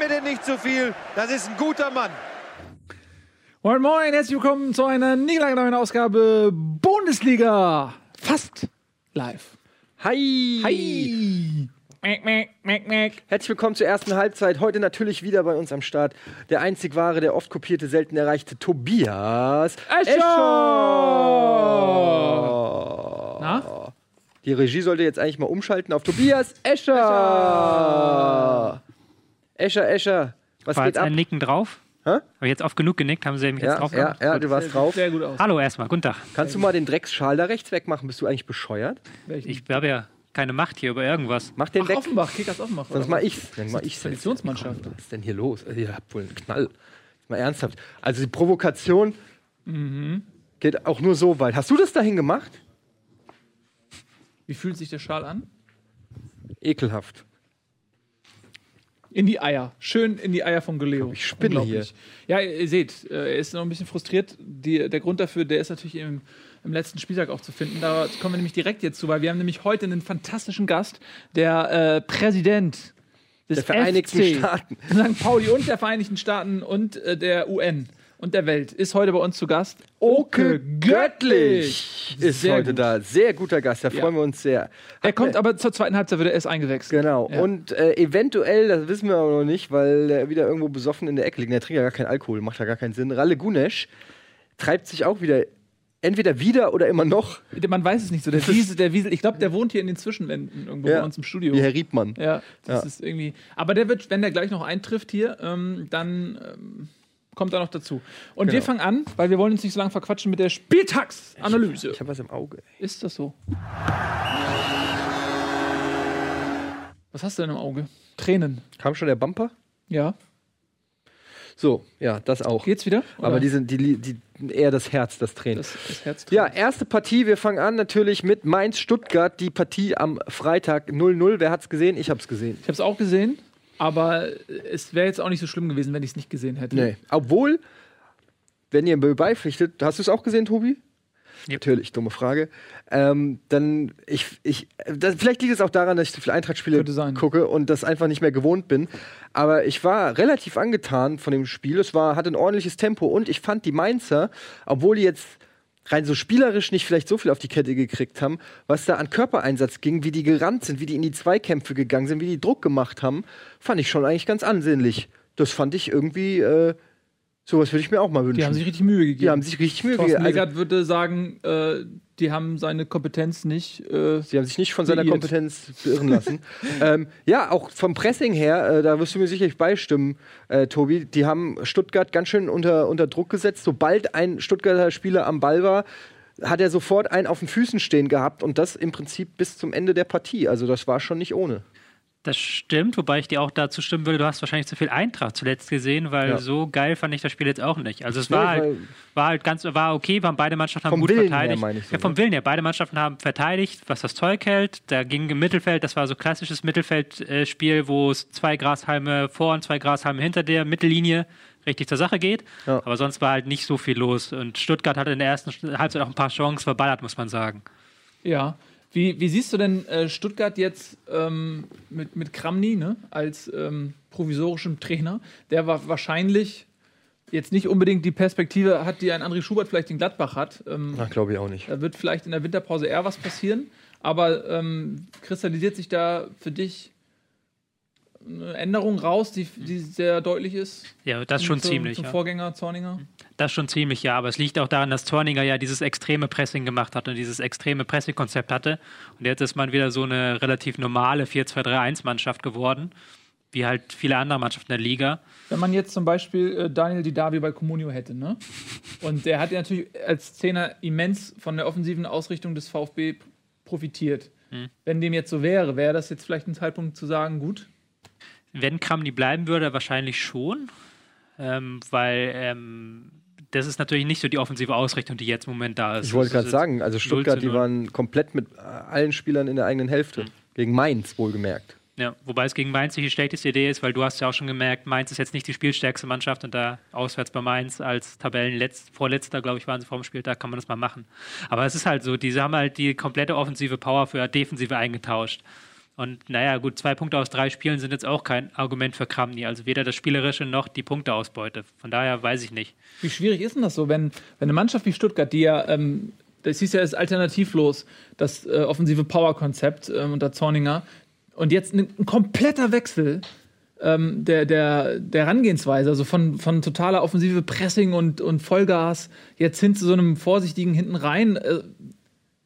mir den nicht zu viel. Das ist ein guter Mann. Moin Moin, herzlich willkommen zu einer niegelnagelneuen Ausgabe Bundesliga. Fast live. Hi! Hi! Mäck, mäck, mäck, mäck. Herzlich willkommen zur ersten Halbzeit. Heute natürlich wieder bei uns am Start der einzig wahre, der oft kopierte, selten erreichte Tobias Escher! Na? Die Regie sollte jetzt eigentlich mal umschalten auf Tobias Escher! Escher, Escher. Was War geht jetzt ab? ein Nicken drauf? Hä? Habe ich jetzt oft genug genickt? Haben Sie mich jetzt Ja, drauf ja, gemacht? ja, Gut. du warst drauf. Sehr gut aus. Hallo erstmal, guten Tag. Kannst du mal den Drecksschal da rechts wegmachen? Bist du eigentlich bescheuert? Ich habe ja keine Macht hier über irgendwas. Mach den Ach, weg. Offenbach, Kickers Offenbach. Sonst was? ich's. Dann mach ich's. Traditionsmannschaft. Was ist denn hier los? Also, ihr habt wohl einen Knall. Mal ernsthaft. Also die Provokation Mhm. geht auch nur so weit. Hast du das dahin gemacht? Wie fühlt sich der Schal an? Ekelhaft. In die Eier. Schön in die Eier von Galeo. Ich spinne Unglaublich. Ja, ihr seht, äh, er ist noch ein bisschen frustriert. Die, der Grund dafür, der ist natürlich im, im letzten Spieltag auch zu finden. Da kommen wir nämlich direkt jetzt zu, weil wir haben nämlich heute einen fantastischen Gast, der äh, Präsident des Der Vereinigten FC, Staaten. St. Pauli und der Vereinigten Staaten und äh, der UN und der Welt ist heute bei uns zu Gast. Oke Göttlich ist Sehr heute gut. da. Sehr guter Gast, da Ja. freuen wir uns sehr. Er kommt aber zur zweiten Halbzeit, wird er erst eingewechselt. Genau. Ja. Und äh, eventuell, das wissen wir aber noch nicht, weil er wieder irgendwo besoffen in der Ecke liegt. Der trinkt ja gar keinen Alkohol, macht ja gar keinen Sinn. Ralle Gunesch treibt sich auch wieder, entweder wieder oder immer noch, Man weiß es nicht so. Der Wiesel, der Wiesel ich glaube, der wohnt hier in den Zwischenwänden irgendwo Ja. bei uns im Studio. wie Herr Riebmann. Ja, das Ja. ist irgendwie. Aber der wird, wenn der gleich noch eintrifft hier, ähm, dann ähm, kommt er noch dazu. Und wir Genau. fangen an, weil wir wollen uns nicht so lange verquatschen mit der Spieltagsanalyse. Ich habe was im Auge. Ist das so? Was hast du denn im Auge? Tränen. Kam schon der Bumper? Ja. So, ja, das auch. Geht's wieder? Aber Oder? die sind die, die, eher das Herz, das Tränen. das, das Herz Ja, erste Partie. Wir fangen an natürlich mit Mainz-Stuttgart. Die Partie am Freitag 0-0. Wer hat's gesehen? Ich hab's gesehen. Ich habe es auch gesehen, aber es wäre jetzt auch nicht so schlimm gewesen, wenn ich es nicht gesehen hätte. Nee. Obwohl, wenn ihr mir beipflichtet, hast du es auch gesehen, Tobi? Ja. Natürlich, dumme Frage. Ähm, dann, ich, ich, das, vielleicht liegt es auch daran, dass ich zu viele Eintracht-Spiele gucke und das einfach nicht mehr gewohnt bin. Aber ich war relativ angetan von dem Spiel. Es war, hatte ein ordentliches Tempo und ich fand die Mainzer, obwohl die jetzt rein so spielerisch nicht vielleicht so viel auf die Kette gekriegt haben, was da an Körpereinsatz ging, wie die gerannt sind, wie die in die Zweikämpfe gegangen sind, wie die Druck gemacht haben, fand ich schon eigentlich ganz ansehnlich. Das fand ich irgendwie, äh, sowas würde ich mir auch mal wünschen. Die haben sich richtig Mühe gegeben. Die haben sich richtig Mühe Thorsten gegeben. Also, Legert würde sagen, äh, die haben seine Kompetenz nicht. Äh, sie haben sich nicht von seiner. Kompetenz beirren lassen. ähm, ja, auch vom Pressing her, äh, da wirst du mir sicherlich beistimmen, äh, Tobi. Die haben Stuttgart ganz schön unter, unter Druck gesetzt. Sobald ein Stuttgarter Spieler am Ball war, hat er sofort einen auf den Füßen stehen gehabt und das im Prinzip bis zum Ende der Partie. Also das war schon nicht ohne. Das stimmt, wobei ich dir auch dazu stimmen würde, du hast wahrscheinlich zu viel Eintracht zuletzt gesehen, weil Ja. so geil fand ich das Spiel jetzt auch nicht. Also es Nee, war, halt, war halt ganz, war okay, waren beide Mannschaften haben Vom gut Willen her verteidigt. meine ich so, ja, vom ne? Willen her, beide Mannschaften haben verteidigt, was das Zeug hält. Da ging im Mittelfeld, das war so klassisches Mittelfeldspiel, wo es zwei Grashalme vor und zwei Grashalme hinter der Mittellinie richtig zur Sache geht. Ja. Aber sonst war halt nicht so viel los. Und Stuttgart hatte in der ersten Halbzeit auch ein paar Chancen verballert, muss man sagen. ja. Wie, wie siehst du denn äh, Stuttgart jetzt ähm, mit, mit Kramny ne, als ähm, provisorischem Trainer? Der war wahrscheinlich jetzt nicht unbedingt die Perspektive hat, die ein André Schubert vielleicht in Gladbach hat. Ähm, Ach, glaube ich auch nicht. Da wird vielleicht in der Winterpause eher was passieren, aber ähm, kristallisiert sich da für dich eine Änderung raus, die, die sehr deutlich ist? Ja, das schon zum, ziemlich. Zum ja. Vorgänger Zorninger? Das schon ziemlich, ja. Aber es liegt auch daran, dass Zorninger ja dieses extreme Pressing gemacht hat und dieses extreme Pressing-Konzept hatte. Und jetzt ist man wieder so eine relativ normale 4-2-3-1-Mannschaft geworden, wie halt viele andere Mannschaften der Liga. Wenn man jetzt zum Beispiel äh, Daniel Didavi bei Comunio hätte, ne? Und der hat ja natürlich als Zehner immens von der offensiven Ausrichtung des VfB profitiert. Hm. Wenn dem jetzt so wäre, wäre das jetzt vielleicht ein Zeitpunkt zu sagen, gut, Wenn Kramny bleiben würde, wahrscheinlich schon. Ähm, weil ähm, das ist natürlich nicht so die offensive Ausrichtung, die jetzt im Moment da ist. Ich wollte gerade sagen, also 0 Stuttgart, die 0. waren komplett mit äh, allen Spielern in der eigenen Hälfte. Gegen Mainz, wohlgemerkt. Ja, wobei es gegen Mainz nicht die schlechteste Idee ist, weil du hast ja auch schon gemerkt, Mainz ist jetzt nicht die spielstärkste Mannschaft und da auswärts bei Mainz als Tabellenletzt, vorletzter, glaube ich, waren sie vor dem Spieltag, kann man das mal machen. Aber es ist halt so, diese haben halt die komplette offensive Power für defensive eingetauscht. Und naja, gut, zwei Punkte aus drei Spielen sind jetzt auch kein Argument für Kramny. Also weder das Spielerische noch die Punkteausbeute. Von daher weiß ich nicht. Wie schwierig ist denn das so, wenn, wenn eine Mannschaft wie Stuttgart, die ja, ähm, das hieß ja, ist alternativlos, das äh, offensive Power-Konzept ähm, unter Zorninger, und jetzt ein, ein kompletter Wechsel ähm, der, der, der Herangehensweise, also von, von totaler offensive Pressing und, und Vollgas jetzt hin zu so einem vorsichtigen hinten rein. Äh,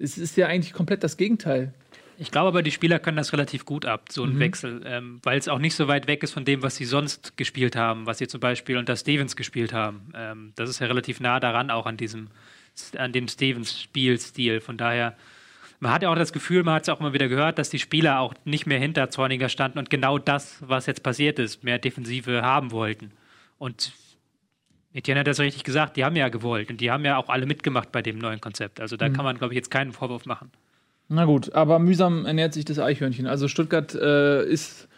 es ist ja eigentlich komplett das Gegenteil. Ich glaube aber, die Spieler können das relativ gut ab, so ein Mhm. Wechsel, ähm, weil es auch nicht so weit weg ist von dem, was sie sonst gespielt haben, was sie zum Beispiel unter Stevens gespielt haben. Ähm, das ist ja relativ nah daran, auch an diesem, an dem Stevens-Spielstil. Von daher, man hat ja auch das Gefühl, man hat es auch immer wieder gehört, dass die Spieler auch nicht mehr hinter Zorniger standen und genau das, was jetzt passiert ist, mehr Defensive haben wollten. Und Etienne hat das richtig gesagt, die haben ja gewollt und die haben ja auch alle mitgemacht bei dem neuen Konzept. Also Mhm. da kann man, glaube ich, jetzt keinen Vorwurf machen. Na gut, aber mühsam ernährt sich das Eichhörnchen. Also Stuttgart äh, ist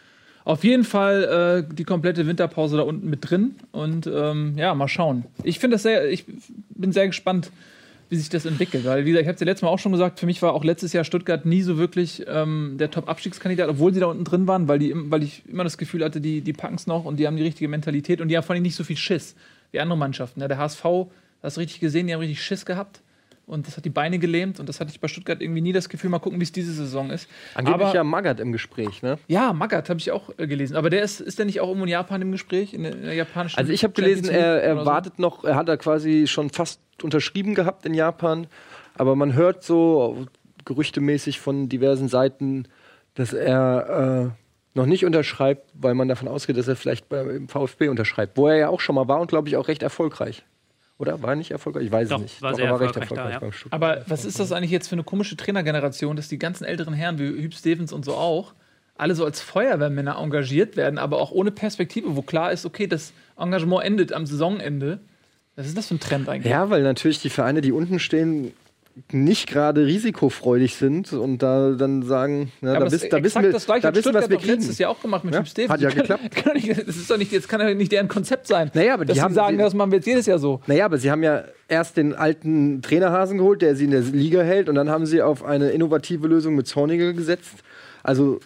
auf jeden Fall äh, die komplette Winterpause da unten mit drin. Und ähm, ja, mal schauen. Ich finde das sehr, ich bin sehr gespannt, wie sich das entwickelt. Weil, wie gesagt, ich habe es ja letztes Mal auch schon gesagt, für mich war auch letztes Jahr Stuttgart nie so wirklich ähm, der Top-Abstiegskandidat, obwohl sie da unten drin waren, weil, die, weil ich immer das Gefühl hatte, die, die packen es noch und die haben die richtige Mentalität und die haben vor allem nicht so viel Schiss wie andere Mannschaften. Ja, der HSV, hast du richtig gesehen, die haben richtig Schiss gehabt. Und das hat die Beine gelähmt und das hatte ich bei Stuttgart irgendwie nie das Gefühl. Mal gucken, wie es diese Saison ist. Angeblich Aber ja Magath im Gespräch, ne? ja, Magath habe ich auch äh, gelesen. Aber der ist, ist der nicht auch irgendwo in Japan im Gespräch? In in der japanischen Also ich habe gelesen, er, er so? wartet noch, er hat da quasi schon fast unterschrieben gehabt in Japan, aber man hört so gerüchtemäßig von diversen Seiten, dass er äh, noch nicht unterschreibt, weil man davon ausgeht, dass er vielleicht beim VfB unterschreibt, wo er ja auch schon mal war und glaube ich auch recht erfolgreich. Oder war er nicht erfolgreich? Ich weiß Doch, es nicht. war Doch, sehr er war recht erfolgreich da, ja. beim Stuttgart. Aber was ist das eigentlich jetzt für eine komische Trainergeneration, dass die ganzen älteren Herren wie Hüb Stevens und so auch alle so als Feuerwehrmänner engagiert werden, aber auch ohne Perspektive, wo klar ist, okay, das Engagement endet am Saisonende. Was ist das für ein Trend eigentlich? Ja, weil natürlich die Vereine, die unten stehen, nicht gerade risikofreudig sind und da dann sagen, na, Ja, da, es- da wissen wir, das gleiche da wissen was wir kriegen. letztes Jahr auch gemacht mit Ja, Hüb Stevens. hat ja kann- geklappt. Kann doch nicht, das ist doch nicht, jetzt kann ja nicht deren Konzept sein. Naja, aber die haben- sagen, sie- das machen wir jetzt jedes Jahr so. Naja, aber sie haben ja erst den alten Trainerhasen geholt, der sie in der Liga hält, und dann haben sie auf eine innovative Lösung mit Zorniger gesetzt. Also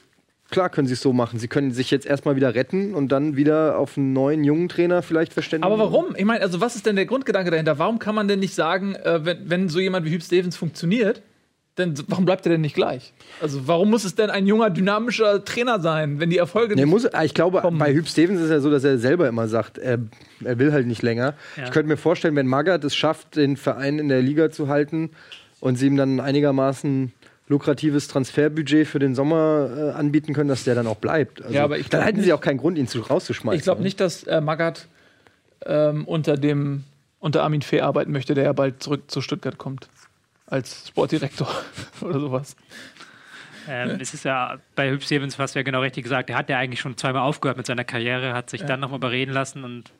klar können sie es so machen. Sie können sich jetzt erstmal wieder retten und dann wieder auf einen neuen jungen Trainer vielleicht verständigen. Aber warum? Ich meine, also was ist denn der Grundgedanke dahinter? Warum kann man denn nicht sagen, äh, wenn, wenn so jemand wie Hüb Stevens funktioniert, dann warum bleibt er denn nicht gleich? Also warum muss es denn ein junger, dynamischer Trainer sein, wenn die Erfolge Nee, nicht muss, ich glaube, kommen? bei Hüb Stevens ist ja so, dass er selber immer sagt, er, er will halt nicht länger. Ja. Ich könnte mir vorstellen, wenn Magath es schafft, den Verein in der Liga zu halten und sie ihm dann einigermaßen lukratives Transferbudget für den Sommer äh, anbieten können, dass der dann auch bleibt. Also, Ja, aber ich dann hätten sie auch keinen Grund, ihn zu, rauszuschmeißen. Ich glaube nicht, dass äh, Magath ähm, unter dem unter Armin Fee arbeiten möchte, der ja bald zurück zu Stuttgart kommt als Sportdirektor oder sowas. Ähm, es ist ja bei Hüb Stevens, was ja genau richtig gesagt, er hat ja eigentlich schon zweimal aufgehört mit seiner Karriere, hat sich dann nochmal überreden lassen und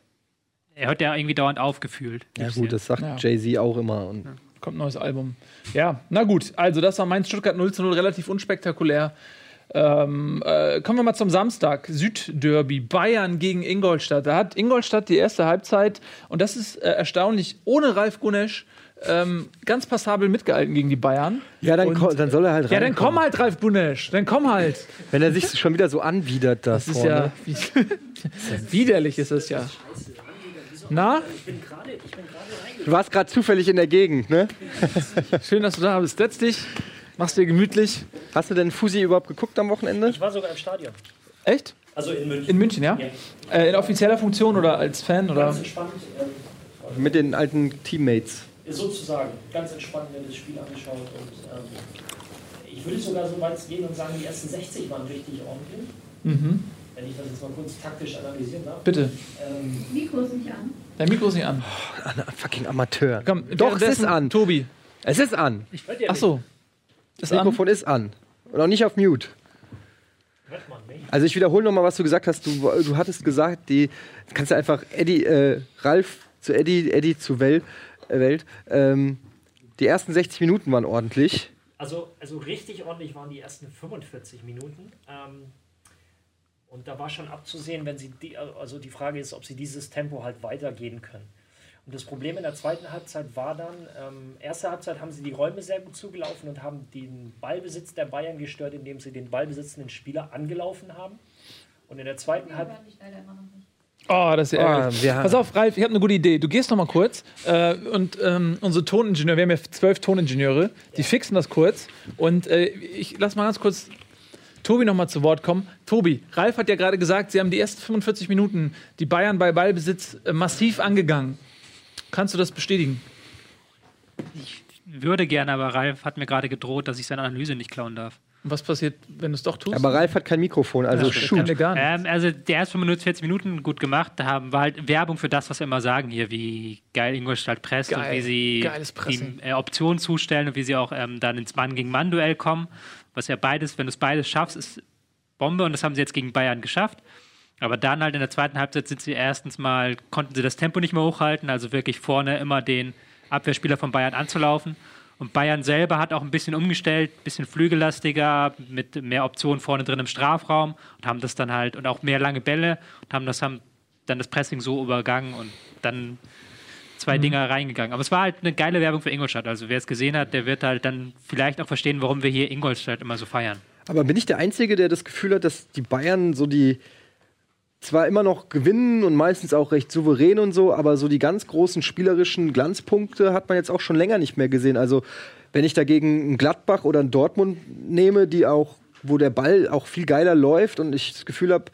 er hört ja irgendwie dauernd aufgefühlt. Ja, gut, das sagt Ja. Jay-Z auch immer. Und Kommt ein neues Album. Ja, na gut. Also, das war Mainz Stuttgart 0 zu 0, relativ unspektakulär. Ähm, äh, kommen wir mal zum Samstag. Südderby. Bayern gegen Ingolstadt. Da hat Ingolstadt die erste Halbzeit, und das ist äh, erstaunlich, ohne Ralf Gunesch ähm, ganz passabel mitgehalten gegen die Bayern. ja, dann, Und- dann soll er halt Ja, dann komm halt, Ralf Gunesch. Dann komm halt. Wenn er sich schon wieder so anwidert, das, Das ist ja. widerlich ist es ja. Na, Du warst gerade zufällig in der Gegend, ne? schön, dass du da bist. Setz dich, mach's dir gemütlich. Hast du denn Fusi überhaupt geguckt am Wochenende? Ich war sogar im Stadion. Echt? Also in München. In München, ja? Äh, in offizieller Funktion oder als Fan? Oder? Ganz entspannt, ähm, Mit den alten Teammates. sozusagen, ganz entspannt mir das Spiel angeschaut. Und ähm, ich würde sogar so weit gehen und sagen, die ersten 60 waren richtig ordentlich. Mhm. Wenn ich das jetzt mal kurz taktisch analysieren darf. Bitte. Ähm, Mikro ist nicht an. Dein Mikro ist nicht an. An, fucking Amateur. Komm, Doch, es ist an. Tobi. Es ist an. hört ihr Ach so. Das Ist an? Mikrofon ist an. Und auch nicht auf Mute. Also ich wiederhole nochmal, was du gesagt hast. Du, du hattest gesagt, die kannst du einfach Eddie, äh, Ralf zu Eddie, Eddie zu Wel, äh, Welt. Ähm, die ersten 60 Minuten waren ordentlich. Also, also richtig ordentlich waren die ersten 45 Minuten. Ähm, und da war schon abzusehen, wenn sie die, also die Frage ist, ob sie dieses Tempo halt weitergehen können. Und das Problem in der zweiten Halbzeit war dann, ähm, erste Halbzeit haben sie die Räume sehr gut zugelaufen und haben den Ballbesitz der Bayern gestört, indem sie den ballbesitzenden Spieler angelaufen haben. Und in der zweiten Halbzeit. Oh, das ist ja Oh, ärgerlich. haben- Pass auf, Ralf, ich habe eine gute Idee. Du gehst noch mal kurz äh, und ähm, unsere Toningenieur, wir haben ja zwölf Toningenieure, die fixen das kurz. Und äh, ich lass mal ganz kurz Tobi noch mal zu Wort kommen. Tobi, Ralf hat ja gerade gesagt, sie haben die ersten 45 Minuten die Bayern bei Ballbesitz äh, massiv angegangen. Kannst du das bestätigen? Würde gerne, aber Ralf hat mir gerade gedroht, dass ich seine Analyse nicht klauen darf. Und was passiert, wenn du es doch tust? Aber Ralf hat kein Mikrofon, also kann shoot. der gar nicht. Ähm, also die ersten 45 Minuten gut gemacht. Da haben wir halt Werbung für das, was wir immer sagen hier, wie geil Ingolstadt presst Geil. und wie sie die äh, Optionen zustellen und wie sie auch ähm, dann ins Mann gegen Mann Duell kommen. Was ja beides, wenn du es beides schaffst, ist Bombe und das haben sie jetzt gegen Bayern geschafft. Aber dann halt in der zweiten Halbzeit sind sie erstens mal, konnten sie das Tempo nicht mehr hochhalten, also wirklich vorne immer den Abwehrspieler von Bayern anzulaufen. Und Bayern selber hat auch ein bisschen umgestellt, ein bisschen flügellastiger, mit mehr Optionen vorne drin im Strafraum und haben das dann halt und auch mehr lange Bälle und haben das haben dann das Pressing so übergangen und dann zwei Dinger reingegangen. Aber es war halt eine geile Werbung für Ingolstadt. Also wer es gesehen hat, der wird halt dann vielleicht auch verstehen, warum wir hier Ingolstadt immer so feiern. Aber bin ich der Einzige, der das Gefühl hat, dass die Bayern so die zwar immer noch gewinnen und meistens auch recht souverän und so, aber so die ganz großen spielerischen Glanzpunkte hat man jetzt auch schon länger nicht mehr gesehen. Also wenn ich dagegen einen Gladbach oder einen Dortmund nehme, die auch, wo der Ball auch viel geiler läuft und ich das Gefühl habe,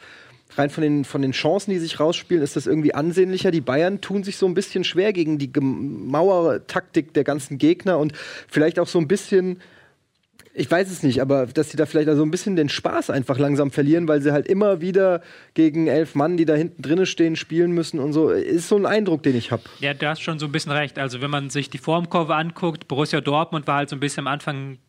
rein von den, von den Chancen, die sich rausspielen, ist das irgendwie ansehnlicher. Die Bayern tun sich so ein bisschen schwer gegen die Mauertaktik der ganzen Gegner und vielleicht auch so ein bisschen ich weiß es nicht, aber dass sie da vielleicht also ein bisschen den Spaß einfach langsam verlieren, weil sie halt immer wieder gegen elf Mann, die da hinten drinnen stehen, spielen müssen und so, ist so ein Eindruck, den ich habe. Ja, du hast schon so ein bisschen recht. Also wenn man sich die Formkurve anguckt, Borussia Dortmund war halt so ein bisschen am Anfang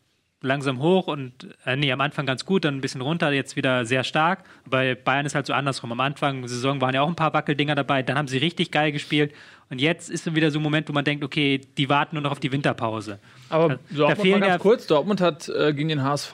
langsam hoch und äh, nee, am Anfang ganz gut, dann ein bisschen runter, jetzt wieder sehr stark. Bei Bayern ist halt so andersrum. Am Anfang der Saison waren ja auch ein paar Wackeldinger dabei, dann haben sie richtig geil gespielt und jetzt ist dann wieder so ein Moment, wo man denkt, okay, die warten nur noch auf die Winterpause. Aber da Dortmund fehlen mal ganz ja- kurz, Dortmund hat äh, gegen den HSV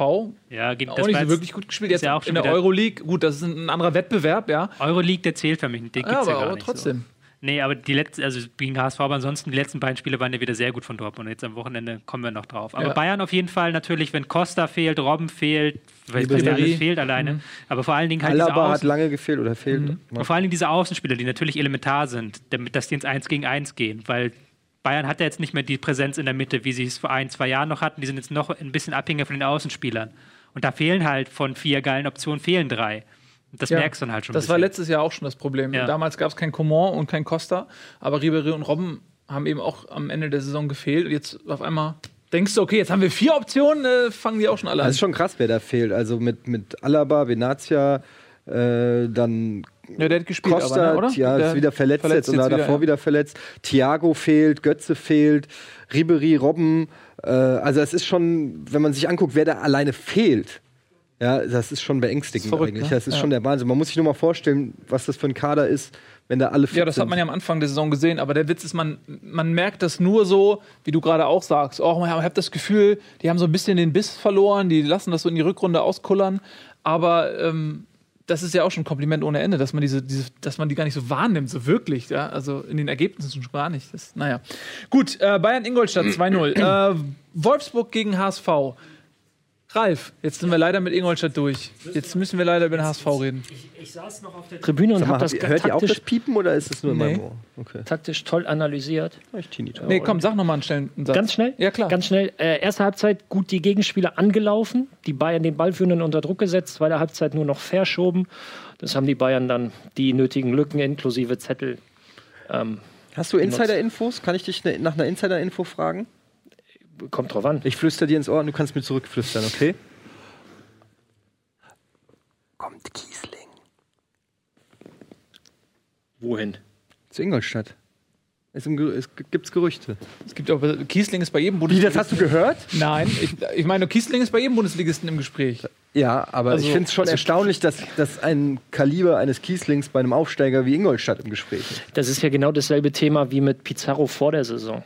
Ja, gibt auch nicht so wirklich gut gespielt. Jetzt ja auch in der Euroleague, gut, das ist ein, anderer Wettbewerb, ja. Euroleague, der zählt für mich. Den Ja, gibt's ja, aber, gar aber trotzdem. So. Nee, aber die letzten, also gegen HSV, aber ansonsten die letzten beiden Spiele waren ja wieder sehr gut von Dortmund. Und jetzt am Wochenende kommen wir noch drauf. Aber Ja. Bayern auf jeden Fall natürlich, wenn Costa fehlt, Robben fehlt, weiß Ribéry. alles fehlt alleine. Aber vor allen Dingen halt diese Alaba hat Außen, lange gefehlt oder fehlt. und vor allen Dingen diese Außenspieler, die natürlich elementar sind, damit, dass die ins 1 gegen 1 gehen. Weil Bayern hat ja jetzt nicht mehr die Präsenz in der Mitte, wie sie es vor ein, zwei Jahren noch hatten. Die sind jetzt noch ein bisschen abhängiger von den Außenspielern. Und da fehlen halt von vier geilen Optionen, fehlen drei. Das Ja, merkst du dann halt schon. ein Das war bisschen. letztes Jahr auch schon das Problem. Ja. Damals gab es kein Coman und kein Costa, aber Ribéry und Robben haben eben auch am Ende der Saison gefehlt. Und jetzt auf einmal denkst du, okay, jetzt haben wir vier Optionen, äh, fangen die auch schon alle Das an. ist schon krass, wer da fehlt. Also mit, mit Alaba, Venazia, äh, dann Ja, der hat gespielt, Costa, aber, ne, oder? ja, Der ist wieder verletzt, jetzt und jetzt davor ja. wieder verletzt. Thiago fehlt, Götze fehlt, Ribery, Robben. Äh, also es ist schon, wenn man sich anguckt, wer da alleine fehlt. Ja, das ist schon beängstigend Das ist verrückt, eigentlich. ne? Das ist Ja. schon der Wahnsinn. Man muss sich nur mal vorstellen, was das für ein Kader ist, wenn da alle fit Ja, das hat sind. man ja am Anfang der Saison gesehen, aber der Witz ist, man, man merkt das nur so, wie du gerade auch sagst. Oh, man hat das Gefühl, die haben so ein bisschen den Biss verloren, die lassen das so in die Rückrunde auskullern, aber ähm, das ist ja auch schon ein Kompliment ohne Ende, dass man diese, diese, dass man die gar nicht so wahrnimmt, so wirklich, ja, also in den Ergebnissen schon gar nicht. Das, naja. Gut, äh, Bayern Ingolstadt 2-0. äh, Wolfsburg gegen HSV. Ralf, jetzt sind wir leider mit Ingolstadt durch. Jetzt müssen wir leider über den HSV reden. Ich, ich saß noch auf der Tribüne und habe das hört ihr auch taktisch, das Piepen oder ist es nur in Nee. meinem Ohr? Okay. taktisch toll analysiert. Nee, komm, sag nochmal einen schnellen Satz. Ganz schnell? Ja, klar. Ganz schnell. Äh, erste Halbzeit gut die Gegenspieler angelaufen, die Bayern den Ballführenden unter Druck gesetzt, zweite Halbzeit nur noch verschoben. Das haben die Bayern dann die nötigen Lücken inklusive Zettel. Ähm, Hast du Insider-Infos? Kann ich dich ne, nach einer Insider-Info fragen? Kommt drauf an. Ich flüster dir ins Ohr und du kannst mir zurückflüstern, okay? Kommt Kiesling. Wohin? Zu Ingolstadt. Es, im, Ge- es g- gibt's Gerüchte. Es gibt auch Kiesling ist bei jedem Wie, Bundesligisten. das hast du gehört? Nein, ich, ich meine, Kiesling ist bei jedem Bundesligisten im Gespräch. Ja, aber Also- ich finde es schon erstaunlich, dass, dass ein Kaliber eines Kieslings bei einem Aufsteiger wie Ingolstadt im Gespräch ist. Das ist ja genau dasselbe Thema wie mit Pizarro vor der Saison.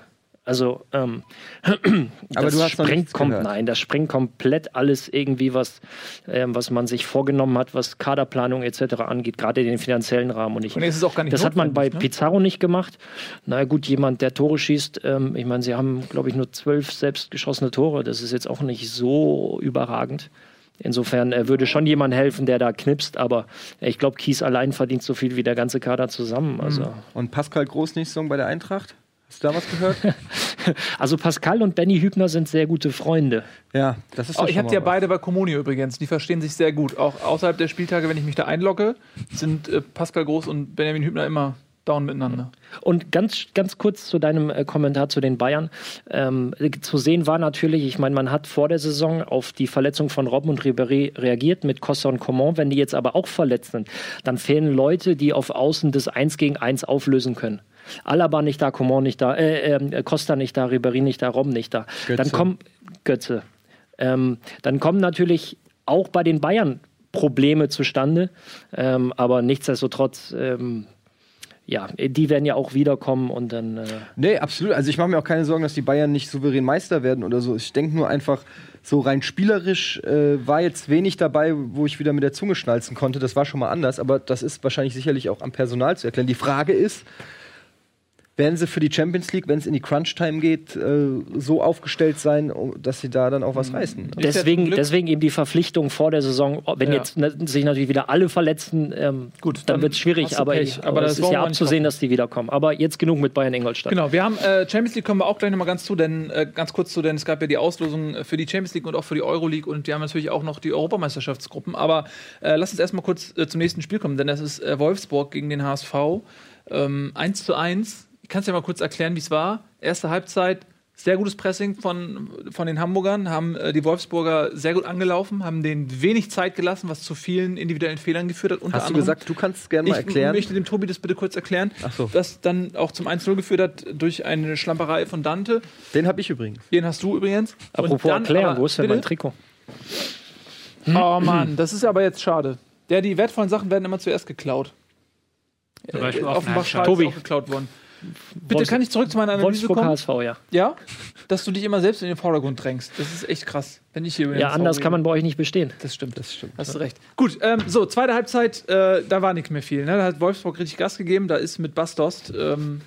Also, ähm, Aber das du hast noch sprengt nichts kom gehört. Nein, das sprengt komplett alles irgendwie, was, ähm, was man sich vorgenommen hat, was Kaderplanung etc. angeht, gerade den finanziellen Rahmen. Und, ich, Und es ist auch gar nicht das hat man bei ne? Pizarro nicht gemacht. Na gut, jemand, der Tore schießt, ähm, ich meine, sie haben, glaube ich, nur zwölf selbst geschossene Tore. Das ist jetzt auch nicht so überragend. Insofern äh, würde schon jemand helfen, der da knipst, aber äh, ich glaube, Kies allein verdient so viel wie der ganze Kader zusammen. Also, Und Pascal Groß nicht so bei der Eintracht? Hast du da was gehört? also Pascal und Benny Hübner sind sehr gute Freunde. ja, das ist Oh, doch ich habe ja was. beide bei Comunio übrigens. Die verstehen sich sehr gut. Auch außerhalb der Spieltage, wenn ich mich da einlogge, sind äh, Pascal Groß und Benjamin Hübner immer down miteinander. Und ganz, ganz kurz zu deinem äh, Kommentar zu den Bayern. Ähm, äh, zu sehen war natürlich, ich meine, man hat vor der Saison auf die Verletzung von Robben und Ribéry reagiert mit Costa und Coman. Wenn die jetzt aber auch verletzt sind, dann fehlen Leute, die auf Außen das 1 gegen 1 auflösen können. Alaba nicht da, Coman nicht da, äh, äh, Costa nicht da, Ribéry nicht da, Robben nicht da. Götze. Dann kommen Götze. Ähm, dann kommen natürlich auch bei den Bayern Probleme zustande. Ähm, aber nichtsdestotrotz, ähm, ja, die werden ja auch wiederkommen und dann. Äh, Nee, absolut. Also ich mache mir auch keine Sorgen, dass die Bayern nicht souverän Meister werden oder so. Ich denke nur einfach, so rein spielerisch äh, war jetzt wenig dabei, wo ich wieder mit der Zunge schnalzen konnte. Das war schon mal anders, aber das ist wahrscheinlich sicherlich auch am Personal zu erklären. Die Frage ist, werden sie für die Champions League, wenn es in die Crunch-Time geht, äh, so aufgestellt sein, um- dass sie da dann auch was reißen? Ist ja deswegen, deswegen eben die Verpflichtung vor der Saison. Wenn Ja. jetzt ne, sich natürlich wieder alle verletzen, ähm, Gut, dann, dann wird es schwierig. Aber, ich, Aber aber das es ist ja abzusehen, dass die wiederkommen. Aber jetzt genug mit Bayern Ingolstadt. Genau, wir haben äh, Champions League kommen wir auch gleich nochmal ganz zu, denn äh, ganz kurz zu, denn es gab ja die Auslosung äh, für die Champions League und auch für die Euroleague und wir haben natürlich auch noch die Europameisterschaftsgruppen. Aber äh, lass uns erstmal kurz äh, zum nächsten Spiel kommen, denn das ist äh, Wolfsburg gegen den HSV. Ähm, 1 zu 1. Ich kann es ja mal kurz erklären, wie es war. Erste Halbzeit, sehr gutes Pressing von, von den Hamburgern, haben äh, die Wolfsburger sehr gut angelaufen, haben denen wenig Zeit gelassen, was zu vielen individuellen Fehlern geführt hat. Unter Hast du anderem. gesagt, du kannst gerne mal Ich erklären? möchte dem Tobi das bitte kurz erklären. Ach so. Das dann auch zum 1-0 geführt hat durch eine Schlamperei von Dante. Den habe ich übrigens. Den hast du übrigens. Apropos dann erklären, aber- wo ist denn bitte? mein Trikot? Oh Mann, das ist aber jetzt schade. Der, die wertvollen Sachen werden immer zuerst geklaut. Äh, offenbar Tobi. ist auch geklaut worden. Bitte Wolfs- kann ich zurück zu meiner Analyse Wolfsburg kommen? HSV, ja. Ja? Dass du dich immer selbst in den Vordergrund drängst. Das ist echt krass. Wenn ich hier über Ja, anders kann man bei euch nicht bestehen. Das stimmt. Das stimmt. Hast du recht. Gut, ähm, so, zweite Halbzeit, äh, da war nicht mehr viel. Ne? Da hat Wolfsburg richtig Gas gegeben. Da ist mit Bastost ähm,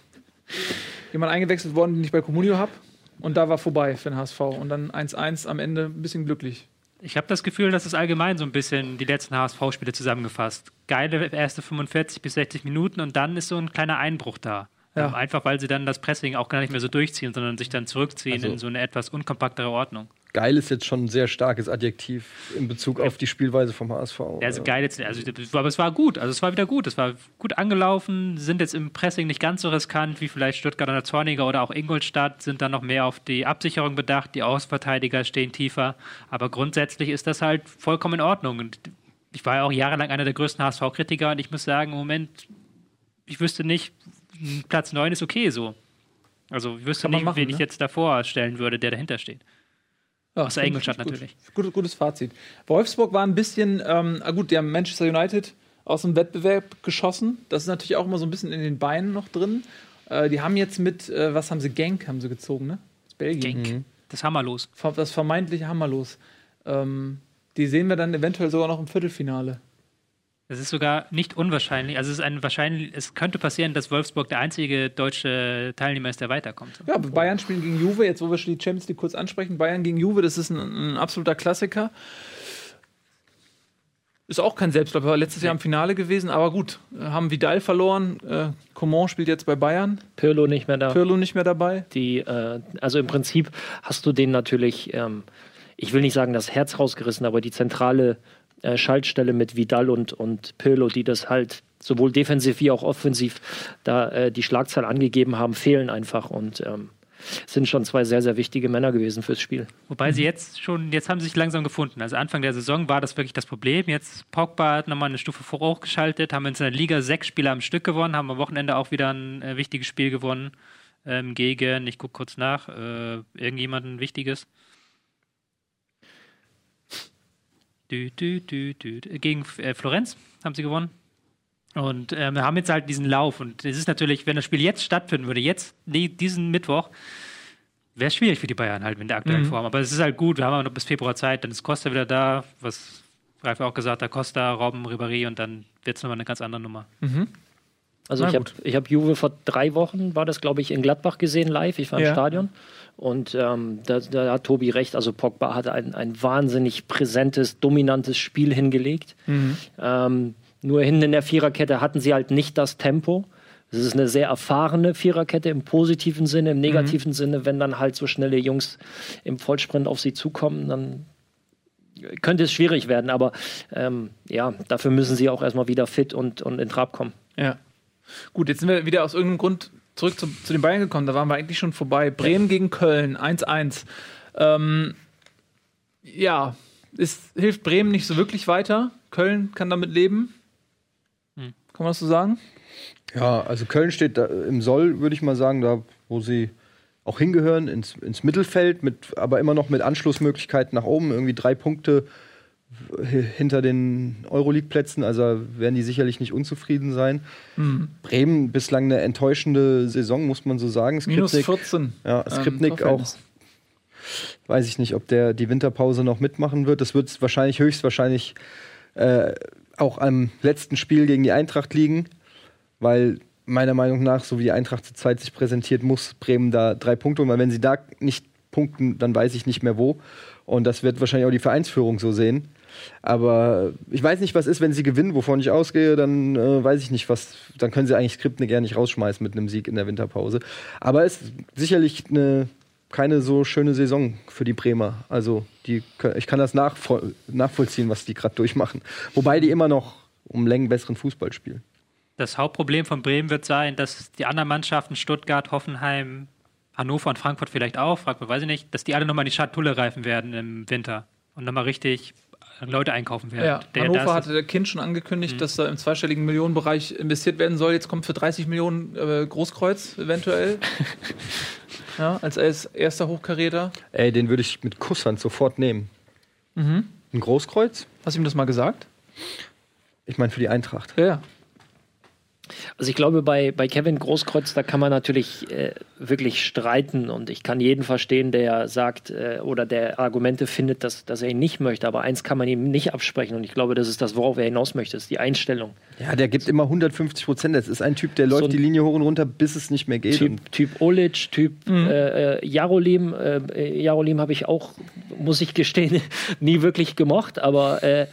jemand eingewechselt worden, den ich bei Comunio habe. Und da war vorbei für den HSV. Und dann 1-1 am Ende ein bisschen glücklich. Ich habe das Gefühl, das ist allgemein so ein bisschen die letzten HSV-Spiele zusammengefasst. Geile erste 45 bis 60 Minuten und dann ist so ein kleiner Einbruch da. Ja. Ähm, Einfach weil sie dann das Pressing auch gar nicht mehr so durchziehen, sondern sich dann zurückziehen Also- in so eine etwas unkompaktere Ordnung. Geil ist jetzt schon ein sehr starkes Adjektiv in Bezug auf die Spielweise vom HSV. Ja, also geil jetzt, also, aber es war gut, also es war wieder gut, es war gut angelaufen, sind jetzt im Pressing nicht ganz so riskant wie vielleicht Stuttgart oder Zorniger oder auch Ingolstadt, sind dann noch mehr auf die Absicherung bedacht, die Außenverteidiger stehen tiefer, aber grundsätzlich ist das halt vollkommen in Ordnung und ich war ja auch jahrelang einer der größten HSV-Kritiker und ich muss sagen, im Moment, ich wüsste nicht, Platz 9 ist okay so. Also ich wüsste nicht, machen, wen ich ne? jetzt davor stellen würde, der dahinter steht. Ja, Außer Ingolstadt gut. natürlich. Gut, gutes Fazit. Wolfsburg war ein bisschen, ähm, ah gut, die haben Manchester United aus dem Wettbewerb geschossen. Das ist natürlich auch immer so ein bisschen in den Beinen noch drin. Äh, die haben jetzt mit, äh, was haben sie, Genk haben sie gezogen, ne? Aus Belgien. Genk, das ist hammerlos. Das vermeintliche Hammerlos. Ähm, die sehen wir dann eventuell sogar noch im Viertelfinale. Es ist sogar nicht unwahrscheinlich. Also es ist ein wahrscheinlich, es könnte passieren, dass Wolfsburg der einzige deutsche Teilnehmer ist, der weiterkommt. Ja, Bayern spielen gegen Juve, jetzt wo wir schon die Champions League kurz ansprechen. Bayern gegen Juve, das ist ein, ein absoluter Klassiker. Ist auch kein Selbstläufer, letztes Jahr im Finale gewesen, aber gut, haben Vidal verloren. Äh, Coman spielt jetzt bei Bayern, Pirlo nicht mehr da. Pirlo nicht mehr dabei. Die, äh, also im Prinzip hast du den natürlich, ähm, ich will nicht sagen das Herz rausgerissen, aber die zentrale äh, Schaltstelle mit Vidal und, und Pirlo, die das halt sowohl defensiv wie auch offensiv da äh, die Schlagzahl angegeben haben, fehlen einfach und ähm, sind schon zwei sehr, sehr wichtige Männer gewesen fürs Spiel. Wobei sie jetzt schon, jetzt haben sie sich langsam gefunden. Also Anfang der Saison war das wirklich das Problem. Jetzt Pogba hat nochmal eine Stufe hochgeschaltet, haben in der Liga sechs Spiele am Stück gewonnen, haben am Wochenende auch wieder ein äh, wichtiges Spiel gewonnen ähm, gegen, ich gucke kurz nach, äh, irgendjemanden Wichtiges. Dü, dü, dü, dü. Gegen äh, Florenz haben sie gewonnen. Und ähm, haben jetzt halt diesen Lauf. Und es ist natürlich, wenn das Spiel jetzt stattfinden würde, jetzt, nee, diesen Mittwoch, wäre schwierig für die Bayern halt in der aktuellen Mhm. Form. Aber es ist halt gut, wir haben auch noch bis Februar Zeit, dann ist Costa wieder da, was Ralf auch gesagt hat, Costa, Robben, Ribéry und dann wird es nochmal eine ganz andere Nummer. Also Na ich habe hab Juve vor drei Wochen, war das glaube ich, in Gladbach gesehen live. Ich war im Ja. Stadion. Und ähm, da, da hat Tobi recht. Also Pogba hat ein, ein wahnsinnig präsentes, dominantes Spiel hingelegt. Ähm, nur hinten in der Viererkette hatten sie halt nicht das Tempo. Es ist eine sehr erfahrene Viererkette im positiven Sinne, im negativen Sinne, wenn dann halt so schnelle Jungs im Vollsprint auf sie zukommen, dann könnte es schwierig werden. Aber ähm, ja, dafür müssen sie auch erstmal wieder fit und, und in Trab kommen. Ja. Gut, jetzt sind wir wieder aus irgendeinem Grund zurück zu, zu den Bayern gekommen. Da waren wir eigentlich schon vorbei. Bremen gegen Köln, 1-1. Ähm, ja, ist, hilft Bremen nicht so wirklich weiter. Köln kann damit leben. Kann man das so sagen? Ja, also Köln steht da im Soll, würde ich mal sagen, da wo sie auch hingehören, ins, ins Mittelfeld, mit, aber immer noch mit Anschlussmöglichkeiten nach oben, irgendwie drei Punkte hinter den Euroleague-Plätzen, also werden die sicherlich nicht unzufrieden sein. Bremen bislang eine enttäuschende Saison, muss man so sagen. Minus Skripnik, 14. ja, Skripnik auch, Torverhältnis. weiß ich nicht, ob der die Winterpause noch mitmachen wird. Das wird wahrscheinlich höchstwahrscheinlich äh, auch am letzten Spiel gegen die Eintracht liegen, weil meiner Meinung nach, so wie die Eintracht zurzeit sich präsentiert, muss Bremen da drei Punkte holen, weil wenn sie da nicht punkten, dann weiß ich nicht mehr wo. Und das wird wahrscheinlich auch die Vereinsführung so sehen. Aber ich weiß nicht, was ist, wenn sie gewinnen, wovon ich ausgehe, dann äh, weiß ich nicht, was. Dann können sie eigentlich Skriptnik gerne nicht rausschmeißen mit einem Sieg in der Winterpause. Aber es ist sicherlich eine, keine so schöne Saison für die Bremer. Also die, ich kann das nachvoll, nachvollziehen, was die gerade durchmachen. Wobei die immer noch um Längen besseren Fußball spielen. Das Hauptproblem von Bremen wird sein, dass die anderen Mannschaften, Stuttgart, Hoffenheim, Hannover und Frankfurt vielleicht auch, Frankfurt weiß ich nicht, dass die alle nochmal in die Schatulle reifen werden im Winter und nochmal richtig Leute einkaufen werden. Ja, Der- Hannover hatte der Kind schon angekündigt, dass da im zweistelligen Millionenbereich investiert werden soll. Jetzt kommt für 30 Millionen äh, Großkreuz eventuell. ja, als, als erster Hochkaräter. Ey, den würde ich mit Kusshand sofort nehmen. Ein Großkreuz? Hast du ihm das mal gesagt? Ich meine für die Eintracht. Ja, ja. Also ich glaube, bei, bei Kevin Großkreuz, da kann man natürlich äh, wirklich streiten und ich kann jeden verstehen, der sagt äh, oder der Argumente findet, dass, dass er ihn nicht möchte. Aber eins kann man ihm nicht absprechen und ich glaube, das ist das, worauf er hinaus möchte, ist die Einstellung. Ja, der gibt immer 150 Prozent. Das ist ein Typ, der läuft ein die Linie hoch und runter, bis es nicht mehr geht. Typ, typ Olic, Typ äh, äh, Jarolim. Äh, Jarolim habe ich auch, muss ich gestehen, nie wirklich gemocht, aber äh,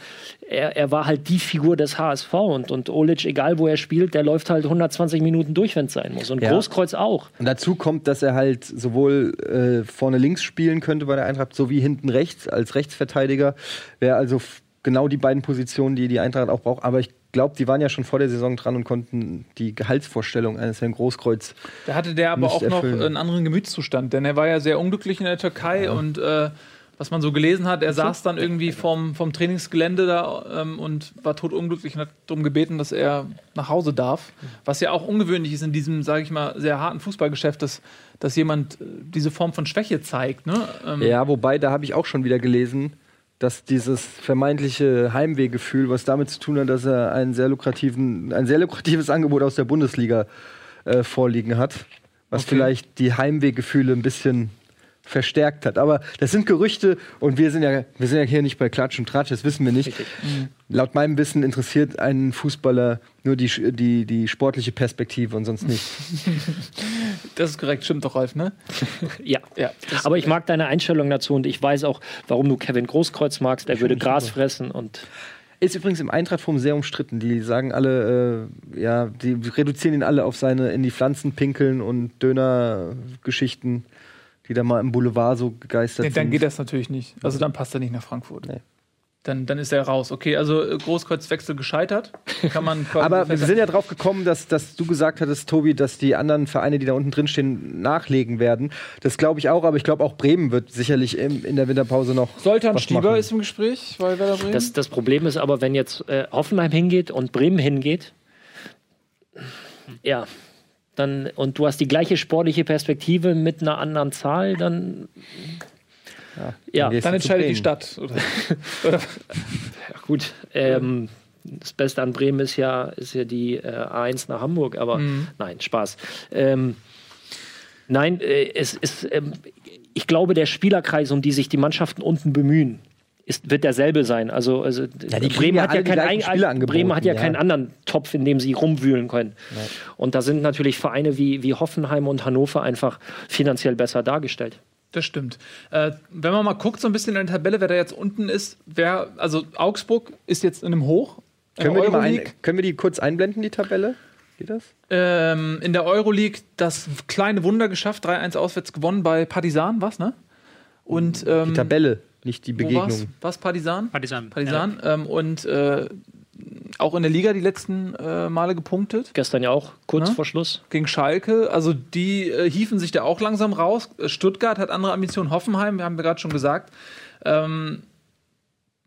er, er war halt die Figur des HSV und, und Olic, egal wo er spielt, der läuft halt 120 Minuten durch, wenn es sein muss. Und Ja. Großkreuz auch. Und dazu kommt, dass er halt sowohl äh, vorne links spielen könnte bei der Eintracht, sowie hinten rechts als Rechtsverteidiger. Wäre also genau die beiden Positionen, die die Eintracht auch braucht. Aber ich glaube, die waren ja schon vor der Saison dran und konnten die Gehaltsvorstellung eines Herrn Großkreuz. Da hatte der aber auch noch erfüllen. einen anderen Gemütszustand, denn er war ja sehr unglücklich in der Türkei und äh, was man so gelesen hat, er saß dann irgendwie vom, vom Trainingsgelände da ähm, und war totunglücklich und hat darum gebeten, dass er nach Hause darf. Was ja auch ungewöhnlich ist in diesem, sage ich mal, sehr harten Fußballgeschäft, dass, dass jemand äh, diese Form von Schwäche zeigt. Ne? Ähm, Ja, wobei, da habe ich auch schon wieder gelesen, dass dieses vermeintliche Heimwehgefühl, was damit zu tun hat, dass er einen sehr lukrativen, ein sehr lukratives Angebot aus der Bundesliga äh, vorliegen hat, was Okay. vielleicht die Heimwehgefühle ein bisschen verstärkt hat. Aber das sind Gerüchte und wir sind ja, wir sind ja hier nicht bei Klatsch und Tratsch, das wissen wir nicht. Laut meinem Wissen interessiert einen Fußballer nur die, die, die sportliche Perspektive und sonst nicht. Das ist korrekt, stimmt doch, Ralf, ne? Ja. Ja. Aber ich mag deine Einstellung dazu und ich weiß auch, warum du Kevin Großkreuz magst. Der würde Gras fressen und Ist übrigens im Eintrachtforum sehr umstritten. Die sagen alle, äh, ja, die reduzieren ihn alle auf seine in die Pflanzen pinkeln und Döner-Geschichten, die da mal im Boulevard so gegeistert Nee, dann sind. geht das natürlich nicht. Also dann passt er nicht nach Frankfurt. Nee. Dann, dann ist er raus. Okay, also äh, Großkreuzwechsel gescheitert. Kann man quasi Aber wir sind ja drauf gekommen, dass, dass du gesagt hattest, Tobi, dass die anderen Vereine, die da unten drin stehen, nachlegen werden. Das glaube ich auch, aber ich glaube auch Bremen wird sicherlich im, in der Winterpause noch. Soltan Stieber machen. ist im Gespräch bei Werder Bremen. das, das Problem ist aber, wenn jetzt äh, Hoffenheim hingeht und Bremen hingeht, ja, dann und du hast die gleiche sportliche Perspektive mit einer anderen Zahl, dann ja, dann gehst dann entscheidet die. Stadt. Oder? oder? Ja, gut. Ähm, das Beste an Bremen ist ja, ist ja die äh, A1 nach Hamburg, aber Mhm. nein, Spaß. Ähm, Nein, äh, es ist, ähm, ich glaube, der Spielerkreis, um die sich die Mannschaften unten bemühen, ist, wird derselbe sein. Also, also die kriegen Bremen, ja hat ja alle die keinen gleichen ein- Spieler angeboten, Bremen hat ja, ja. keinen anderen Topf, in dem sie rumwühlen können. Und da sind natürlich Vereine wie, wie Hoffenheim und Hannover einfach finanziell besser dargestellt. Das stimmt. Äh, wenn man mal guckt, so ein bisschen in der Tabelle, wer da jetzt unten ist, wer, also Augsburg ist jetzt in einem Hoch. In Können wir, die mal ein, können wir die kurz einblenden, die Tabelle? Geht das? Ähm, in der Euroleague das kleine Wunder geschafft, 3-1 auswärts gewonnen bei Partisan, was, ne? Und ähm, Die Tabelle, nicht die? Begegnung. Was, Partisan? Partisan. Partisan. Ähm, und äh, auch in der Liga die letzten äh, Male gepunktet Gestern ja auch kurz Ne? vor Schluss. gegen Schalke. Also die äh, hieven sich da auch langsam raus. Stuttgart hat andere Ambitionen. Hoffenheim, wir haben wir gerade schon gesagt. Ähm,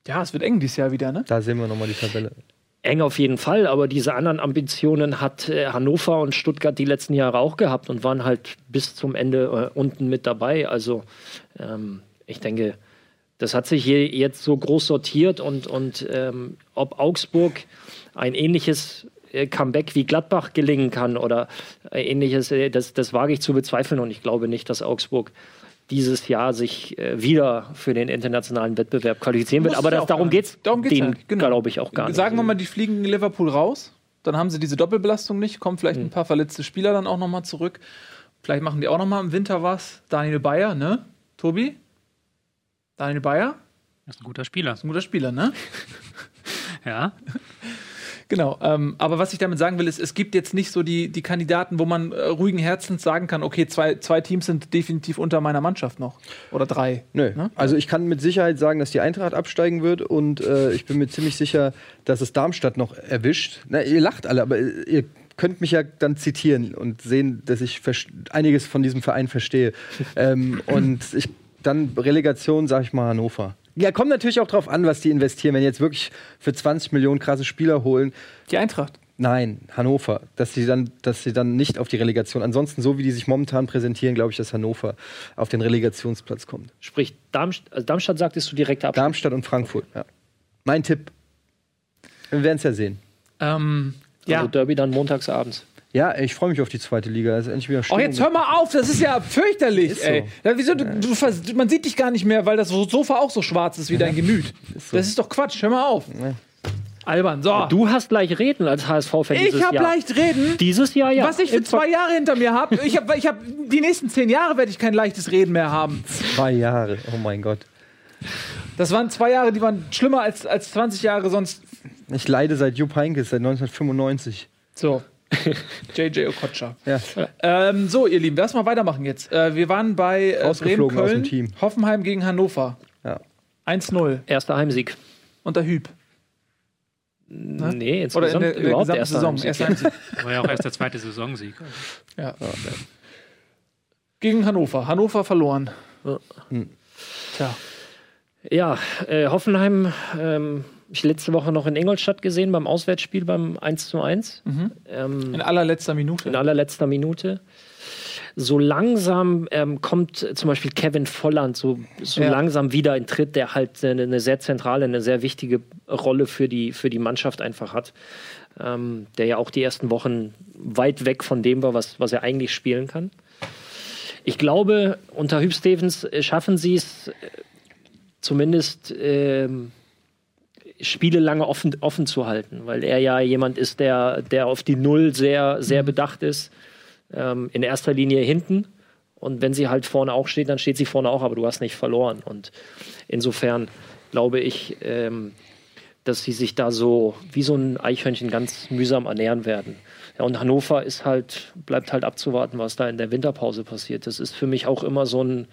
ja, es wird eng dieses Jahr wieder, ne? Da sehen wir nochmal die Tabelle. Eng auf jeden Fall, aber diese anderen Ambitionen hat äh, Hannover und Stuttgart die letzten Jahre auch gehabt und waren halt bis zum Ende äh, unten mit dabei. Also ähm, ich denke, das hat sich hier jetzt so groß sortiert und, und ähm, ob Augsburg ein ähnliches äh, Comeback wie Gladbach gelingen kann oder äh, ähnliches, äh, das, das wage ich zu bezweifeln und ich glaube nicht, dass Augsburg dieses Jahr sich äh, wieder für den internationalen Wettbewerb qualifizieren wird. Aber das, darum geht es nicht. Darum geht's denen, ja, genau. glaube ich, auch gar nicht. Sagen wir mal, die fliegen in Liverpool raus. Dann haben sie diese Doppelbelastung nicht. Kommen vielleicht ein paar verletzte Spieler dann auch noch mal zurück. Vielleicht machen die auch noch mal im Winter was. Daniel Bayer, ne? Tobi? Daniel Bayer? Das ist ein guter Spieler. Ein guter Spieler, ne? Ja. Genau, ähm, aber was ich damit sagen will, ist, es gibt jetzt nicht so die, die Kandidaten, wo man äh, ruhigen Herzens sagen kann, okay, zwei, zwei Teams sind definitiv unter meiner Mannschaft noch. Oder drei. Nö. Ne? Also ich kann mit Sicherheit sagen, dass die Eintracht absteigen wird und äh, ich bin mir ziemlich sicher, dass es Darmstadt noch erwischt. Na, ihr lacht alle, aber ihr könnt mich ja dann zitieren und sehen, dass ich einiges von diesem Verein verstehe. ähm, und ich dann Relegation, sag ich mal, Hannover. Ja, kommt natürlich auch drauf an, was die investieren. Wenn die jetzt wirklich für 20 Millionen krasse Spieler holen, Die Eintracht. Nein, Hannover. Dass sie dann, dass sie dann nicht auf die Relegation. Ansonsten, so wie die sich momentan präsentieren, glaube ich, dass Hannover auf den Relegationsplatz kommt. Sprich, Darmstadt, also Darmstadt sagtest du direkte Abstieg. Darmstadt und Frankfurt, ja. Mein Tipp. Wir werden es ja sehen. Ähm, ja. Also Derby dann montags abends. Ja, ich freue mich auf die zweite Liga. Es ist endlich wieder Oh, Stimmung. jetzt hör mal auf, das ist ja fürchterlich, Ist so. ey. Wieso, du, du, man sieht dich gar nicht mehr, weil das Sofa auch so schwarz ist wie dein Gemüt. Das ist doch Quatsch, hör mal auf. Albern, so. Du hast gleich reden als HSV-Fan dieses ich hab Jahr. leicht reden. Dieses Jahr ja. Was ich für Im zwei Jahre hinter mir habe. Ich hab, ich hab, die nächsten zehn Jahre werde ich kein leichtes Reden mehr haben. Zwei Jahre. Oh mein Gott. Das waren zwei Jahre, die waren schlimmer als, als 20 Jahre sonst. Ich leide seit Jupp Heynckes, seit 1995. So. JJ Okocha. Ja. Ähm, so, ihr Lieben, lass mal weitermachen jetzt. Äh, wir waren bei äh, Bremen, Rausgeflogen aus dem Köln, Team. Hoffenheim gegen Hannover. Ja. 1-0 Erster Heimsieg. unter Hüb. Nee, Oder in der, in der überhaupt gesamten erster Saison. Heimsieg. Erster Heimsieg. War ja auch erst der zweite Saisonsieg. Ja. Gegen Hannover. Hannover verloren. Ja. Tja. Ja, äh, Hoffenheim, ähm, ich letzte Woche noch in Ingolstadt gesehen beim Auswärtsspiel beim 1 zu 1. Ähm, In allerletzter Minute. in allerletzter Minute. So langsam ähm, kommt zum Beispiel Kevin Volland so, so Ja. langsam wieder in Tritt, der halt eine, eine sehr zentrale, eine sehr wichtige Rolle für die, für die Mannschaft einfach hat. Ähm, der ja auch die ersten Wochen weit weg von dem war, was, was er eigentlich spielen kann. Ich glaube, unter Hüb Stevens äh, schaffen sie es äh, zumindest ähm, Spiele lange offen, offen zu halten, weil er ja jemand ist, der, der auf die Null sehr, sehr bedacht ist. Ähm, in erster Linie hinten. Und wenn sie halt vorne auch steht, dann steht sie vorne auch, aber du hast nicht verloren. Und insofern glaube ich, ähm, dass sie sich da so wie so ein Eichhörnchen ganz mühsam ernähren werden. Ja, und Hannover ist halt, bleibt halt abzuwarten, was da in der Winterpause passiert. Das ist für mich auch immer so, ein,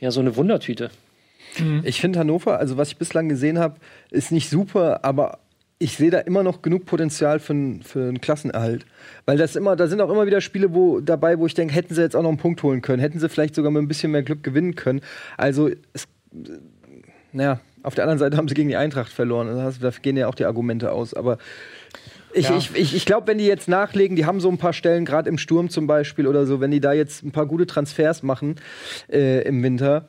ja, so eine Wundertüte. Ich finde Hannover, also was ich bislang gesehen habe, ist nicht super, aber ich sehe da immer noch genug Potenzial für, für einen Klassenerhalt. Weil das immer, da sind auch immer wieder Spiele wo, dabei, wo ich denke, hätten sie jetzt auch noch einen Punkt holen können, hätten sie vielleicht sogar mit ein bisschen mehr Glück gewinnen können. Also, es, naja, auf der anderen Seite haben sie gegen die Eintracht verloren. Also, Da gehen ja auch die Argumente aus. Aber ich, Ja. ich, ich, ich glaube, wenn die jetzt nachlegen, die haben so ein paar Stellen, gerade im Sturm zum Beispiel oder so, wenn die da jetzt ein paar gute Transfers machen äh, im Winter,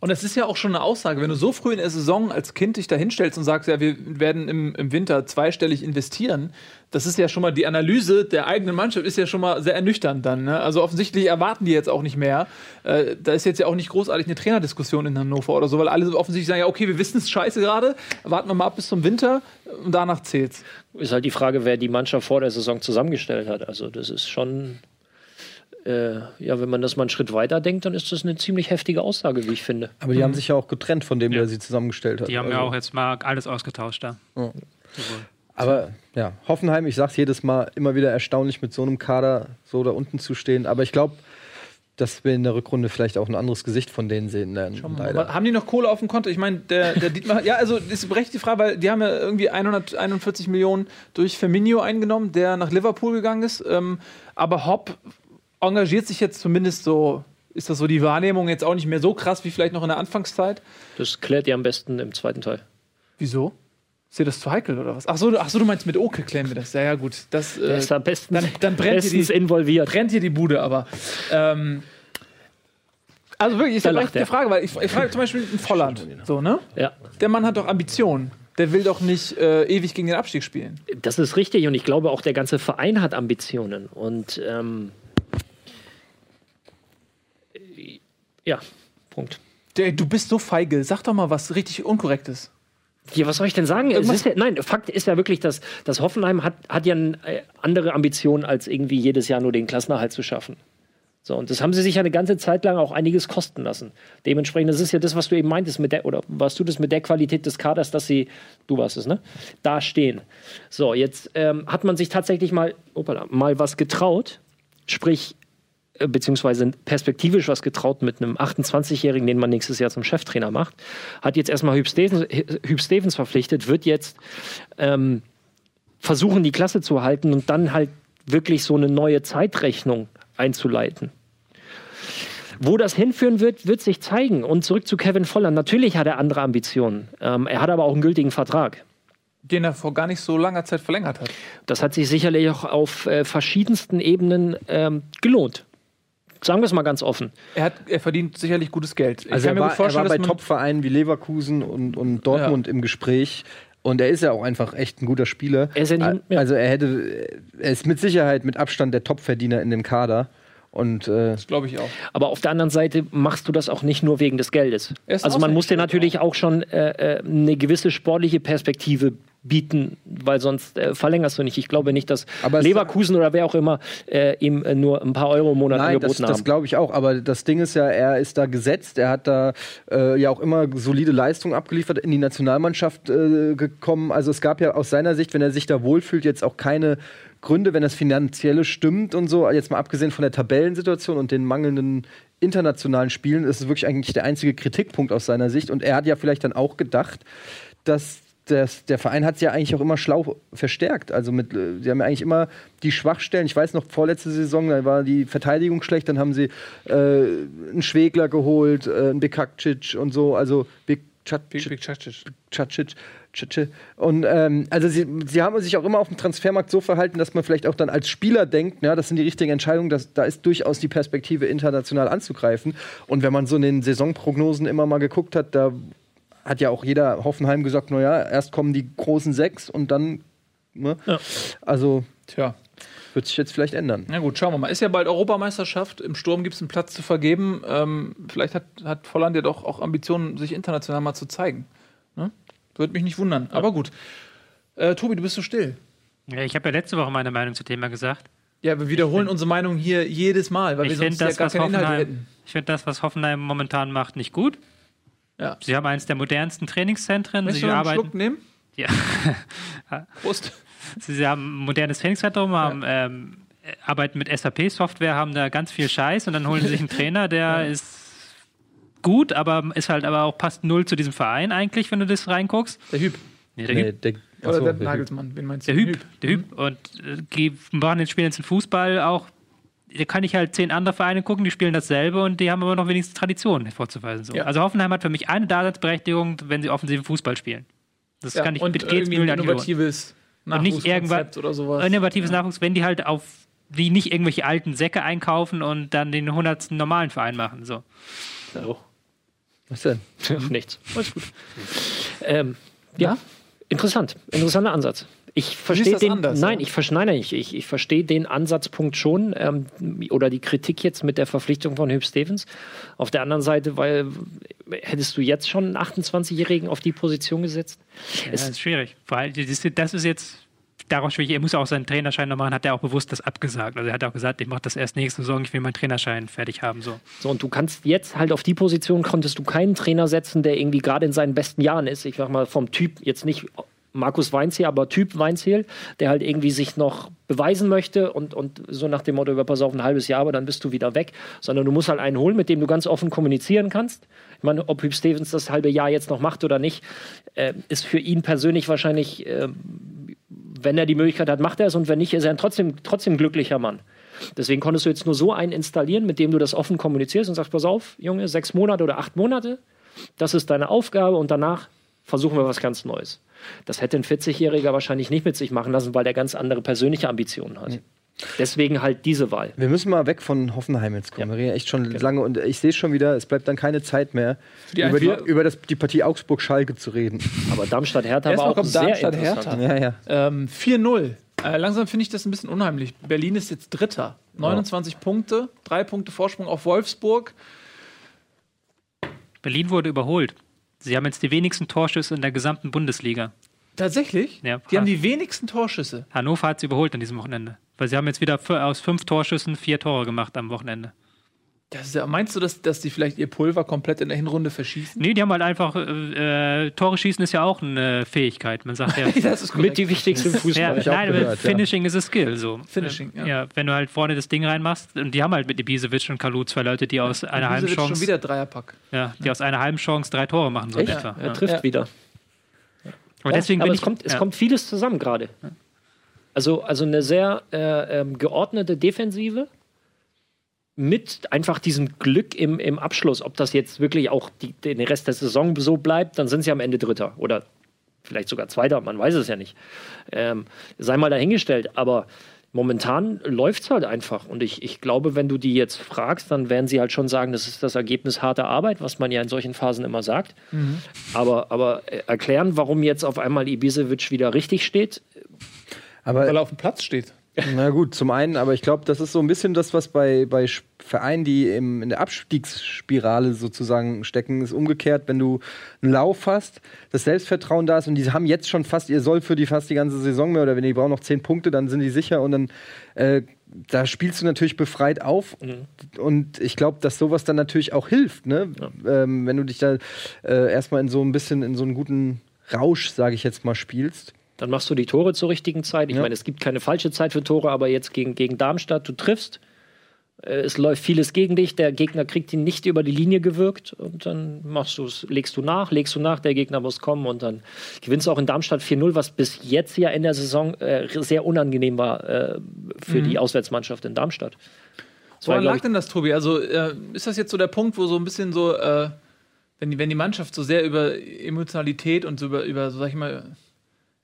Und es ist ja auch schon eine Aussage, wenn du so früh in der Saison als Kind dich da hinstellst und sagst, ja, wir werden im, im Winter zweistellig investieren, das ist ja schon mal die Analyse der eigenen Mannschaft ist ja schon mal sehr ernüchternd dann. Ne? Also offensichtlich erwarten die jetzt auch nicht mehr. Äh, da ist jetzt ja auch nicht großartig eine Trainerdiskussion in Hannover oder so, weil alle offensichtlich sagen, ja, okay, wir wissen es scheiße gerade, warten wir mal ab bis zum Winter und danach zählt's. Ist halt die Frage, wer die Mannschaft vor der Saison zusammengestellt hat. Also das ist schon äh, ja, wenn man das mal einen Schritt weiter denkt, dann ist das eine ziemlich heftige Aussage, wie ich finde. Aber die haben sich ja auch getrennt von dem, der sie zusammengestellt hat. Die haben ja Also- auch jetzt mal alles ausgetauscht da. Aber ja, Hoffenheim, ich sag's jedes Mal, immer wieder erstaunlich mit so einem Kader so da unten zu stehen. Aber ich glaube, dass wir in der Rückrunde vielleicht auch ein anderes Gesicht von denen sehen werden. Haben die noch Kohle auf dem Konto? Ich meine, der, der Dietmar, ja, also das ist berechtigt die Frage, weil die haben ja irgendwie 141 Millionen durch Firmino eingenommen, der nach Liverpool gegangen ist. Ähm, aber Hopp engagiert sich jetzt zumindest so, ist das so die Wahrnehmung jetzt auch nicht mehr so krass wie vielleicht noch in der Anfangszeit. Das klärt ihr am besten im zweiten Teil. Wieso? Ist dir das zu heikel oder was? Ach so, du- ach so, du meinst mit Oke klären wir das. Ja, ja, gut. Das, äh, ist am besten, dann, dann brennt hier bestens die, involviert. brennt hier die Bude, aber. Ähm, also wirklich, ist ja echt die. Frage, weil ich, ich frage zum Beispiel einen Volland. So, ne? Ja. Der Mann hat doch Ambitionen. Der will doch nicht äh, ewig gegen den Abstieg spielen. Das ist richtig und ich glaube auch der ganze Verein hat Ambitionen und ähm, ja, Punkt. Der, du bist so feige. Sag doch mal was richtig Unkorrektes. Ja, was soll ich denn sagen? Ja, nein, Fakt ist ja wirklich, dass, dass Hoffenheim hat, hat ja äh, andere Ambitionen, als irgendwie jedes Jahr nur den Klassenerhalt zu schaffen. So, und das haben sie sich ja eine ganze Zeit lang auch einiges kosten lassen. Dementsprechend, das ist ja das, was du eben meintest, mit der, oder warst du das mit der Qualität des Kaders, dass sie, du warst es, ne? Da stehen. So, jetzt ähm, hat man sich tatsächlich mal, opala, mal was getraut, sprich, beziehungsweise perspektivisch was getraut mit einem 28-Jährigen, den man nächstes Jahr zum Cheftrainer macht. Hat jetzt erstmal Hüb Stevens, Hüb Stevens verpflichtet, wird jetzt ähm, versuchen, die Klasse zu halten und dann halt wirklich so eine neue Zeitrechnung einzuleiten. Wo das hinführen wird, wird sich zeigen. Und zurück zu Kevin Volland. Natürlich hat er andere Ambitionen. Ähm, er hat aber auch einen gültigen Vertrag. Den er vor gar nicht so langer Zeit verlängert hat. Das hat sich sicherlich auch auf äh, verschiedensten Ebenen ähm, gelohnt. Sagen wir es mal ganz offen. Er, hat, er verdient sicherlich gutes Geld. Ich Also er war, er war bei Top-Vereinen wie Leverkusen und, und Dortmund im Gespräch. Und er ist ja auch einfach echt ein guter Spieler. Er ist ja nicht- ja. Also er hätte, er ist mit Sicherheit mit Abstand der Topverdiener in dem Kader. Und äh, Das glaube ich auch. Aber auf der anderen Seite machst du das auch nicht nur wegen des Geldes. Also man muss dir natürlich auch schon äh, äh, eine gewisse sportliche Perspektive bieten, weil sonst äh, verlängerst du nicht. Ich glaube nicht, dass Leverkusen oder wer auch immer äh, ihm äh, nur ein paar Euro im Monat Nein, das, angeboten das haben. glaube ich auch. Aber das Ding ist ja, er ist da gesetzt. Er hat da äh, ja auch immer solide Leistungen abgeliefert, in die Nationalmannschaft äh, gekommen. Also es gab ja aus seiner Sicht, wenn er sich da wohlfühlt, jetzt auch keine Gründe, wenn das Finanzielle stimmt und so. Jetzt mal abgesehen von der Tabellensituation und den mangelnden internationalen Spielen, ist es wirklich eigentlich der einzige Kritikpunkt aus seiner Sicht. Und er hat ja vielleicht dann auch gedacht, dass das, der Verein hat es ja eigentlich auch immer schlau verstärkt. Also mit, äh, sie haben ja eigentlich immer die Schwachstellen. Ich weiß noch, vorletzte Saison, da war die Verteidigung schlecht, dann haben sie äh, einen Schwegler geholt, äh, einen Bekakcic und so. Also Bekakcic. Und ähm, also sie, sie haben sich auch immer auf dem Transfermarkt so verhalten, dass man vielleicht auch dann als Spieler denkt, ja, das sind die richtigen Entscheidungen, dass, da ist durchaus die Perspektive, international anzugreifen. Und wenn man so in den Saisonprognosen immer mal geguckt hat, da hat ja auch jeder Hoffenheim gesagt, naja, erst kommen die großen sechs und dann, ne? Ja. Also Tja. wird sich jetzt vielleicht ändern. Na gut, schauen wir mal. Ist ja bald Europameisterschaft. Im Sturm gibt es einen Platz zu vergeben. Ähm, vielleicht hat, hat Volland ja doch auch Ambitionen, sich international mal zu zeigen. Ne? Würde mich nicht wundern. Aber gut. Äh, Tobi, du bist so still. Ja, ich habe ja letzte Woche meine Meinung zum Thema gesagt. Ja, wir wiederholen unsere Meinung hier jedes Mal, weil Ich wir sonst finde ja das, gar was keine Inhalte Hoffenheim, hätten. ich find das, was Hoffenheim momentan macht, nicht gut. Ja. Sie haben eines der modernsten Trainingszentren. Möchtest Sie du einen arbeiten, Schluck nehmen? ja. Prost. Sie sie haben ein modernes Trainingszentrum, haben, ähm, äh, arbeiten mit SAP-Software, haben da ganz viel Scheiß und dann holen sie sich einen Trainer, der ist gut, aber ist halt aber auch passt null zu diesem Verein eigentlich, wenn du das reinguckst. Der Hüb. Nee, der Nee, Hüb. der, Oder achso, der der Nagelsmann. Wen meinst du? Der Hüb, der Hüb. Und äh, machen den Spielen jetzt einen Fußball auch. Da kann ich halt zehn andere Vereine gucken, die spielen dasselbe und die haben aber noch wenigstens Tradition vorzuweisen. So. Ja. Also Hoffenheim hat für mich eine Daseinsberechtigung, wenn sie offensiven Fußball spielen. Das Ja, kann ich und mit irgendwie ein innovatives Und nicht irgendwas Nachwuchskonzept oder sowas. innovatives Nachwuchs, wenn die halt auf die nicht irgendwelche alten Säcke einkaufen und dann den hundertsten normalen Verein machen. So. Was denn? Nichts. Alles gut. Ähm, ja, interessant. Interessanter Ansatz. Ich verstehe das den. anders, nein, ja? ich verstehe nein, ich, ich, ich verstehe den Ansatzpunkt schon ähm, oder die Kritik jetzt mit der Verpflichtung von Hüb Stevens. Auf der anderen Seite, weil hättest du jetzt schon einen 28-Jährigen auf die Position gesetzt? Ja, Es- das ist schwierig. Vor allem, das ist, das ist jetzt daraus schwierig. Er muss auch seinen Trainerschein noch machen, hat er auch bewusst das abgesagt. Also er hat auch gesagt, ich mache das erst nächste Saison, ich will meinen Trainerschein fertig haben. So. So, und du kannst jetzt halt auf die Position konntest du keinen Trainer setzen, der irgendwie gerade in seinen besten Jahren ist. Ich sag mal vom Typ, jetzt nicht Markus Weinziel, aber Typ Weinziel, der halt irgendwie sich noch beweisen möchte und, und so nach dem Motto, über pass auf ein halbes Jahr, aber dann bist du wieder weg. Sondern du musst halt einen holen, mit dem du ganz offen kommunizieren kannst. Ich meine, ob Hüb Stevens das halbe Jahr jetzt noch macht oder nicht, äh, ist für ihn persönlich wahrscheinlich, äh, wenn er die Möglichkeit hat, macht er es und wenn nicht, ist er ein trotzdem, trotzdem glücklicher Mann. Deswegen konntest du jetzt nur so einen installieren, mit dem du das offen kommunizierst und sagst, pass auf, Junge, sechs Monate oder acht Monate, das ist deine Aufgabe und danach versuchen wir was ganz Neues. Das hätte ein 40-Jähriger wahrscheinlich nicht mit sich machen lassen, weil der ganz andere persönliche Ambitionen hat. Deswegen halt diese Wahl. Wir müssen mal weg von Hoffenheim jetzt kommen. Ja. Wir reden echt schon lange und ich sehe schon wieder, es bleibt dann keine Zeit mehr, die über, die, über das, die Partie Augsburg-Schalke zu reden. Aber Darmstadt-Hertha war auch sehr Darmstadt interessant. Hertha. Ja, ja. Ähm, 4-0. Äh, langsam finde ich das ein bisschen unheimlich. Berlin ist jetzt Dritter. 29 Punkte, drei Punkte Vorsprung auf Wolfsburg. Berlin wurde überholt. Sie haben jetzt die wenigsten Torschüsse in der gesamten Bundesliga. Tatsächlich? Ja. Die haben die wenigsten Torschüsse. Hannover hat sie überholt an diesem Wochenende. Weil sie haben jetzt wieder aus fünf Torschüssen vier Tore gemacht am Wochenende. Das ist ja, meinst du, dass, dass die vielleicht ihr Pulver komplett in der Hinrunde verschießen? Nee, die haben halt einfach, äh, Tore schießen ist ja auch eine Fähigkeit. Man sagt ja, das ist Mit die wichtigsten ja Fußballer. ich auch nein, aber gehört, ja. Finishing ist a Skill. So. Finishing, Äh, ja. Wenn du halt vorne das Ding reinmachst, und die haben halt mit Ibisevic und Kalu zwei Leute, die aus einer halben Chance, schon wieder Dreierpack. ja, die aus einer halben Chance drei Tore machen so in Echt? etwa. Er Ja. trifft Ja. wieder. Aber Ja, deswegen aber bin es, ich, kommt, es ja. kommt vieles zusammen gerade. Also, also eine sehr äh, ähm, geordnete Defensive mit einfach diesem Glück im, im Abschluss. Ob das jetzt wirklich auch die, den Rest der Saison so bleibt, dann sind sie am Ende Dritter oder vielleicht sogar Zweiter, man weiß es ja nicht. Ähm, sei mal dahingestellt, aber momentan läuft es halt einfach. Und ich, ich glaube, wenn du die jetzt fragst, dann werden sie halt schon sagen, das ist das Ergebnis harter Arbeit, was man ja in solchen Phasen immer sagt. Aber, aber äh, erklären, warum jetzt auf einmal Ibisevic wieder richtig steht, Aber Weil er auf dem Platz steht. Na gut, zum einen, aber ich glaube, das ist so ein bisschen das, was bei, bei Vereinen, die im, in der Abstiegsspirale sozusagen stecken, ist umgekehrt, wenn du einen Lauf hast, das Selbstvertrauen da ist und die haben jetzt schon fast ihr Soll für die fast die ganze Saison mehr oder wenn die brauchen noch zehn Punkte, dann sind die sicher und dann äh, da spielst du natürlich befreit auf und ich glaube, dass sowas dann natürlich auch hilft, ne? Ähm, wenn du dich da äh, erstmal in so ein bisschen in so einen guten Rausch, sage ich jetzt mal, spielst. Dann machst du die Tore zur richtigen Zeit. Ich Ja. meine, es gibt keine falsche Zeit für Tore, aber jetzt gegen, gegen Darmstadt, du triffst. Äh, Es läuft vieles gegen dich, der Gegner kriegt ihn nicht über die Linie gewirkt und dann machst du es, legst du nach, legst du nach, der Gegner muss kommen und dann gewinnst du auch in Darmstadt 4-0, was bis jetzt ja in der Saison äh, sehr unangenehm war äh, für die Auswärtsmannschaft in Darmstadt. Das war, Woran glaub lag ich, denn das, Tobi? Also äh, ist das jetzt so der Punkt, wo so ein bisschen so, äh, wenn, die, wenn die Mannschaft so sehr über Emotionalität und so über, über so sag ich mal,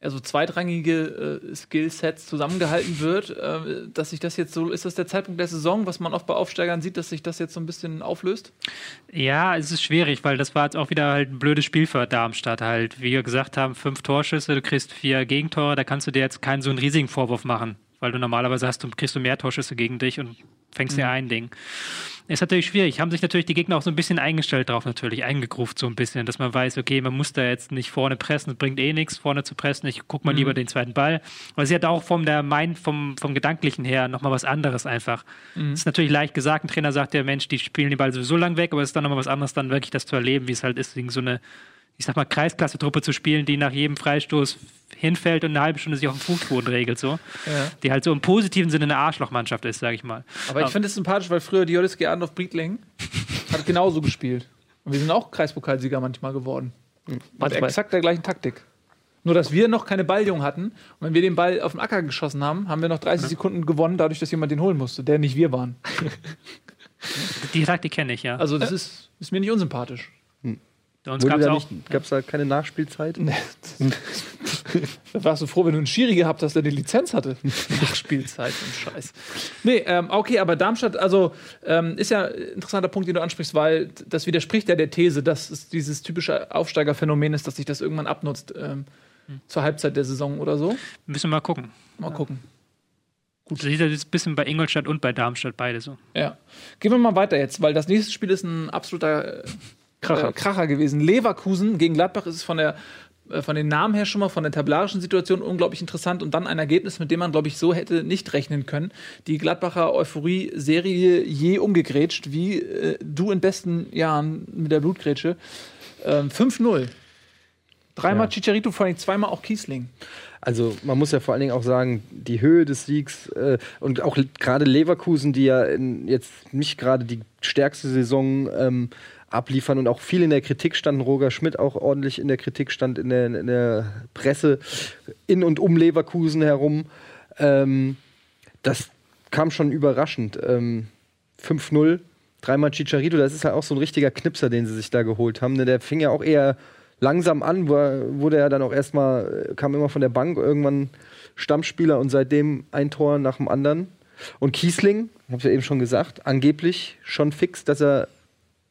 eher so zweitrangige äh, Skillsets zusammengehalten wird, äh, dass sich das jetzt so, ist das der Zeitpunkt der Saison, was man oft bei Aufsteigern sieht, dass sich das jetzt so ein bisschen auflöst? Ja, es ist schwierig, weil das war jetzt auch wieder halt ein blödes Spiel für Darmstadt halt. Wie wir gesagt haben, fünf Torschüsse, du kriegst vier Gegentore, da kannst du dir jetzt keinen so einen riesigen Vorwurf machen, weil du normalerweise hast, du kriegst du mehr Torschüsse gegen dich und fängst dir ein Ding. Ist natürlich schwierig. Haben sich natürlich die Gegner auch so ein bisschen eingestellt drauf, natürlich, eingegruft so ein bisschen, dass man weiß, okay, man muss da jetzt nicht vorne pressen, das bringt eh nichts, vorne zu pressen. Ich guck mal lieber den zweiten Ball. Aber sie hat auch vom, der Mind, vom, vom Gedanklichen her nochmal was anderes einfach. Ist natürlich leicht gesagt, ein Trainer sagt ja, Mensch, die spielen den Ball sowieso lang weg, aber es ist dann nochmal was anderes, dann wirklich das zu erleben, wie es halt ist, gegen so eine, ich sag mal, Kreisklasse-Truppe zu spielen, die nach jedem Freistoß hinfällt und eine halbe Stunde sich auf dem Fußboden regelt, so. Ja. Die halt so im positiven Sinne eine Arschlochmannschaft ist, sag ich mal. Aber ich finde es sympathisch, weil früher Diolis Adolf Briedling hat genauso gespielt. Und wir sind auch Kreispokalsieger manchmal geworden. Mit Manchmal. exakt der gleichen Taktik. Nur, dass wir noch keine Balljung hatten. Und wenn wir den Ball auf den Acker geschossen haben, haben wir noch 30 Sekunden gewonnen, dadurch, dass jemand den holen musste, der nicht wir waren. Die Taktik kenne ich, ja. Also, das ist, ist mir nicht unsympathisch. Gab es da auch. keine Nachspielzeit? Da warst du froh, wenn du einen Schiri gehabt hast, der die Lizenz hatte. Nachspielzeit und Scheiß. Nee, ähm, okay, aber Darmstadt, also ähm, ist ja ein interessanter Punkt, den du ansprichst, weil das widerspricht ja der These, dass es dieses typische Aufsteigerphänomen ist, dass sich das irgendwann abnutzt ähm, zur Halbzeit der Saison oder so. Müssen wir mal gucken. Mal gucken. Gut, das sieht jetzt ein bisschen bei Ingolstadt und bei Darmstadt beide so. Ja. Gehen wir mal weiter jetzt, weil das nächste Spiel ist ein absoluter äh, Kracher, Kracher gewesen. Leverkusen gegen Gladbach ist es von der äh, von den Namen her schon mal, von der tabellarischen Situation unglaublich interessant und dann ein Ergebnis, mit dem man, glaube ich, so hätte nicht rechnen können. Die Gladbacher Euphorie-Serie je umgegrätscht, wie äh, du in besten Jahren mit der Blutgrätsche. Ähm, 5-0. Dreimal Ja. Chicharito, vor allem zweimal auch Kiesling. Also man muss ja vor allen Dingen auch sagen, die Höhe des Siegs äh, und auch gerade Leverkusen, die ja in, jetzt nicht gerade die stärkste Saison ähm, abliefern und auch viel in der Kritik standen, Roger Schmidt auch ordentlich in der Kritik stand in der, in der Presse in und um Leverkusen herum. Ähm, das kam schon überraschend. Ähm, 5-0, dreimal Chicharito, das ist ja auch so ein richtiger Knipser, den sie sich da geholt haben. Ne? Der fing ja auch eher langsam an, wurde er dann auch erstmal, kam immer von der Bank, irgendwann Stammspieler und seitdem ein Tor nach dem anderen. Und Kiesling, ich habe ja eben schon gesagt, angeblich schon fix, dass er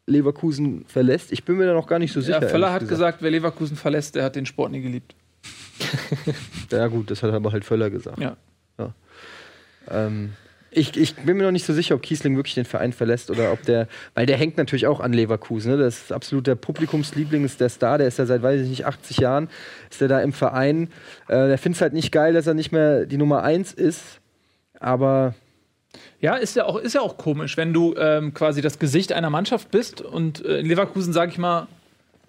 Leverkusen verlässt. Ich bin mir da noch gar nicht so sicher. Ja, Völler hat gesagt, wer Leverkusen verlässt, der hat den Sport nie geliebt. Ja, gut, das hat aber halt Völler gesagt. Ja. Ähm, ich, ich bin mir noch nicht so sicher, ob Kiesling wirklich den Verein verlässt oder ob der, weil der hängt natürlich auch an Leverkusen. Ne? Das ist absolut der Publikumsliebling, ist der Star, der ist ja seit, weiß ich nicht, 80 Jahren, ist der da im Verein. Äh, der findet es halt nicht geil, dass er nicht mehr die Nummer 1 ist, aber Ja, ist ja auch, ist ja auch komisch, wenn du ähm, quasi das Gesicht einer Mannschaft bist und äh, in Leverkusen, sage ich mal,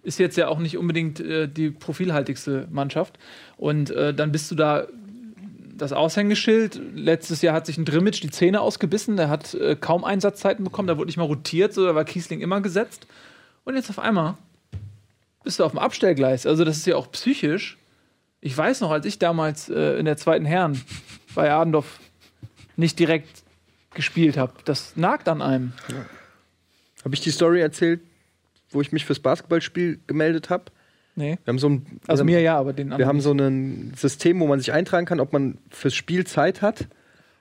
ist jetzt ja auch nicht unbedingt äh, die profilhaltigste Mannschaft. Und äh, dann bist du da das Aushängeschild. Letztes Jahr hat sich ein Drimmitsch die Zähne ausgebissen, der hat äh, kaum Einsatzzeiten bekommen, da wurde nicht mal rotiert, so da war Kiesling immer gesetzt. Und jetzt auf einmal bist du auf dem Abstellgleis. Also, das ist ja auch psychisch. Ich weiß noch, als ich damals äh, in der zweiten Herren bei Adendorf nicht direkt gespielt habe. Das nagt an einem. habe ich die Story erzählt, wo ich mich fürs Basketballspiel gemeldet habe? Nee. Wir haben so ein, Also wir mir ja, aber den wir anderen. haben so ein System, wo man sich eintragen kann, ob man fürs Spiel Zeit hat.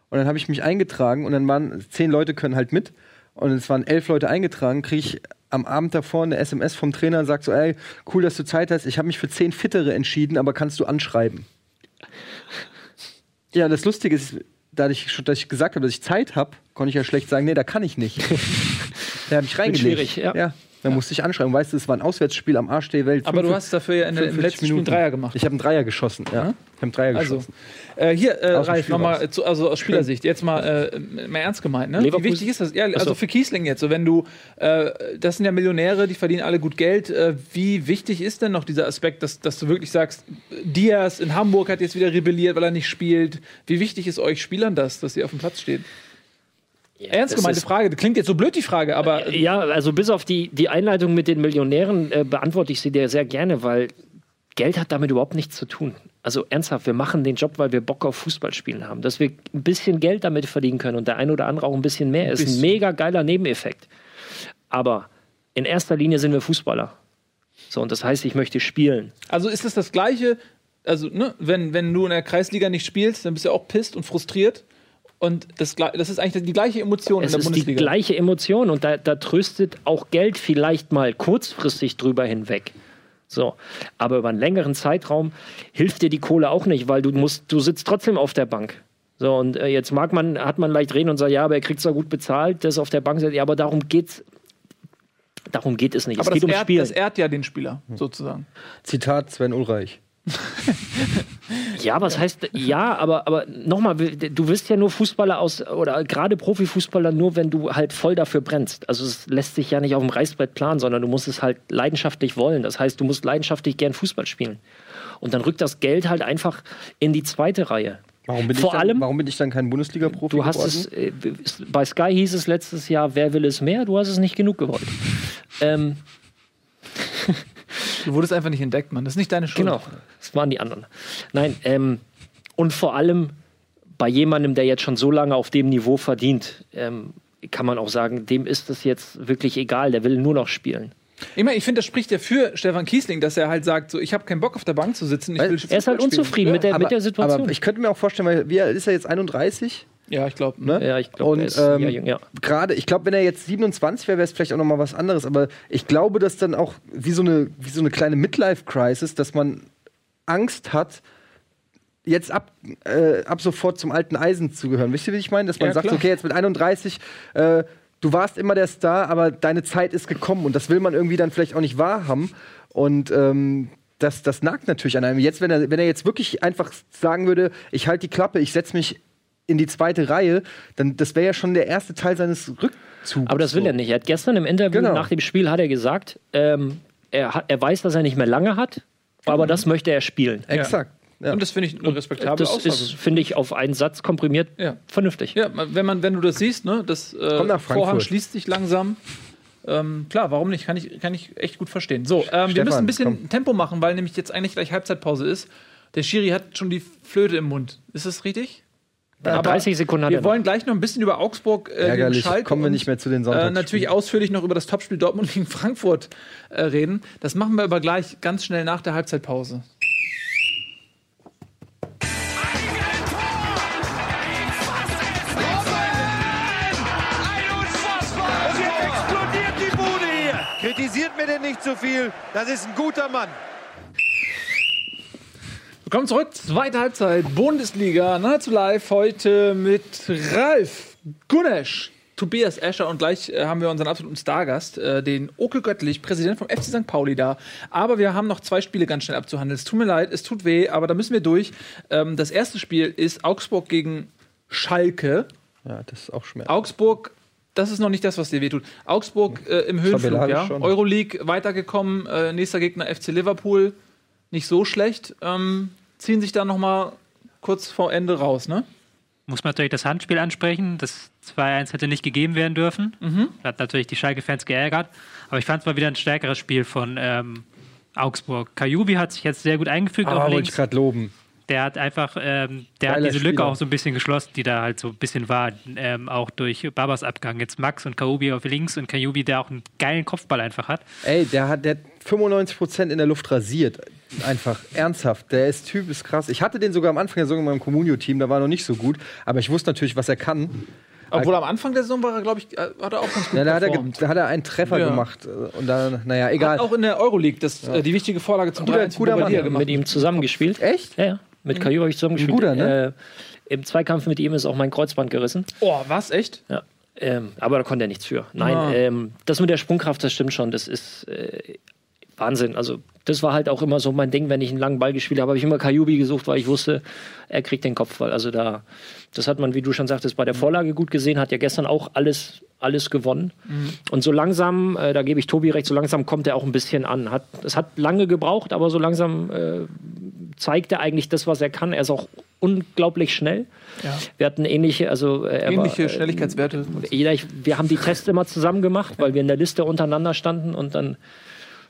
Und dann habe ich mich eingetragen und dann waren zehn Leute können halt mit. Und es waren elf Leute eingetragen, kriege ich am Abend davor eine SMS vom Trainer und sagt so, ey, cool, dass du Zeit hast. Ich habe mich für zehn Fittere entschieden, aber kannst du anschreiben? Ja, das Lustige ist, dadurch, dass ich gesagt habe, dass ich Zeit habe, konnte ich ja schlecht sagen, nee, da kann ich nicht. da habe ich reingelegt. schwierig, ja. da musste ich anschreiben. Weißt du, es war ein Auswärtsspiel am Arsch der Welt. aber du 45 hast dafür ja in, der- im 45 letzten Spiel einen Dreier gemacht. Ich habe einen Dreier geschossen, ja. Ja? Ich habe einen Dreier Also, geschossen. äh, hier, äh, Ralf, nochmal, zu- also aus Spielersicht, jetzt mal, äh, mal ernst gemeint, ne? Wie wichtig ist das? Ja, also für Kiesling jetzt, so wenn du, äh, das sind ja Millionäre, die verdienen alle gut Geld. Äh, wie wichtig ist denn noch dieser Aspekt, dass, dass du wirklich sagst, Diaz in Hamburg hat jetzt wieder rebelliert, weil er nicht spielt. Wie wichtig ist euch Spielern das, dass sie auf dem Platz stehen? Ernst das gemeinte Frage, klingt jetzt so blöd, die Frage, aber Ja, also bis auf die, die Einleitung mit den Millionären äh, beantworte ich sie dir sehr gerne, weil Geld hat damit überhaupt nichts zu tun. Also ernsthaft, wir machen den Job, weil wir Bock auf Fußballspielen haben. Dass wir ein bisschen Geld damit verdienen können und der ein oder andere auch ein bisschen mehr, ist ein mega geiler Nebeneffekt. Aber in erster Linie sind wir Fußballer. So, und das heißt, ich möchte spielen. Also ist es das Gleiche, also ne, wenn, wenn du in der Kreisliga nicht spielst, dann bist du auch pisst und frustriert. Und das, das ist eigentlich die gleiche Emotion Es in der ist die Bundesliga. gleiche Emotion und da, da tröstet auch Geld vielleicht mal kurzfristig drüber hinweg. So, aber über einen längeren Zeitraum hilft dir die Kohle auch nicht, weil du musst, du sitzt trotzdem auf der Bank. So, und äh, jetzt mag man, hat man leicht reden und sagt, ja, aber er kriegt zwar gut bezahlt, das auf der Bank sitzt, ja, aber darum geht's. Darum geht es nicht. aber es geht das, ums ehrt, Spielen. das ehrt ja den Spieler, sozusagen. Zitat Sven Ulreich. Ja, was heißt, ja, aber, aber nochmal, du wirst ja nur Fußballer aus, oder gerade Profifußballer nur, wenn du halt voll dafür brennst. Also es lässt sich ja nicht auf dem Reißbrett planen, sondern du musst es halt leidenschaftlich wollen. Das heißt, du musst leidenschaftlich gern Fußball spielen. Und dann rückt das Geld halt einfach in die zweite Reihe. Warum bin, Vor ich, dann, allem- warum bin ich dann kein Bundesliga-Profi Du hast geworden? es, äh, bei Sky hieß es letztes Jahr, wer will es mehr? Du hast es nicht genug gewollt. ähm, Du wurdest einfach nicht entdeckt, Mann. Das ist nicht deine Schuld. Genau, das waren die anderen. Nein, ähm, und vor allem bei jemandem, der jetzt schon so lange auf dem Niveau verdient, ähm, kann man auch sagen, dem ist es jetzt wirklich egal, der will nur noch spielen. Ich meine, ich finde, das spricht ja für Stefan Kiesling, dass er halt sagt, so, ich habe keinen Bock auf der Bank zu sitzen. Ich Weil- will Er ist halt unzufrieden mit, der, aber, mit der Situation. aber ich könnte mir auch vorstellen, weil wie alt ist er jetzt 31? Ja, ich glaube. Ne? ja, ich glaube, Und, ähm, ja. Gerade, ich glaube, wenn er jetzt 27 wäre, wäre es vielleicht auch noch mal was anderes. Aber ich glaube, dass dann auch wie so eine, wie so eine kleine Midlife-Crisis, dass man Angst hat, jetzt ab, äh, ab sofort zum alten Eisen zu gehören. Wisst ihr, wie ich meine? Dass man Ja, sagt, klar. okay, jetzt mit 31, äh, du warst immer der Star, aber deine Zeit ist gekommen. Und das will man irgendwie dann vielleicht auch nicht wahrhaben. Und ähm, das, das nagt natürlich an einem. Jetzt, wenn er, wenn er jetzt wirklich einfach sagen würde, ich halte die Klappe, ich setze mich in die zweite Reihe, dann das wäre ja schon der erste Teil seines Rückzugs. Aber das will so. er nicht. Er hat gestern im Interview Genau. nach dem Spiel hat er gesagt, ähm, er, hat- er weiß, dass er nicht mehr lange hat, aber das möchte er spielen. Exakt. Ja. Und das finde ich eine respektable Das Aussage. ist, finde ich, auf einen Satz komprimiert Ja. vernünftig. Ja, wenn, man, wenn du das siehst, ne, das äh. Vorhang schließt sich langsam. Ähm, klar, warum nicht? Kann ich, kann ich echt gut verstehen. So, ähm, wir Stefan, müssen ein bisschen komm. Tempo machen, weil nämlich jetzt eigentlich gleich Halbzeitpause ist. Der Schiri hat schon die Flöte im Mund. Ist das richtig? Ja, 30 Sekunden hat Wir er wollen gleich noch ein bisschen über Augsburg äh, gegen Ärgerlich. Schalke Kommen wir nicht mehr zu den äh, Sonntagsspielen. natürlich ausführlich noch über das Topspiel Dortmund gegen Frankfurt äh, reden. Das machen wir aber gleich ganz schnell nach der Halbzeitpause. Und jetzt explodiert die Bude hier. Kritisiert mir denn nicht zu viel. Das ist ein guter Mann. Willkommen zurück, zweite Halbzeit, Bundesliga, nahezu live, heute mit Ralf, Gunesch, Tobias Escher und gleich äh, haben wir unseren absoluten Stargast, äh, den Okel Göttlich, Präsident vom FC St. Pauli da. Aber wir haben noch zwei Spiele ganz schnell abzuhandeln. Es tut mir leid, es tut weh, aber da müssen wir durch. Ähm, das erste Spiel ist Augsburg gegen Schalke. ja, das ist auch Schmerz. Augsburg, das ist noch nicht das, was dir wehtut. Augsburg äh, im Höhenflug, ja. schon. Euroleague weitergekommen, äh, nächster Gegner FC Liverpool, nicht so schlecht. Ähm, ziehen sich da noch mal kurz vor Ende raus, ne? Muss man natürlich das Handspiel ansprechen. Das 2-1 hätte nicht gegeben werden dürfen. Hat natürlich die Schalke-Fans geärgert. Aber ich fand es mal wieder ein stärkeres Spiel von ähm, Augsburg. Kajubi hat sich jetzt sehr gut eingefügt Ah, auf wollte ich gerade loben. Der hat einfach, ähm, der hat diese Lücke Spieler. auch so ein bisschen geschlossen, die da halt so ein bisschen war, ähm, auch durch Babas Abgang. Jetzt Max und Kajubi auf links und Kajubi, der auch einen geilen Kopfball einfach hat. Ey, der hat der hat 95% in der Luft rasiert. Einfach ernsthaft. Der ist Typ, ist krass. Ich hatte den sogar am Anfang der Saison in meinem Communio-Team, da war er noch nicht so gut. Aber ich wusste natürlich, was er kann. Obwohl am Anfang der Saison war er, glaube ich, äh, hat er auch ganz gut Ja, da, hat er, da hat er einen Treffer Ja. gemacht. Und dann, naja, egal. Hat auch in der Euroleague das, äh, die wichtige Vorlage zum Guter- 3 guter Mann. Bobadilla gemacht. mit ihm zusammengespielt. Echt? Ja, ja. Mit Kajubi habe ich zusammengespielt. guter, ne? Äh, Im Zweikampf mit ihm ist auch mein Kreuzband gerissen. Oh, was? Echt? Ja. Ähm, aber da konnte er nichts für. Nein, Ah. ähm, das mit der Sprungkraft, das stimmt schon. Das ist äh, Wahnsinn. Also, das war halt auch immer so mein Ding, wenn ich einen langen Ball gespielt habe, habe ich immer Kajubi gesucht, weil ich wusste, er kriegt den Kopfball. Also da, das hat man, wie du schon sagtest, bei der Vorlage gut gesehen, hat ja gestern auch alles, alles gewonnen. Und so langsam, äh, da gebe ich Tobi recht, so langsam kommt er auch ein bisschen an. Hat, es hat lange gebraucht, aber so langsam äh, zeigt er eigentlich das, was er kann. Er ist auch unglaublich schnell. Ja. Wir hatten ähnliche, also äh, Ähnliche war, äh, Schnelligkeitswerte. jeder, ich, wir haben die Tests immer zusammen gemacht, weil wir in der Liste untereinander standen und dann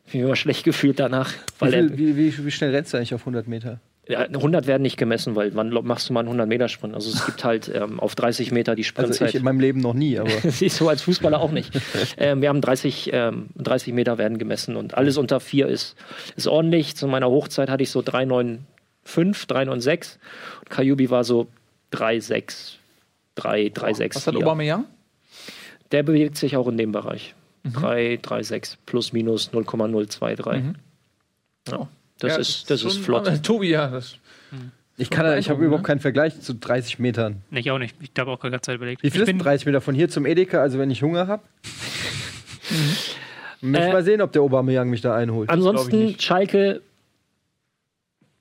ich mich immer schlecht gefühlt danach. Wie, Weil er, viel, wie, wie, wie schnell rennst du eigentlich auf 100 Meter? ja, 100 werden nicht gemessen, weil wann machst du mal einen 100-Meter-Sprint? Also es gibt halt ähm, auf 30 Meter die Also Sprintzeit. ich in meinem Leben noch nie, aber Siehst du als Fußballer auch nicht. ähm, wir haben 30, ähm, 30 Meter werden gemessen und alles unter 4 ist, ist ordentlich. Zu meiner Hochzeit hatte ich so 395, 396 und Kajubi war so 36, 3, 36. Was hat Aubameyang? Der bewegt sich auch in dem Bereich. 3, 3, 6 plus minus 0,023. Ja, das, Ja, ist, das ist flott. äh, Tobi, ja. Das, ich, kann, ich habe überhaupt ne? keinen Vergleich zu 30 Metern. Nee, ich auch nicht. Ich habe auch gerade Zeit überlegt. Wie viel ich ist denn 30 Meter von hier zum Edeka, also wenn ich Hunger habe? Möchte Äh, mal sehen, ob der Aubameyang mich da einholt. Ansonsten. Schalke,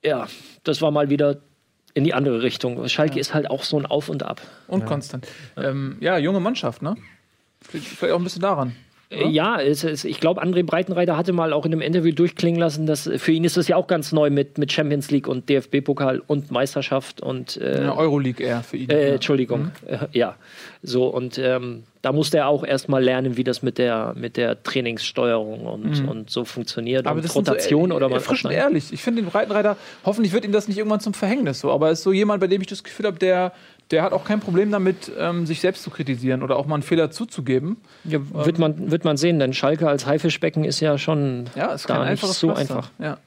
ja, das war mal wieder in die andere Richtung. Schalke ist halt auch so ein Auf und Ab. und konstant. Ähm, ja, junge Mannschaft, ne? Vielleicht auch ein bisschen daran. Äh, Ja, es, es, ich glaube, André Breitenreiter hatte mal auch in einem Interview durchklingen lassen, dass für ihn ist das ja auch ganz neu mit, mit Champions League und DFB-Pokal und Meisterschaft und äh, Ja, Euroleague eher für ihn. Äh. Entschuldigung, äh, ja. So, und ähm, da musste er auch erstmal lernen, wie das mit der, mit der Trainingssteuerung und, und so funktioniert. Aber und Rotation so, oder was? frisch und ehrlich. Ich finde den Breitenreiter, hoffentlich wird ihm das nicht irgendwann zum Verhängnis so, aber er ist so jemand, bei dem ich das Gefühl habe, der, der hat auch kein Problem damit, ähm, sich selbst zu kritisieren oder auch mal einen Fehler zuzugeben. Ja, wird, man, wird man sehen, denn Schalke als Haifischbecken ist ja schon Ja, ist da nicht so Pflaster. einfach. Ja.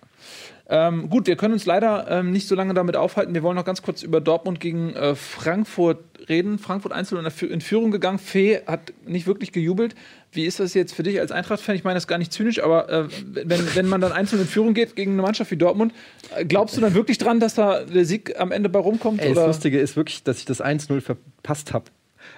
Ähm, gut, wir können uns leider ähm, nicht so lange damit aufhalten. Wir wollen noch ganz kurz über Dortmund gegen äh, Frankfurt reden. Frankfurt einzeln in Führung gegangen. Fee hat nicht wirklich gejubelt. Wie ist das jetzt für dich als Eintracht-Fan? Ich meine das gar nicht zynisch, aber äh, wenn, wenn man dann einzeln in Führung geht gegen eine Mannschaft wie Dortmund, äh, glaubst du dann wirklich dran, dass da der Sieg am Ende bei rumkommt? Ey, das? Lustige ist wirklich, dass ich das 1-0 verpasst habe.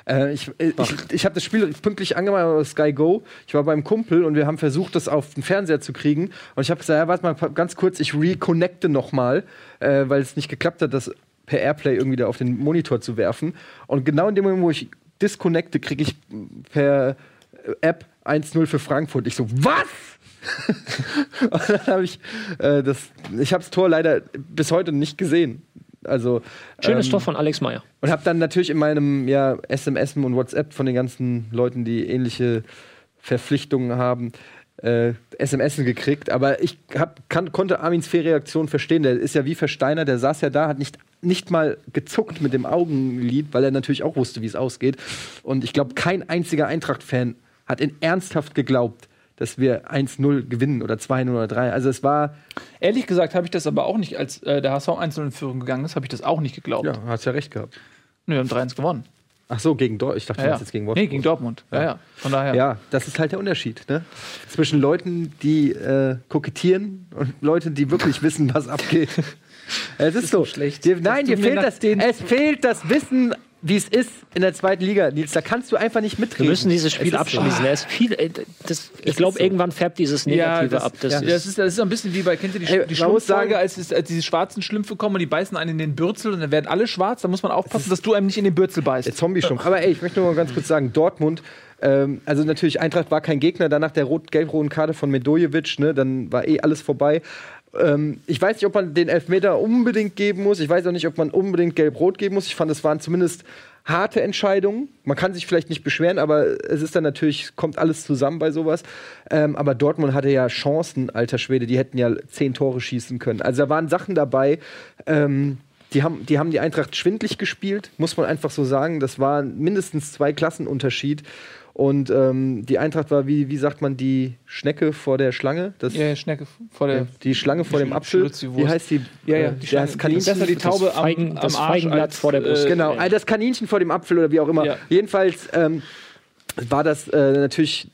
Äh, ich äh, ich, ich habe das Spiel pünktlich angemacht auf Sky Go. Ich war beim Kumpel und wir haben versucht, das auf den Fernseher zu kriegen. Und ich habe gesagt, ja, warte mal ganz kurz, ich reconnecte noch mal, äh, weil es nicht geklappt hat, das per Airplay irgendwie da auf den Monitor zu werfen. Und genau in dem Moment, wo ich disconnecte, kriege ich per App 1-0 für Frankfurt. Ich so, was? und dann habe ich äh, das, ich habe das Tor leider bis heute nicht gesehen. Also Schönes ähm, Tor von Alex Meyer. und habe dann natürlich in meinem ja, SMS und WhatsApp von den ganzen Leuten, die ähnliche Verpflichtungen haben, äh, SMS gekriegt. Aber ich hab, kann, konnte Armins Fehlreaktion verstehen. Der ist ja wie versteinert. Der saß ja da, hat nicht, nicht mal gezuckt mit dem Augenlid, weil er natürlich auch wusste, wie es ausgeht. Und ich glaube, kein einziger Eintracht-Fan hat in ernsthaft geglaubt, dass wir 1-0 gewinnen oder 2-0 oder 3. Also es war, Ehrlich gesagt habe ich das aber auch nicht, als äh, der HSV einzeln in Führung gegangen ist, habe ich das auch nicht geglaubt. ja, hast ja recht gehabt. Nö, wir haben 3-1 gewonnen. Ach so, gegen Dortmund. Ich dachte, Ja, du ja. jetzt gegen Wolfsburg. Nee, gegen Dortmund. Ja, ja. Von daher. Ja, das ist halt der Unterschied. Ne? Zwischen Leuten, die äh, kokettieren und Leuten, die wirklich wissen, was abgeht. Es ist, so. schlecht. Dir, nein, dir fehlt das, den- es fehlt das Wissen, wie es ist in der zweiten Liga. Nils, da kannst du einfach nicht mitreden. Wir müssen dieses Es Spiel abschließen. Ist viel, äh, das, ich ist glaube, so. irgendwann färbt dieses Negative das, ab. Das ja, ist, das, ist, das ist ein bisschen wie bei, kennt ihr die, Ey, die sagen- als, es, als diese schwarzen Schlümpfe kommen und die beißen einen in den Bürzel und dann werden alle schwarz, da muss man aufpassen, dass du einem nicht in den Bürzel beißt. Der Zombie-Stumpf. Aber ey, ich möchte nur mal ganz kurz sagen, Dortmund, ähm, also natürlich, Eintracht war kein Gegner, danach der rot gelb-roten Karte von Medojevic, ne, dann war eh alles vorbei. Ähm, ich weiß nicht, ob man den Elfmeter unbedingt geben muss. Ich weiß auch nicht, ob man unbedingt gelb-rot geben muss. Ich fand, es waren zumindest harte Entscheidungen. Man kann sich vielleicht nicht beschweren, aber es ist dann natürlich, kommt alles zusammen bei sowas. Ähm, aber Dortmund hatte ja Chancen, alter Schwede, die hätten ja zehn Tore schießen können. Also da waren Sachen dabei, ähm, die haben, die haben die Eintracht schwindlig gespielt, muss man einfach so sagen. Das war mindestens zwei Klassenunterschied. Und ähm, die Eintracht war, wie, wie sagt man, die Schnecke vor der Schlange? Das, Ja, ja, Schnecke vor der. Die Schlange vor dem Sch- Apfel. Wie heißt die? Ja, ja, äh, die Schlange. heißt Kaninchen. Besser die Taube am, Feigen- am das Arsch Feigenblatt als, vor der Brust. Äh, Genau, äh, das Kaninchen vor dem Apfel oder wie auch immer. Ja. Jedenfalls ähm, war das äh, natürlich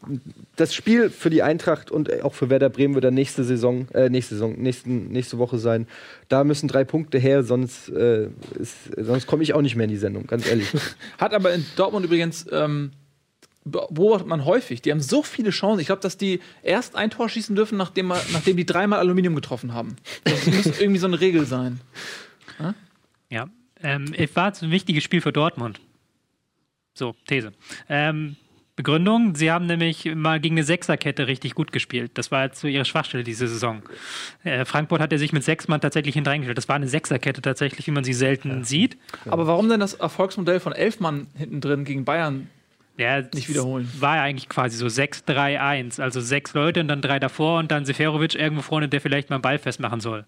das Spiel für die Eintracht und auch für Werder Bremen wird dann nächste Saison, äh, nächste Saison, nächsten, nächste Woche sein. Da müssen drei Punkte her, sonst, äh, ist- sonst komme ich auch nicht mehr in die Sendung, ganz ehrlich. Hat aber in Dortmund übrigens, ähm, beobachtet man häufig, die haben so viele Chancen. Ich glaube, dass die erst ein Tor schießen dürfen, nachdem, man, nachdem die dreimal Aluminium getroffen haben. Das muss irgendwie so eine Regel sein. Ja, ähm, es war ein wichtiges Spiel für Dortmund. So, These. Ähm, Begründung, sie haben nämlich mal gegen eine Sechserkette richtig gut gespielt. Das war jetzt so ihre Schwachstelle diese Saison. Äh, Frankfurt hat er sich mit sechs Mann tatsächlich hintereingestellt. Das war eine Sechserkette tatsächlich, wie man sie selten sieht. Aber warum denn das Erfolgsmodell von elf Mann hinten drin gegen Bayern? Ja, Nicht wiederholen. War ja eigentlich quasi so 6-3-1. Also sechs Leute und dann drei davor und dann Seferovic irgendwo vorne, der vielleicht mal einen Ball festmachen soll.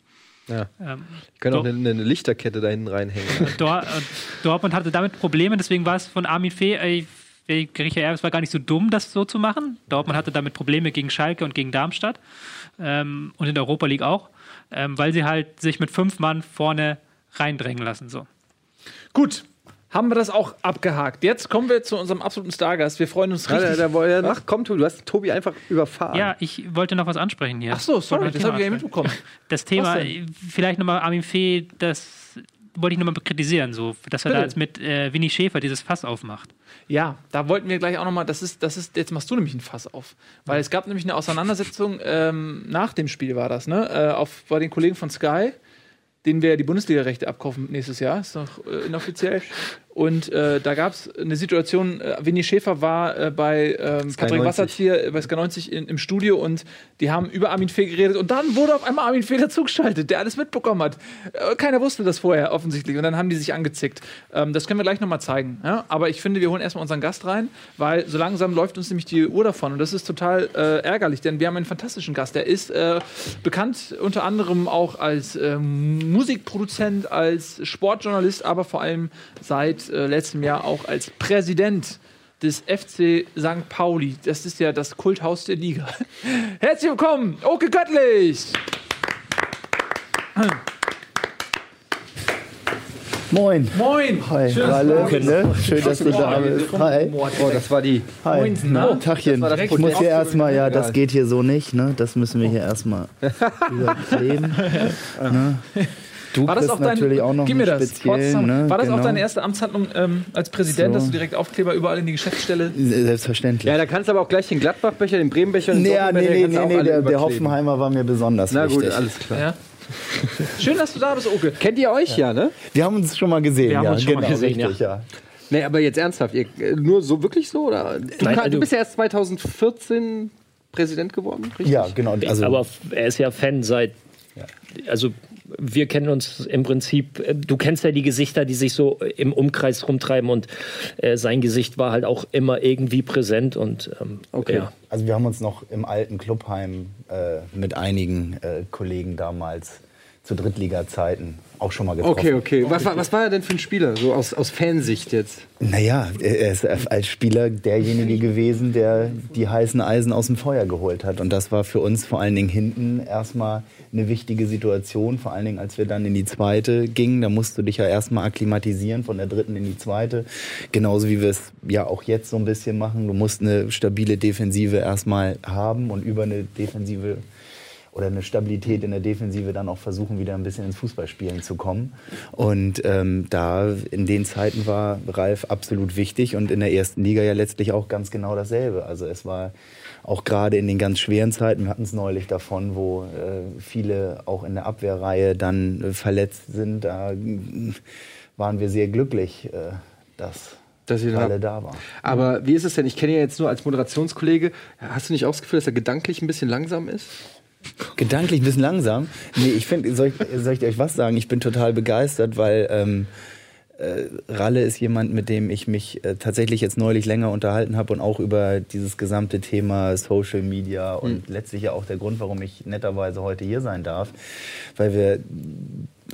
Ja. Ähm, Ich kann auch eine, eine Lichterkette da hinten reinhängen. Dor äh, Dortmund hatte damit Probleme, deswegen war es von Armin Fee, äh, Richard Erb, es war gar nicht so dumm, das so zu machen. Dortmund hatte damit Probleme gegen Schalke und gegen Darmstadt ähm, und in der Europa League auch, ähm, weil sie halt sich mit fünf Mann vorne reindrängen lassen. So. Gut, haben wir das auch abgehakt. Jetzt kommen wir zu unserem absoluten Stargast. Wir freuen uns Ja, richtig. da, da, ja, mach, komm, Tobi, du hast Tobi einfach überfahren. Ja, ich wollte noch was ansprechen hier. Ach so, sorry, das habe ich ja mitbekommen. Das Thema, vielleicht nochmal Armin Fee, das wollte ich nochmal kritisieren, so, dass er Bitte. da jetzt mit äh, Winnie Schäfer dieses Fass aufmacht. Ja, da wollten wir gleich auch nochmal, das ist, das ist, jetzt machst du nämlich ein Fass auf. Weil es gab nämlich eine Auseinandersetzung, ähm, nach dem Spiel war das, ne? Äh, auf, bei den Kollegen von Sky, denen wir die Bundesliga-Rechte abkaufen nächstes Jahr, ist noch äh, inoffiziell. Und äh, da gab es eine Situation, äh, Winnie Schäfer war äh, bei ähm, Patrick 90. Wasserzieher äh, bei Sky 90 in, im Studio und die haben über Armin Fee geredet und dann wurde auf einmal Armin Fee dazugeschaltet, der alles mitbekommen hat. Äh, keiner wusste das vorher offensichtlich und dann haben die sich angezickt. Ähm, das können wir gleich nochmal zeigen. Ja? Aber ich finde, wir holen erstmal unseren Gast rein, weil so langsam läuft uns nämlich die Uhr davon und das ist total äh, ärgerlich, denn wir haben einen fantastischen Gast. Der ist bekannt unter anderem auch als ähm, Musikproduzent, als Sportjournalist, aber vor allem seit äh, letztem Jahr auch als Präsident des FC St. Pauli. Das ist ja das Kulthaus der Liga. Herzlich willkommen, Oke Göttlich! Moin. Moin! Hi, Schön, dass du Ralle. da bist. Ne? Schön, dass du da bist. Hi. Oh, das war die. Hi. Moinsen, Na? Tachchen. Das das Ich muss hier erstmal, ja, das geht hier so nicht, ne? Das müssen wir hier erstmal überkleben. ne? Du War das auch dein, natürlich auch noch gib mir das, speziellen, Trotzdem, ne? War das auch Genau. deine erste Amtshandlung ähm, als Präsident, So. dass du direkt Aufkleber überall in die Geschäftsstelle Selbstverständlich. Ja, da kannst du aber auch gleich den Gladbachbecher, den Bremenbecher und den nee, ja, Dortmundbecher, nee, nee, nee, auch nee der, der. Hoffenheimer war mir besonders Na gut, wichtig. alles klar. Ja. Schön, dass du da bist, Oke. Kennt ihr euch ja, ne? Wir haben uns schon mal gesehen. Wir haben ja, uns schon mal genau, gesehen, richtig, ja. Nee, aber jetzt ernsthaft, ihr, äh, nur so wirklich so? Oder? Du, Nein, kann, also- du bist ja erst 2014 Präsident geworden, richtig? Ja, genau. Also, aber er ist ja Fan seit. Also wir kennen uns im Prinzip, äh, du kennst ja die Gesichter, die sich so im Umkreis rumtreiben und äh, sein Gesicht war halt auch immer irgendwie präsent und ähm, Okay. ja. Also wir haben uns noch im alten Clubheim äh, mit einigen äh, Kollegen damals zu Drittliga-Zeiten auch schon mal getroffen. Okay, okay. Was, war- was war er denn für ein Spieler, so aus, aus Fansicht jetzt? Naja, er ist als Spieler derjenige gewesen, der die heißen Eisen aus dem Feuer geholt hat. Und das war für uns vor allen Dingen hinten erstmal eine wichtige Situation. Vor allen Dingen, als wir dann in die zweite gingen, da musst du dich ja erstmal akklimatisieren von der dritten in die zweite. Genauso wie wir es ja auch jetzt so ein bisschen machen. Du musst eine stabile Defensive erstmal haben und über eine Defensive oder eine Stabilität in der Defensive dann auch versuchen, wieder ein bisschen ins Fußballspielen zu kommen. Und ähm, da in den Zeiten war Ralf absolut wichtig und in der ersten Liga ja letztlich auch ganz genau dasselbe. Also es war auch gerade in den ganz schweren Zeiten, wir hatten es neulich davon, wo äh, viele auch in der Abwehrreihe dann äh, verletzt sind, da äh, waren wir sehr glücklich, äh, dass, Dass ihr da- alle da waren. Aber wie ist es denn? Ich kenne ja jetzt nur als Moderationskollege. Hast du nicht auch das Gefühl, dass er gedanklich ein bisschen langsam ist? Gedanklich ein bisschen langsam. Nee, ich finde, soll, ich- soll ich euch was sagen? Ich bin total begeistert, weil ähm, äh, Ralle ist jemand, mit dem ich mich äh, tatsächlich jetzt neulich länger unterhalten habe und auch über dieses gesamte Thema Social Media und letztlich ja auch der Grund, warum ich netterweise heute hier sein darf, weil wir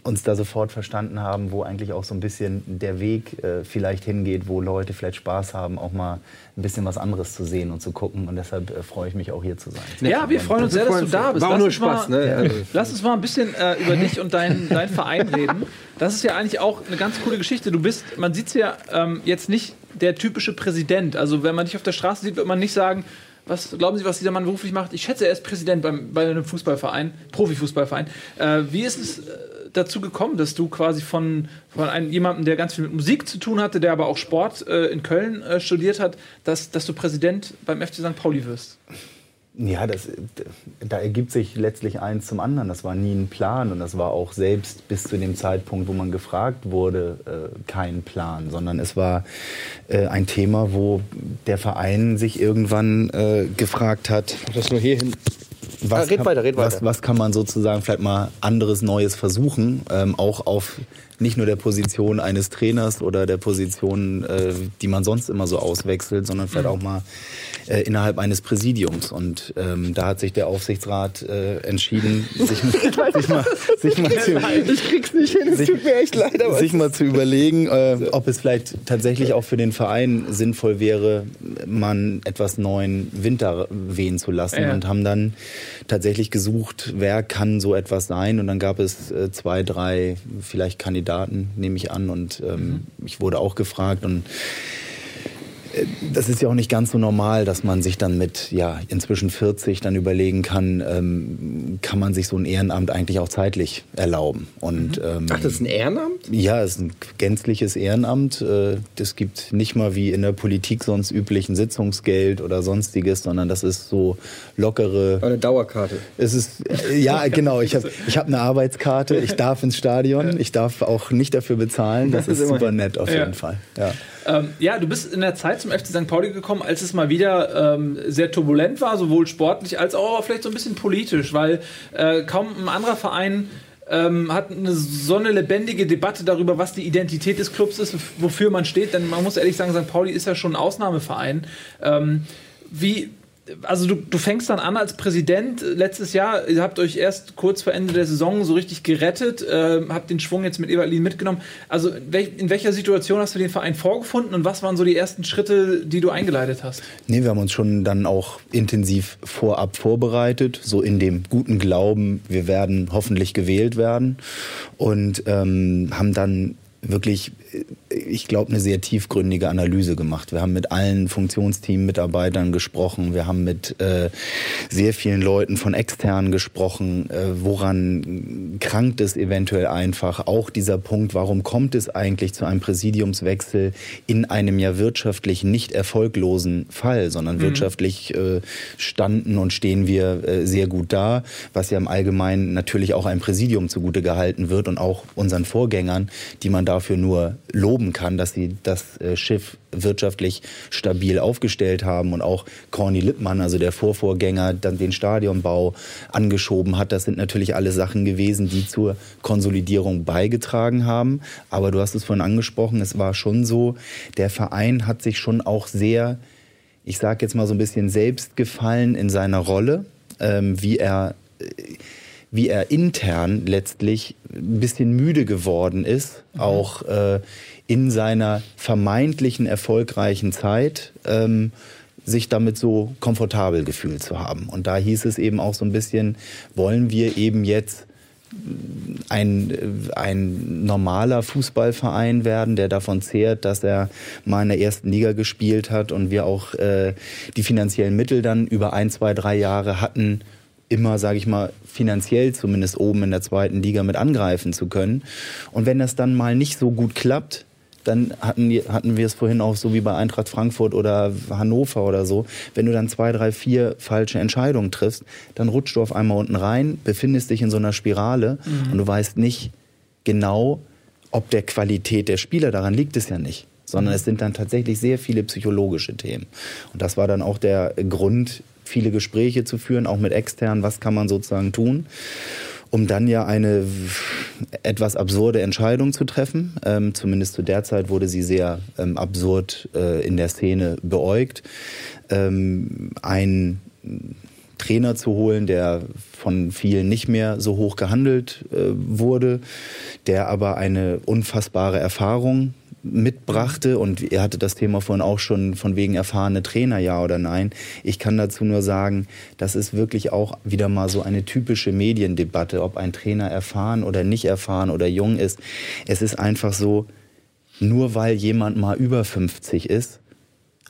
uns da sofort verstanden haben, wo eigentlich auch so ein bisschen der Weg äh, vielleicht hingeht, wo Leute vielleicht Spaß haben, auch mal ein bisschen was anderes zu sehen und zu gucken. Und deshalb äh, freue ich mich auch hier zu sein. Ja, wir freuen uns sehr, dass du da bist. War auch Lass nur uns Spaß, mal, ne? Also- Lass uns mal ein bisschen äh, über dich und deinen dein Verein reden. Das ist ja eigentlich auch eine ganz coole Geschichte. Du bist, man sieht es ja ähm, jetzt nicht der typische Präsident. Also wenn man dich auf der Straße sieht, wird man nicht sagen, was glauben Sie, was dieser Mann beruflich macht? Ich schätze, er ist Präsident beim, bei einem Fußballverein, Profifußballverein. Äh, wie ist es äh, dazu gekommen, dass du quasi von, von einem, jemandem, der ganz viel mit Musik zu tun hatte, der aber auch Sport äh, in Köln äh, studiert hat, dass, dass du Präsident beim FC St. Pauli wirst? Ja, das, da ergibt sich letztlich eins zum anderen. Das war nie ein Plan und das war auch selbst bis zu dem Zeitpunkt, wo man gefragt wurde, äh, kein Plan, sondern es war äh, ein Thema, wo der Verein sich irgendwann äh, gefragt hat, Das nur hier hin. Was, Ah, red kann, weiter, red was, was kann man sozusagen vielleicht mal anderes Neues versuchen, ähm, auch auf nicht nur der Position eines Trainers oder der Position, äh, die man sonst immer so auswechselt, sondern vielleicht auch mal äh, innerhalb eines Präsidiums. Und ähm, da hat sich der Aufsichtsrat äh, entschieden, sich, sich, mal, sich mal zu, Ich krieg's nicht hin, sich, tut mir echt leid, aber sich mal zu überlegen, äh, ob es vielleicht tatsächlich auch für den Verein sinnvoll wäre, man etwas neuen Winter wehen zu lassen. Ja. und haben dann tatsächlich gesucht, wer kann so etwas sein. Und dann gab es äh, zwei, drei vielleicht Kandidaten, nehme ich an. Und ähm, ich wurde auch gefragt und das ist ja auch nicht ganz so normal, dass man sich dann mit ja inzwischen 40 dann überlegen kann, ähm, kann man sich so ein Ehrenamt eigentlich auch zeitlich erlauben. Und ähm, Ach, das ist ein Ehrenamt? ja, es ist ein gänzliches Ehrenamt. Äh, Das gibt nicht mal wie in der Politik sonst üblichen Sitzungsgeld oder sonstiges, sondern das ist so lockere. Eine Dauerkarte. Es ist äh, ja genau. Ich habe ich hab eine Arbeitskarte. Ich darf ins Stadion. Ich darf auch nicht dafür bezahlen. Das, Das ist ist super nett auf Ja. jeden Fall. Ja. Ähm, ja, du bist in der Zeit zum FC St. Pauli gekommen, als es mal wieder ähm, sehr turbulent war, sowohl sportlich als auch vielleicht so ein bisschen politisch, weil äh, kaum ein anderer Verein ähm, hat eine, so eine lebendige Debatte darüber, was die Identität des Clubs ist, wofür man steht. Denn man muss ehrlich sagen, St. Pauli ist ja schon ein Ausnahmeverein. Ähm, wie also du, du fängst dann an als Präsident letztes Jahr, ihr habt euch erst kurz vor Ende der Saison so richtig gerettet, äh, habt den Schwung jetzt mit Eberlin mitgenommen. Also in welcher Situation hast du den Verein vorgefunden und was waren so die ersten Schritte, die du eingeleitet hast? Nee, wir haben uns schon dann auch intensiv vorab vorbereitet, so in dem guten Glauben, wir werden hoffentlich gewählt werden und ähm, haben dann wirklich, ich glaube, eine sehr tiefgründige Analyse gemacht. Wir haben mit allen Funktionsteam-Mitarbeitern gesprochen, wir haben mit äh, sehr vielen Leuten von externen gesprochen, äh, woran krankt es eventuell einfach. Auch dieser Punkt, warum kommt es eigentlich zu einem Präsidiumswechsel in einem ja wirtschaftlich nicht erfolglosen Fall, sondern mhm. wirtschaftlich äh, standen und stehen wir äh, sehr gut da, was ja im Allgemeinen natürlich auch einem Präsidium zugute gehalten wird und auch unseren Vorgängern, die man dafür nur loben kann, dass sie das äh, Schiff wirtschaftlich stabil aufgestellt haben und auch Corny Lippmann, also der Vorvorgänger, dann den Stadionbau angeschoben hat. Das sind natürlich alle Sachen gewesen, die zur Konsolidierung beigetragen haben. Aber du hast es vorhin angesprochen, es war schon so, der Verein hat sich schon auch sehr, ich sage jetzt mal so ein bisschen selbst gefallen in seiner Rolle, ähm, wie er äh, wie er intern letztlich ein bisschen müde geworden ist, mhm. auch äh, in seiner vermeintlichen erfolgreichen Zeit. Ähm, sich damit so komfortabel gefühlt zu haben. Und da hieß es eben auch so ein bisschen, wollen wir eben jetzt ein, ein normaler Fußballverein werden, der davon zehrt, dass er mal in der ersten Liga gespielt hat und wir auch äh, die finanziellen Mittel dann über ein, zwei, drei Jahre hatten, immer, sage ich mal, finanziell zumindest oben in der zweiten Liga mit angreifen zu können. Und wenn das dann mal nicht so gut klappt, dann hatten, hatten wir es vorhin auch so wie bei Eintracht Frankfurt oder Hannover oder so. Wenn du dann zwei, drei, vier falsche Entscheidungen triffst, dann rutschst du auf einmal unten rein, befindest dich in so einer Spirale mhm. und du weißt nicht genau, ob der Qualität der Spieler, daran liegt es ja nicht sondern mhm. es sind dann tatsächlich sehr viele psychologische Themen. Und das war dann auch der Grund, viele Gespräche zu führen, auch mit externen, was kann man sozusagen tun um dann ja eine etwas absurde Entscheidung zu treffen. Ähm, zumindest zu der Zeit wurde sie sehr ähm, absurd äh, in der Szene beäugt. Ähm, ein Trainer zu holen, der von vielen nicht mehr so hoch gehandelt äh, wurde, der aber eine unfassbare Erfahrung mitbrachte und ihr hattet das Thema vorhin auch schon von wegen erfahrene Trainer, ja oder nein. Ich kann dazu nur sagen, das ist wirklich auch wieder mal so eine typische Mediendebatte, ob ein Trainer erfahren oder nicht erfahren oder jung ist. Es ist einfach so, nur weil jemand mal über 50 ist,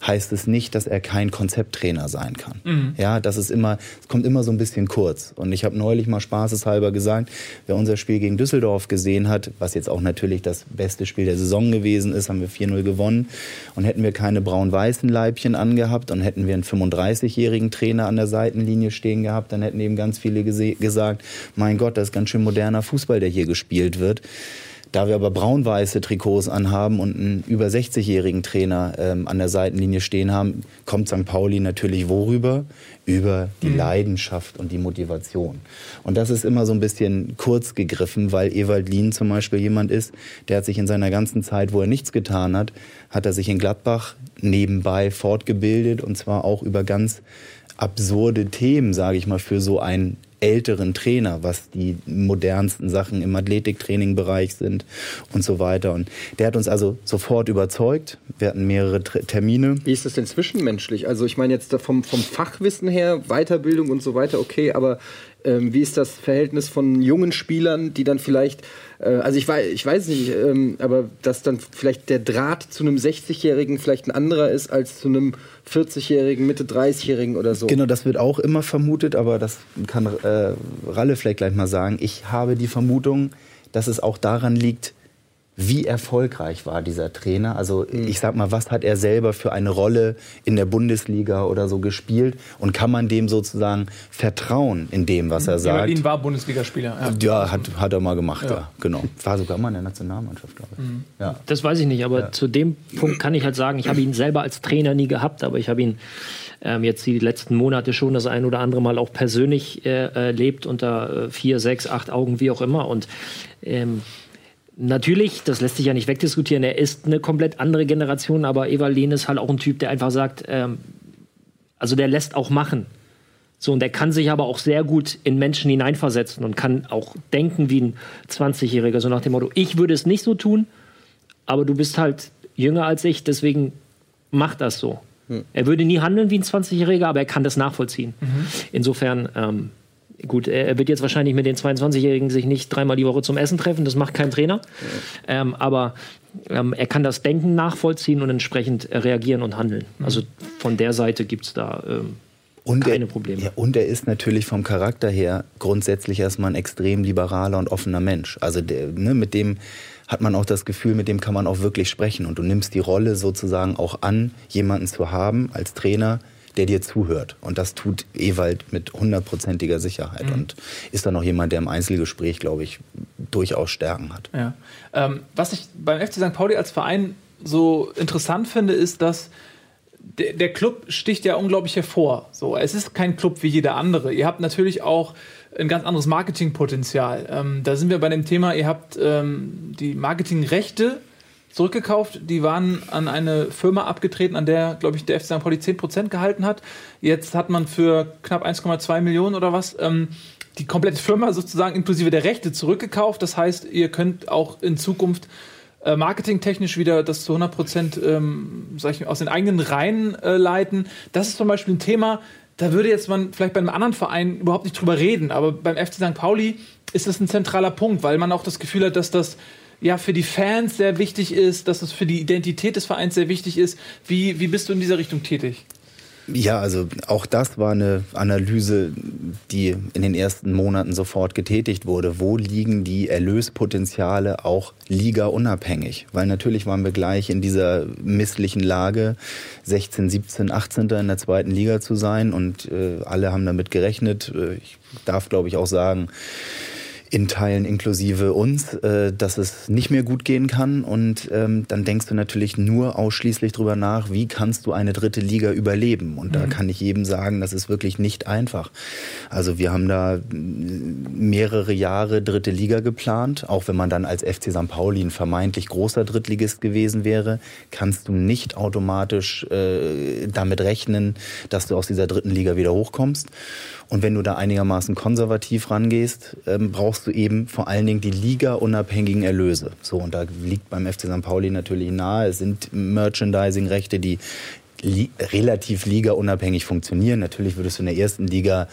heißt es nicht, dass er kein Konzepttrainer sein kann. Mhm. Ja, das ist immer, es kommt immer so ein bisschen kurz. Und ich habe neulich mal spaßeshalber gesagt, wer unser Spiel gegen Düsseldorf gesehen hat, was jetzt auch natürlich das beste Spiel der Saison gewesen ist, haben wir 4-0 gewonnen. Und hätten wir keine braun-weißen Leibchen angehabt und hätten wir einen 35-jährigen Trainer an der Seitenlinie stehen gehabt, dann hätten eben ganz viele gesagt, mein Gott, das ist ganz schön moderner Fußball, der hier gespielt wird. Da wir aber braun-weiße Trikots anhaben und einen über 60-jährigen Trainer ähm, an der Seitenlinie stehen haben, kommt St. Pauli natürlich worüber? Über die mhm. Leidenschaft und die Motivation. Und das ist immer so ein bisschen kurz gegriffen, weil Ewald Lien zum Beispiel jemand ist, der hat sich in seiner ganzen Zeit, wo er nichts getan hat, hat er sich in Gladbach nebenbei fortgebildet und zwar auch über ganz absurde Themen, sage ich mal, für so ein älteren Trainer, was die modernsten Sachen im Athletiktraining-Bereich sind und so weiter. Und der hat uns also sofort überzeugt. Wir hatten mehrere Termine. Wie ist das denn zwischenmenschlich? Also ich meine jetzt vom, vom Fachwissen her, Weiterbildung und so weiter, okay, aber ähm, wie ist das Verhältnis von jungen Spielern, die dann vielleicht, äh, also ich weiß, ich weiß nicht, ähm, aber dass dann vielleicht der Draht zu einem 60-Jährigen vielleicht ein anderer ist als zu einem 40-Jährigen, Mitte 30-Jährigen oder so. Genau, das wird auch immer vermutet, aber das kann äh, Ralle vielleicht gleich mal sagen. Ich habe die Vermutung, dass es auch daran liegt, wie erfolgreich war dieser Trainer? Also mhm. ich sag mal, was hat er selber für eine Rolle in der Bundesliga oder so gespielt? Und kann man dem sozusagen vertrauen in dem, was er sagt? Berlin war Bundesligaspieler. Ja, ja hat, hat er mal gemacht, ja. ja. genau. War sogar mal in der Nationalmannschaft, glaube ich. Mhm. Ja. Das weiß ich nicht, aber ja. zu dem Punkt kann ich halt sagen, ich habe ihn selber als Trainer nie gehabt, aber ich habe ihn ähm, jetzt die letzten Monate schon das ein oder andere Mal auch persönlich äh, erlebt unter äh, vier, sechs, acht Augen, wie auch immer. Und ähm, Natürlich, das lässt sich ja nicht wegdiskutieren, er ist eine komplett andere Generation, aber Eva Lehn ist halt auch ein Typ, der einfach sagt, ähm, Also der lässt auch machen. So, und der kann sich aber auch sehr gut in Menschen hineinversetzen und kann auch denken wie ein 20-Jähriger, so nach dem Motto, ich würde es nicht so tun, aber du bist halt jünger als ich, deswegen mach das so. Er würde nie handeln wie ein 20-Jähriger, aber er kann das nachvollziehen. Insofern, ähm, gut, er wird jetzt wahrscheinlich mit den 22-Jährigen sich nicht dreimal die Woche zum Essen treffen, das macht kein Trainer. Ähm, aber ähm, er kann das Denken nachvollziehen und entsprechend reagieren und handeln. Also von der Seite gibt es da ähm, Und keine er, Probleme. Ja, und er ist natürlich vom Charakter her grundsätzlich erstmal ein extrem liberaler und offener Mensch. Also der, ne, mit dem hat man auch das Gefühl, mit dem kann man auch wirklich sprechen. Und du nimmst die Rolle sozusagen auch an, jemanden zu haben als Trainer, der dir zuhört. Und das tut Ewald mit hundertprozentiger Sicherheit. Mhm. Und ist dann auch jemand, der im Einzelgespräch, glaube ich, durchaus Stärken hat. Ja. Ähm, was ich beim FC St. Pauli als Verein so interessant finde, ist, dass der, der Club sticht ja unglaublich hervor. So, es ist kein Club wie jeder andere. Ihr habt natürlich auch ein ganz anderes Marketingpotenzial. Ähm, da sind wir bei dem Thema, ihr habt ähm, die Marketingrechte zurückgekauft. Die waren an eine Firma abgetreten, an der, glaube ich, der FC St. Pauli 10% gehalten hat. Jetzt hat man für knapp 1,2 Millionen oder was ähm, die komplette Firma sozusagen inklusive der Rechte zurückgekauft. Das heißt, ihr könnt auch in Zukunft äh, marketingtechnisch wieder das zu 100 Prozent ähm, sag ich aus den eigenen Reihen äh, leiten. Das ist zum Beispiel ein Thema, da würde jetzt man vielleicht bei einem anderen Verein überhaupt nicht drüber reden, aber beim FC St. Pauli ist das ein zentraler Punkt, weil man auch das Gefühl hat, dass das ja für die Fans sehr wichtig ist, dass es für die Identität des Vereins sehr wichtig ist. Wie, wie bist du in dieser Richtung tätig? Ja, also auch das war eine Analyse, die in den ersten Monaten sofort getätigt wurde. Wo liegen die Erlöspotenziale auch ligaunabhängig? Weil natürlich waren wir gleich in dieser misslichen Lage, 16, 17, 18. in der zweiten Liga zu sein und äh, alle haben damit gerechnet. Äh, Ich darf, glaube ich, auch sagen, in Teilen inklusive uns, äh, dass es nicht mehr gut gehen kann. Und ähm, dann denkst du natürlich nur ausschließlich drüber nach, wie kannst du eine dritte Liga überleben. Und da kann ich jedem sagen, das ist wirklich nicht einfach. Also wir haben da mehrere Jahre dritte Liga geplant. Auch wenn man dann als FC St. Pauli ein vermeintlich großer Drittligist gewesen wäre, kannst du nicht automatisch äh, damit rechnen, dass du aus dieser dritten Liga wieder hochkommst. Und wenn du da einigermaßen konservativ rangehst, ähm, brauchst du eben vor allen Dingen die Liga-unabhängigen Erlöse. So, und da liegt beim FC St. Pauli natürlich nahe. Es sind Merchandising-Rechte, die li relativ liga-unabhängig funktionieren. Natürlich würdest du in der ersten Liga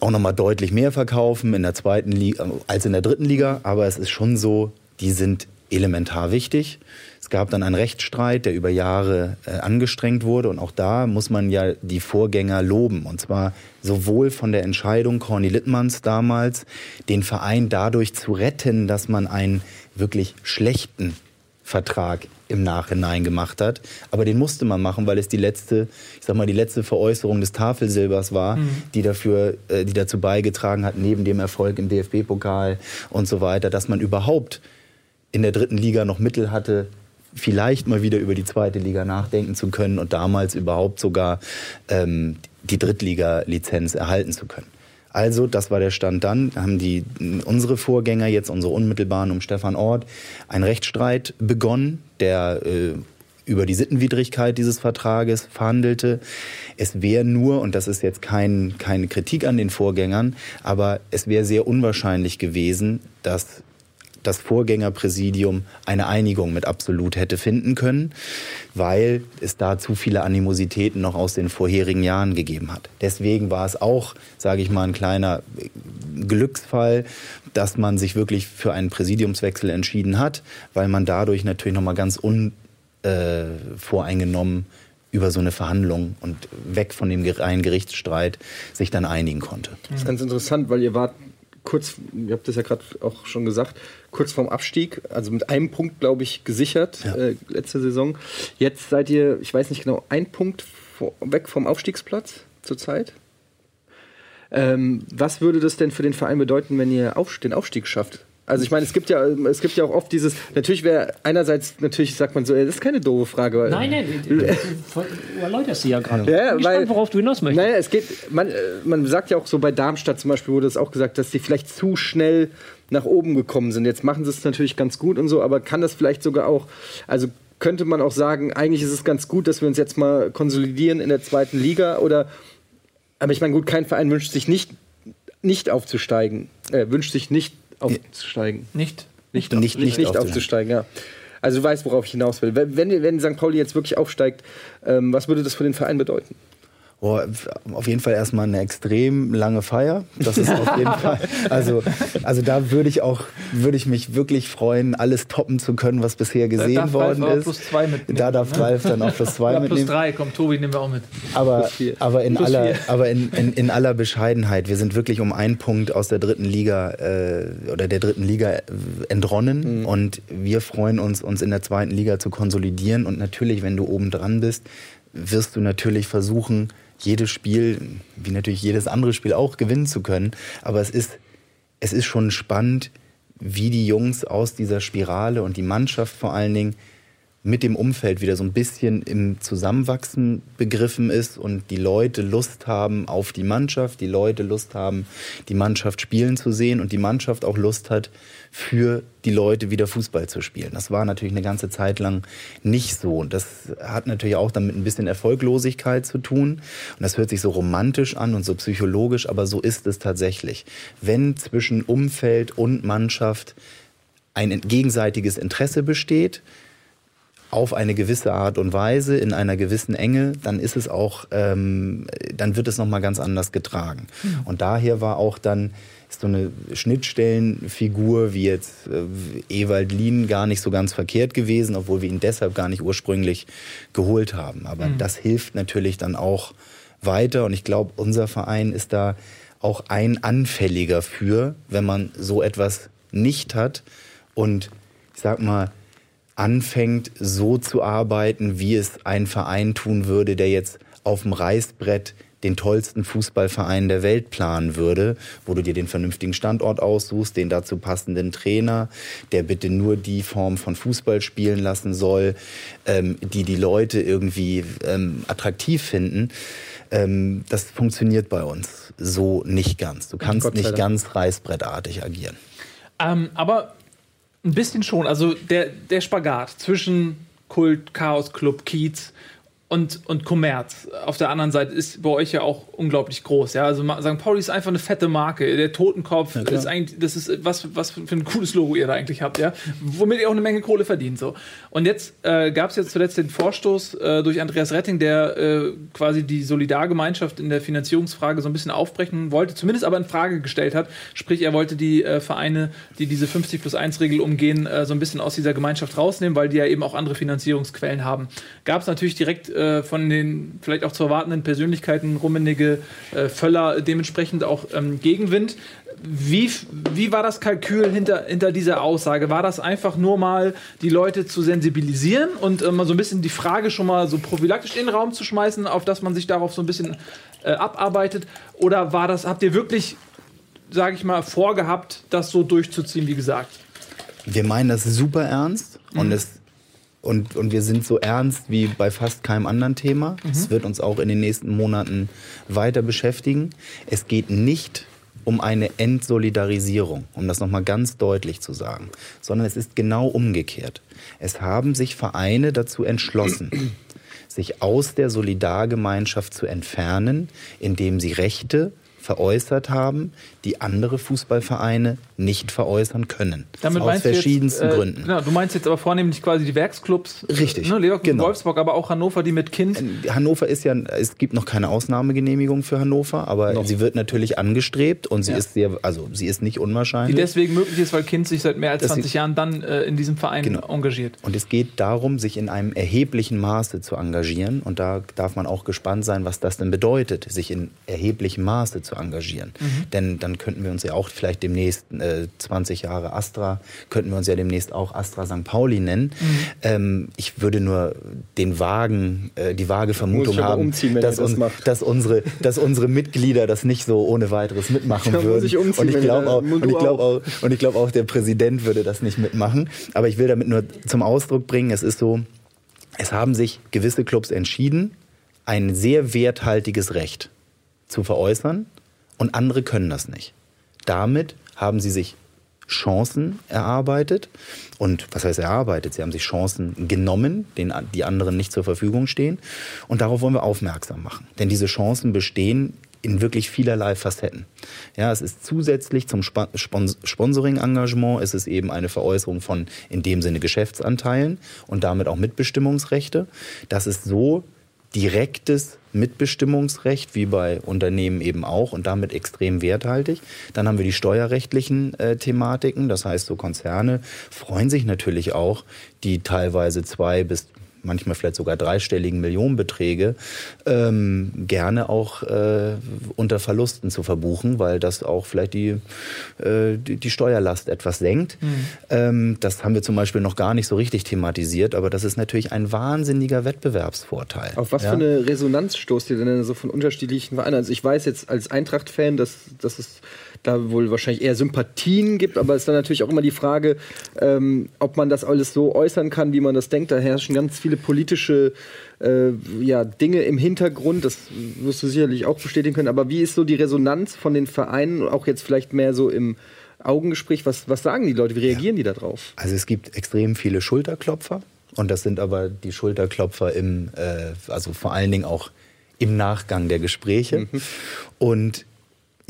auch nochmal deutlich mehr verkaufen in der zweiten Liga als in der dritten Liga, aber es ist schon so, die sind elementar wichtig. Es gab dann einen Rechtsstreit, der über Jahre äh, angestrengt wurde. Und auch da muss man ja die Vorgänger loben. Und zwar sowohl von der Entscheidung Corny Littmanns damals, den Verein dadurch zu retten, dass man einen wirklich schlechten Vertrag im Nachhinein gemacht hat. Aber den musste man machen, weil es die letzte, ich sag mal, die letzte Veräußerung des Tafelsilbers war, die dafür, äh, die dazu beigetragen hat, neben dem Erfolg im DFB-Pokal und so weiter, dass man überhaupt in der dritten Liga noch Mittel hatte, vielleicht mal wieder über die zweite Liga nachdenken zu können und damals überhaupt sogar ähm, die Drittliga-Lizenz erhalten zu können. Also, das war der Stand dann. Haben die unsere Vorgänger, jetzt unsere unmittelbaren um Stefan Ort, einen Rechtsstreit begonnen, der äh, über die Sittenwidrigkeit dieses Vertrages verhandelte. Es wäre nur, und das ist jetzt kein, keine Kritik an den Vorgängern, aber es wäre sehr unwahrscheinlich gewesen, dass das Vorgängerpräsidium eine Einigung mit Absolut hätte finden können, weil es da zu viele Animositäten noch aus den vorherigen Jahren gegeben hat. Deswegen war es auch, sage ich mal, ein kleiner Glücksfall, dass man sich wirklich für einen Präsidiumswechsel entschieden hat, weil man dadurch natürlich noch mal ganz unvoreingenommen über so eine Verhandlung und weg von dem reinen Gerichtsstreit sich dann einigen konnte. Das ist ganz interessant, weil ihr wart kurz, ihr habt das ja gerade auch schon gesagt, kurz vorm Abstieg, also mit einem Punkt, glaube ich, gesichert Ja. äh, letzte Saison. Jetzt seid ihr, ich weiß nicht genau, ein Punkt vor, weg vom Aufstiegsplatz zurzeit. Ähm, was würde das denn für den Verein bedeuten, wenn ihr auf, den Aufstieg schafft? Also ich meine, es gibt ja, es gibt ja auch oft dieses, natürlich wäre einerseits, natürlich sagt man so, das ist keine doofe Frage. Nein, nein, du du erläuterst sie ja gerade. Ja, ich weil- worauf du hinaus möchtest. Naja, es geht, man, äh, man sagt ja auch so bei Darmstadt zum Beispiel wurde es auch gesagt, dass die vielleicht zu schnell nach oben gekommen sind. Jetzt machen sie es natürlich ganz gut und so, aber kann das vielleicht sogar auch, also könnte man auch sagen, eigentlich ist es ganz gut, dass wir uns jetzt mal konsolidieren in der zweiten Liga oder aber ich meine, gut, kein Verein wünscht sich nicht, nicht aufzusteigen. Äh, wünscht sich nicht aufzusteigen. Nicht? Nicht, Nicht- nicht, nicht aufzusteigen, ja. Also du weißt, worauf ich hinaus will. Wenn, wenn, wenn St. Pauli jetzt wirklich aufsteigt, ähm, was würde das für den Verein bedeuten? Boah, auf jeden Fall erstmal eine extrem lange Feier. Das ist auf jeden Fall. Also, also da würde ich auch, würde ich mich wirklich freuen, alles toppen zu können, was bisher gesehen darf Ralf worden aber ist. plus zwei mitnehmen, da darf ne? Ralf dann auch plus zwei Ja, plus mitnehmen. drei, komm, Tobi, nehmen wir auch mit. Aber, aber, in, Plus aller, vier. aber in, in, in aller Bescheidenheit, wir sind wirklich um einen Punkt aus der dritten Liga äh, oder der dritten Liga äh, entronnen und wir freuen uns, uns in der zweiten Liga zu konsolidieren. Und natürlich, wenn du oben dran bist, wirst du natürlich versuchen, jedes Spiel, wie natürlich jedes andere Spiel auch, gewinnen zu können. Aber es ist, es ist schon spannend, wie die Jungs aus dieser Spirale und die Mannschaft vor allen Dingen mit dem Umfeld wieder so ein bisschen im Zusammenwachsen begriffen ist und die Leute Lust haben auf die Mannschaft, die Leute Lust haben, die Mannschaft spielen zu sehen und die Mannschaft auch Lust hat, für die Leute wieder Fußball zu spielen. Das war natürlich eine ganze Zeit lang nicht so. Und das hat natürlich auch damit ein bisschen Erfolglosigkeit zu tun. Und das hört sich so romantisch an und so psychologisch, aber so ist es tatsächlich. Wenn zwischen Umfeld und Mannschaft ein gegenseitiges Interesse besteht, auf eine gewisse Art und Weise, in einer gewissen Enge, dann ist es auch, ähm, dann wird es nochmal ganz anders getragen. Und daher war auch dann so eine Schnittstellenfigur wie jetzt äh, Ewald Lien gar nicht so ganz verkehrt gewesen, obwohl wir ihn deshalb gar nicht ursprünglich geholt haben. Aber das hilft natürlich dann auch weiter und ich glaube, unser Verein ist da auch ein Anfälliger für, wenn man so etwas nicht hat und ich sag mal, anfängt so zu arbeiten, wie es ein Verein tun würde, der jetzt auf dem Reißbrett den tollsten Fußballverein der Welt planen würde, wo du dir den vernünftigen Standort aussuchst, den dazu passenden Trainer, der bitte nur die Form von Fußball spielen lassen soll, ähm, die die Leute irgendwie ähm, attraktiv finden. Ähm, das funktioniert bei uns so nicht ganz. Du kannst nicht ganz reißbrettartig agieren. Ähm, aber ein bisschen schon. Also der, der Spagat zwischen Kult, Chaos Club, Kiez und, und Kommerz auf der anderen Seite ist bei euch ja auch unglaublich groß. Ja? Also St. Pauli ist einfach eine fette Marke. Der Totenkopf ist eigentlich, das ist was, was für ein cooles Logo ihr da eigentlich habt, ja. Womit ihr auch eine Menge Kohle verdient. So. Und jetzt äh, gab es jetzt zuletzt den Vorstoß äh, durch Andreas Retting, der äh, quasi die Solidargemeinschaft in der Finanzierungsfrage so ein bisschen aufbrechen wollte, zumindest aber in Frage gestellt hat. Sprich, er wollte die äh, Vereine, die diese 50 plus 1 Regel umgehen, äh, so ein bisschen aus dieser Gemeinschaft rausnehmen, weil die ja eben auch andere Finanzierungsquellen haben. Gab es natürlich direkt äh, von den vielleicht auch zu erwartenden Persönlichkeiten, Rummenigge, äh, Völler, dementsprechend auch ähm, Gegenwind. Wie, wie war das Kalkül hinter, hinter dieser Aussage? War das einfach nur mal, die Leute zu sensibilisieren und äh, mal so ein bisschen die Frage schon mal so prophylaktisch in den Raum zu schmeißen, auf dass man sich darauf so ein bisschen äh, abarbeitet? Oder war das, habt ihr wirklich, sage ich mal, vorgehabt, das so durchzuziehen, wie gesagt? Wir meinen das super ernst und Mhm. es und, und wir sind so ernst wie bei fast keinem anderen Thema. Mhm. Es wird uns auch in den nächsten Monaten weiter beschäftigen. Es geht nicht um eine Entsolidarisierung, um das nochmal ganz deutlich zu sagen, sondern es ist genau umgekehrt. Es haben sich Vereine dazu entschlossen, sich aus der Solidargemeinschaft zu entfernen, indem sie Rechte veräußert haben, die andere Fußballvereine nicht veräußern können. Damit aus verschiedensten jetzt, äh, Gründen. Genau, du meinst jetzt aber vornehmlich quasi die Werksclubs. Richtig, Ne, Leverkusen, genau. Wolfsburg, aber auch Hannover, die mit Kind. Hannover ist ja, es gibt noch keine Ausnahmegenehmigung für Hannover, aber sie wird natürlich angestrebt und sie ist sehr, also sie ist nicht Die unwahrscheinlich. deswegen möglich ist, weil Kind sich seit mehr als Das 20 ist- Jahren dann äh, in diesem Verein Genau. engagiert. Und es geht darum, sich in einem erheblichen Maße zu engagieren. Und da darf man auch gespannt sein, was das denn bedeutet, sich in erheblichem Maße zu engagieren. Denn dann könnten wir uns ja auch vielleicht demnächst äh, 20 Jahre Astra, könnten wir uns ja demnächst auch Astra St. Pauli nennen. Ähm, ich würde nur den vagen, äh, die vage Vermutung haben, umziehen, dass, das macht. dass, unsere, dass unsere Mitglieder das nicht so ohne weiteres mitmachen Da würden. ich umziehen, und ich glaube auch, und ich auch, und ich glaube auch, der Präsident würde das nicht mitmachen. Aber ich will damit nur zum Ausdruck bringen, es ist so, es haben sich gewisse Clubs entschieden, ein sehr werthaltiges Recht zu veräußern und andere können das nicht. Damit haben sie sich Chancen erarbeitet. Und was heißt erarbeitet? Sie haben sich Chancen genommen, denen die anderen nicht zur Verfügung stehen. Und darauf wollen wir aufmerksam machen. Denn diese Chancen bestehen in wirklich vielerlei Facetten. Ja, es ist zusätzlich zum Sp Spons Sponsoring-Engagement, es ist eben eine Veräußerung von in dem Sinne Geschäftsanteilen und damit auch Mitbestimmungsrechte. Das ist so direktes Mitbestimmungsrecht, wie bei Unternehmen eben auch und damit extrem werthaltig. Dann haben wir die steuerrechtlichen äh, Thematiken, das heißt, so Konzerne freuen sich natürlich auch, die teilweise zwei bis manchmal vielleicht sogar dreistelligen Millionenbeträge ähm, gerne auch äh, unter Verlusten zu verbuchen, weil das auch vielleicht die, äh, die, die, Steuerlast etwas senkt. Mhm. Ähm, das haben wir zum Beispiel noch gar nicht so richtig thematisiert, aber das ist natürlich ein wahnsinniger Wettbewerbsvorteil. Auf was ja? für eine Resonanz stoßt ihr denn so von unterschiedlichen Vereinen? Also ich weiß jetzt als Eintracht-Fan, dass, dass es da wohl wahrscheinlich eher Sympathien gibt, aber es ist dann natürlich auch immer die Frage, ähm, ob man das alles so äußern kann, wie man das denkt. Da herrschen ganz viele politische äh, ja, Dinge im Hintergrund, das wirst du sicherlich auch bestätigen können. Aber wie ist so die Resonanz von den Vereinen, auch jetzt vielleicht mehr so im Augengespräch? Was, was sagen die Leute? Wie reagieren ja. die darauf? Also es gibt extrem viele Schulterklopfer. Und das sind aber die Schulterklopfer im, äh, also vor allen Dingen auch im Nachgang der Gespräche. Mhm. Und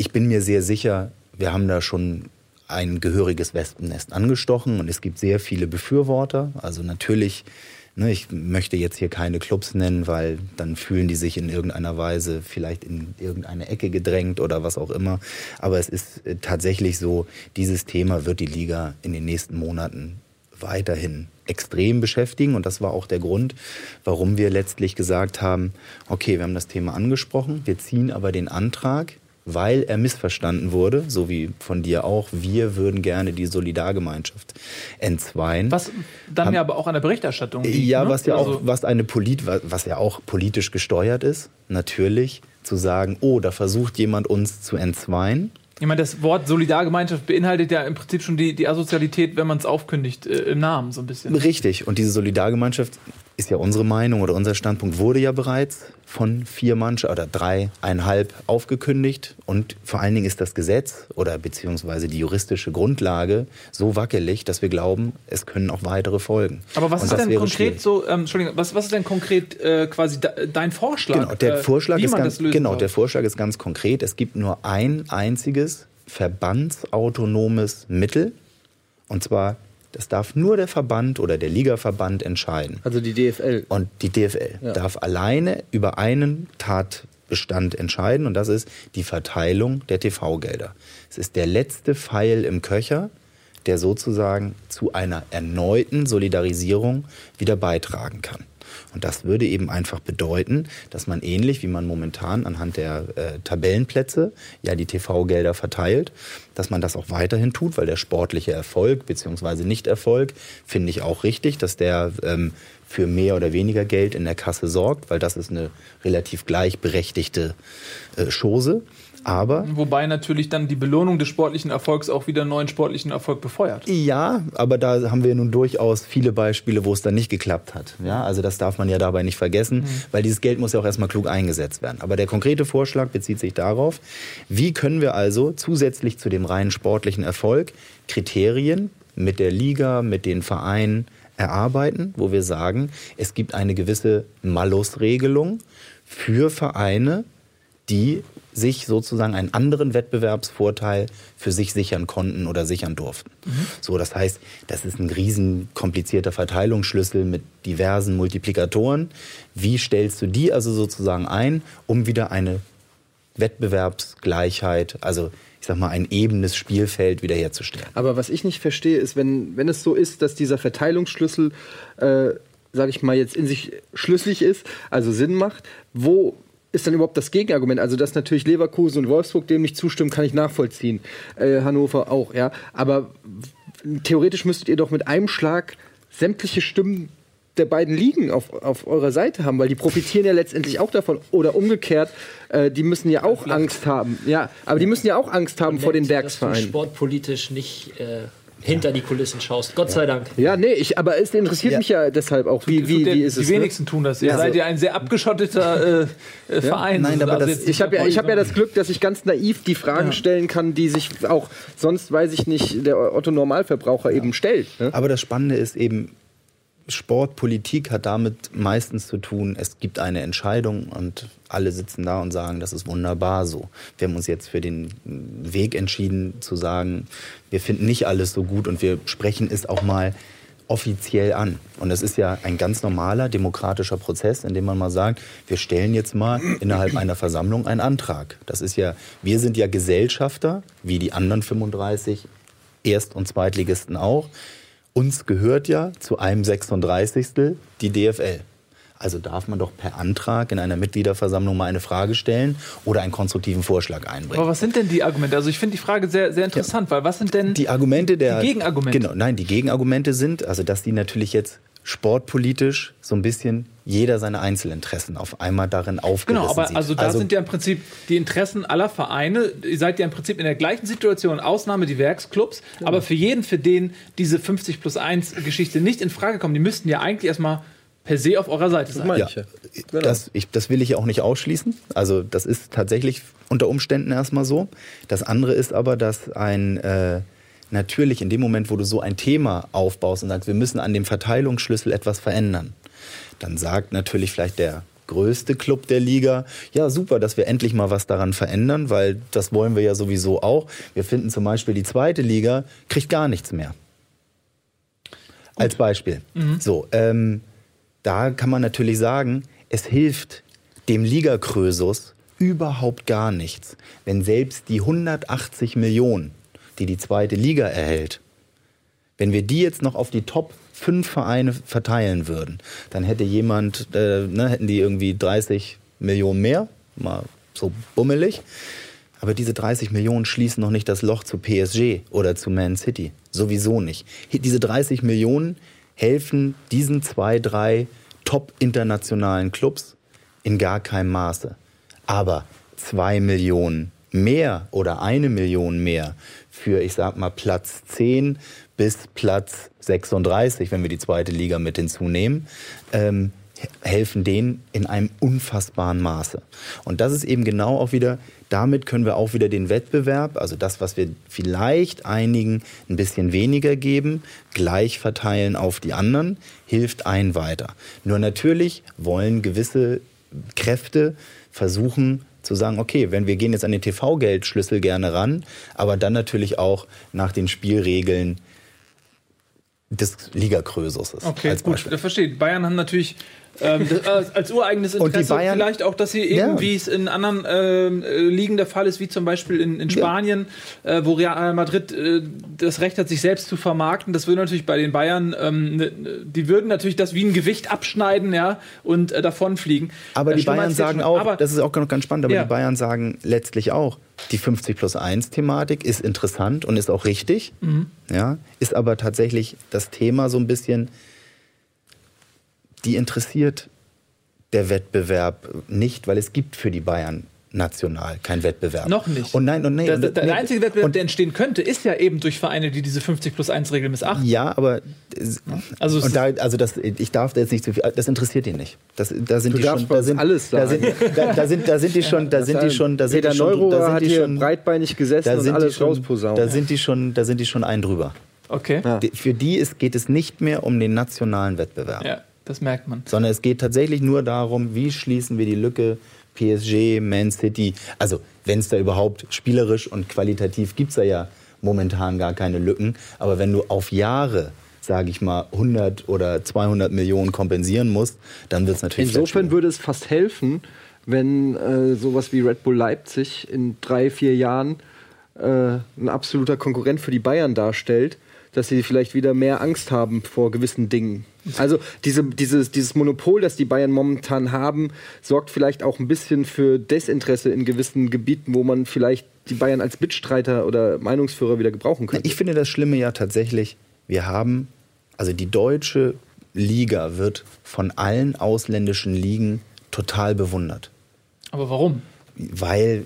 ich bin mir sehr sicher, wir haben da schon ein gehöriges Wespennest angestochen und es gibt sehr viele Befürworter. Also natürlich, ne, ich möchte jetzt hier keine Clubs nennen, weil dann fühlen die sich in irgendeiner Weise vielleicht in irgendeine Ecke gedrängt oder was auch immer. Aber es ist äh, tatsächlich so, dieses Thema wird die Liga in den nächsten Monaten weiterhin extrem beschäftigen. Und das war auch der Grund, warum wir letztlich gesagt haben, okay, wir haben das Thema angesprochen, wir ziehen aber den Antrag weil er missverstanden wurde, so wie von dir auch. Wir würden gerne die Solidargemeinschaft entzweien. Was dann Haben, ja aber auch an der Berichterstattung liegt, Ja, ne? was ja also auch, was eine Polit, was ja auch politisch gesteuert ist, natürlich, zu sagen, oh, da versucht jemand uns zu entzweien. Ich meine, das Wort Solidargemeinschaft beinhaltet ja im Prinzip schon die, die Asozialität, wenn man es aufkündigt, äh, im Namen so ein bisschen. Richtig. Und diese Solidargemeinschaft ist ja unsere Meinung oder unser Standpunkt wurde ja bereits von vier Mannschaften oder dreieinhalb aufgekündigt. Und vor allen Dingen ist das Gesetz oder beziehungsweise die juristische Grundlage so wackelig, dass wir glauben, es können auch weitere folgen. Aber was Und ist denn konkret schwierig. so, ähm, Entschuldigung, was, was ist denn konkret äh, quasi dein Vorschlag? Genau, der Vorschlag, äh, ist ganz, genau, der Vorschlag ist ganz konkret. Es gibt nur ein einziges verbandsautonomes Mittel. Und zwar das darf nur der Verband oder der Ligaverband entscheiden. Also die DFL. Und die DFL ja. darf alleine über einen Tatbestand entscheiden und das ist die Verteilung der TV-Gelder. Es ist der letzte Pfeil im Köcher, der sozusagen zu einer erneuten Solidarisierung wieder beitragen kann. Und das würde eben einfach bedeuten, dass man ähnlich wie man momentan anhand der äh, Tabellenplätze ja die TV-Gelder verteilt, dass man das auch weiterhin tut, weil der sportliche Erfolg bzw. Nichterfolg finde ich auch richtig, dass der ähm, für mehr oder weniger Geld in der Kasse sorgt, weil das ist eine relativ gleichberechtigte äh, Chose. Aber Wobei natürlich dann die Belohnung des sportlichen Erfolgs auch wieder neuen sportlichen Erfolg befeuert. Ja, aber da haben wir nun durchaus viele Beispiele, wo es dann nicht geklappt hat. Ja, also das darf man ja dabei nicht vergessen, mhm. weil dieses Geld muss ja auch erstmal klug eingesetzt werden. Aber der konkrete Vorschlag bezieht sich darauf, wie können wir also zusätzlich zu dem rein sportlichen Erfolg Kriterien mit der Liga, mit den Vereinen erarbeiten, wo wir sagen, es gibt eine gewisse Malus-Regelung für Vereine, die sich sozusagen einen anderen Wettbewerbsvorteil für sich sichern konnten oder sichern durften. Mhm. So, das heißt, das ist ein riesen komplizierter Verteilungsschlüssel mit diversen Multiplikatoren. Wie stellst du die also sozusagen ein, um wieder eine Wettbewerbsgleichheit, also ich sag mal, ein ebenes Spielfeld wiederherzustellen. Aber was ich nicht verstehe, ist, wenn, wenn es so ist, dass dieser Verteilungsschlüssel, äh, sage ich mal, jetzt in sich schlüssig ist, also Sinn macht, wo ist dann überhaupt das Gegenargument? Also, dass natürlich Leverkusen und Wolfsburg dem nicht zustimmen, kann ich nachvollziehen. Äh, Hannover auch, ja. Aber theoretisch müsstet ihr doch mit einem Schlag sämtliche Stimmen der beiden Ligen auf, auf eurer Seite haben, weil die profitieren ja letztendlich auch davon. Oder umgekehrt, äh, die müssen ja auch Angst haben. Ja, aber die müssen ja auch Angst haben vor den Werksvereinen. sportpolitisch nicht äh, hinter die Kulissen schaust. Gott sei Dank. Ja, nee, ich, aber es interessiert Ja. mich ja deshalb auch, wie, wie, wie ist die es? ne? wenigsten tun das. Ihr Ja. seid ja ein sehr abgeschotteter äh, äh, Verein. Nein, aber das- jetzt Ich habe ja, ich hab ja das Glück, dass ich ganz naiv die Fragen Ja. stellen kann, die sich auch sonst, weiß ich nicht, der Otto Normalverbraucher eben stellt. Ne? Aber das Spannende ist eben, Sport, Politik hat damit meistens zu tun, es gibt eine Entscheidung und alle sitzen da und sagen, das ist wunderbar so. Wir haben uns jetzt für den Weg entschieden zu sagen, wir finden nicht alles so gut und wir sprechen es auch mal offiziell an. Und das ist ja ein ganz normaler demokratischer Prozess, in dem man mal sagt, wir stellen jetzt mal innerhalb einer Versammlung einen Antrag. Das ist ja, wir sind ja Gesellschafter, wie die anderen 35 Erst- und Zweitligisten auch. Uns gehört ja zu einem 36. die DFL. Also darf man doch per Antrag in einer Mitgliederversammlung mal eine Frage stellen oder einen konstruktiven Vorschlag einbringen. Aber was sind denn die Argumente? Also ich finde die Frage sehr, sehr interessant, weil was sind denn Die Argumente der. Die Gegenargumente. Genau, nein, die Gegenargumente sind, also dass die natürlich jetzt sportpolitisch so ein bisschen jeder seine Einzelinteressen auf einmal darin aufgerissen Genau, aber sieht. also da sind ja im Prinzip die Interessen aller Vereine. Ihr seid ja im Prinzip in der gleichen Situation, Ausnahme die Werksclubs. Aber für jeden, für den diese 50 plus 1 Geschichte nicht in Frage kommt, die müssten ja eigentlich erstmal per se auf eurer Seite sein. ja. Genau. das, ich, das will ich ja auch nicht ausschließen. Also das ist tatsächlich unter Umständen erstmal so. Das andere ist aber, dass ein äh, natürlich in dem Moment, wo du so ein Thema aufbaust und sagst, wir müssen an dem Verteilungsschlüssel etwas verändern, dann sagt natürlich vielleicht der größte Club der Liga, ja super, dass wir endlich mal was daran verändern, weil das wollen wir ja sowieso auch. Wir finden zum Beispiel die zweite Liga kriegt gar nichts mehr. Als Beispiel. So, ähm, da kann man natürlich sagen, es hilft dem Ligakrösus überhaupt gar nichts, wenn selbst die 180 Millionen, die die zweite Liga erhält, wenn wir die jetzt noch auf die Top 5 Vereine verteilen würden, dann hätte jemand, äh, ne, hätten die irgendwie 30 Millionen mehr, mal so bummelig. Aber diese 30 Millionen schließen noch nicht das Loch zu PSG oder zu Man City. Sowieso nicht. Diese 30 Millionen helfen diesen zwei, drei top internationalen Clubs in gar keinem Maße. Aber zwei Millionen mehr oder eine Million mehr für, ich sag mal, Platz 10 bis Platz 36, wenn wir die zweite Liga mit hinzunehmen, ähm, helfen denen in einem unfassbaren Maße. Und das ist eben genau auch wieder, damit können wir auch wieder den Wettbewerb, also das, was wir vielleicht einigen ein bisschen weniger geben, gleich verteilen auf die anderen, hilft ein weiter. Nur natürlich wollen gewisse Kräfte versuchen zu sagen, okay, wenn wir gehen jetzt an den TV-Geldschlüssel gerne ran, aber dann natürlich auch nach den Spielregeln des Ligakrösus. Okay, als gut, verstehe. Bayern haben natürlich ähm, das, als, als ureigenes Und Interesse Bayern- vielleicht auch, dass sie eben, Ja. wie es in anderen ähm, äh, Ligen der Fall ist, wie zum Beispiel in, in Spanien, äh, wo Real Madrid äh, das Recht hat, sich selbst zu vermarkten. Das würde natürlich bei den Bayern, ähm, ne, die würden natürlich das wie ein Gewicht abschneiden, ja, und äh, davonfliegen. Aber Äh, die Bayern sagen schon. auch, aber, das ist auch ganz spannend, aber Ja. die Bayern sagen letztlich auch, die 50 plus 1 Thematik ist interessant und ist auch richtig, Mhm. ja, ist aber tatsächlich das Thema so ein bisschen, die interessiert der Wettbewerb nicht, weil es gibt für die Bayern national keinen Wettbewerb. Noch nicht. Und nein, und nee. der, und, der, der nee, einzige Wettbewerb, und, der entstehen könnte, ist ja eben durch Vereine, die diese 50 plus 1 Regel missachten. Ja, aber Also es und da, also das, ich darf da jetzt nicht zu viel. Das interessiert ihn nicht. Das, da sind Du die schon, da sind, alles da sind, da, da sind, da sind die schon, da sind die schon, da sind die schon, Neururer da sind hat die hier schon, breitbeinig gesessen da und sind alles rausposaunt. da sind die schon, da sind die schon ein drüber. Okay. Ja. Für die ist, geht es nicht mehr um den nationalen Wettbewerb, Ja, das merkt man. sondern es geht tatsächlich nur darum, wie schließen wir die Lücke PSG, Man City. Also wenn es da überhaupt spielerisch und qualitativ gibt es da ja momentan gar keine Lücken. Aber wenn du auf Jahre, sage ich mal, 100 oder 200 Millionen kompensieren musst, dann wird es natürlich Insofern würde es fast helfen, wenn äh, sowas wie Red Bull Leipzig in drei, vier Jahren äh, ein absoluter Konkurrent für die Bayern darstellt, dass sie vielleicht wieder mehr Angst haben vor gewissen Dingen. Also diese, dieses, dieses Monopol, das die Bayern momentan haben, sorgt vielleicht auch ein bisschen für Desinteresse in gewissen Gebieten, wo man vielleicht die Bayern als Mitstreiter oder Meinungsführer wieder gebrauchen könnte. Ich finde das Schlimme ja tatsächlich, wir haben, also die deutsche Liga wird von allen ausländischen Ligen total bewundert. Aber warum? Weil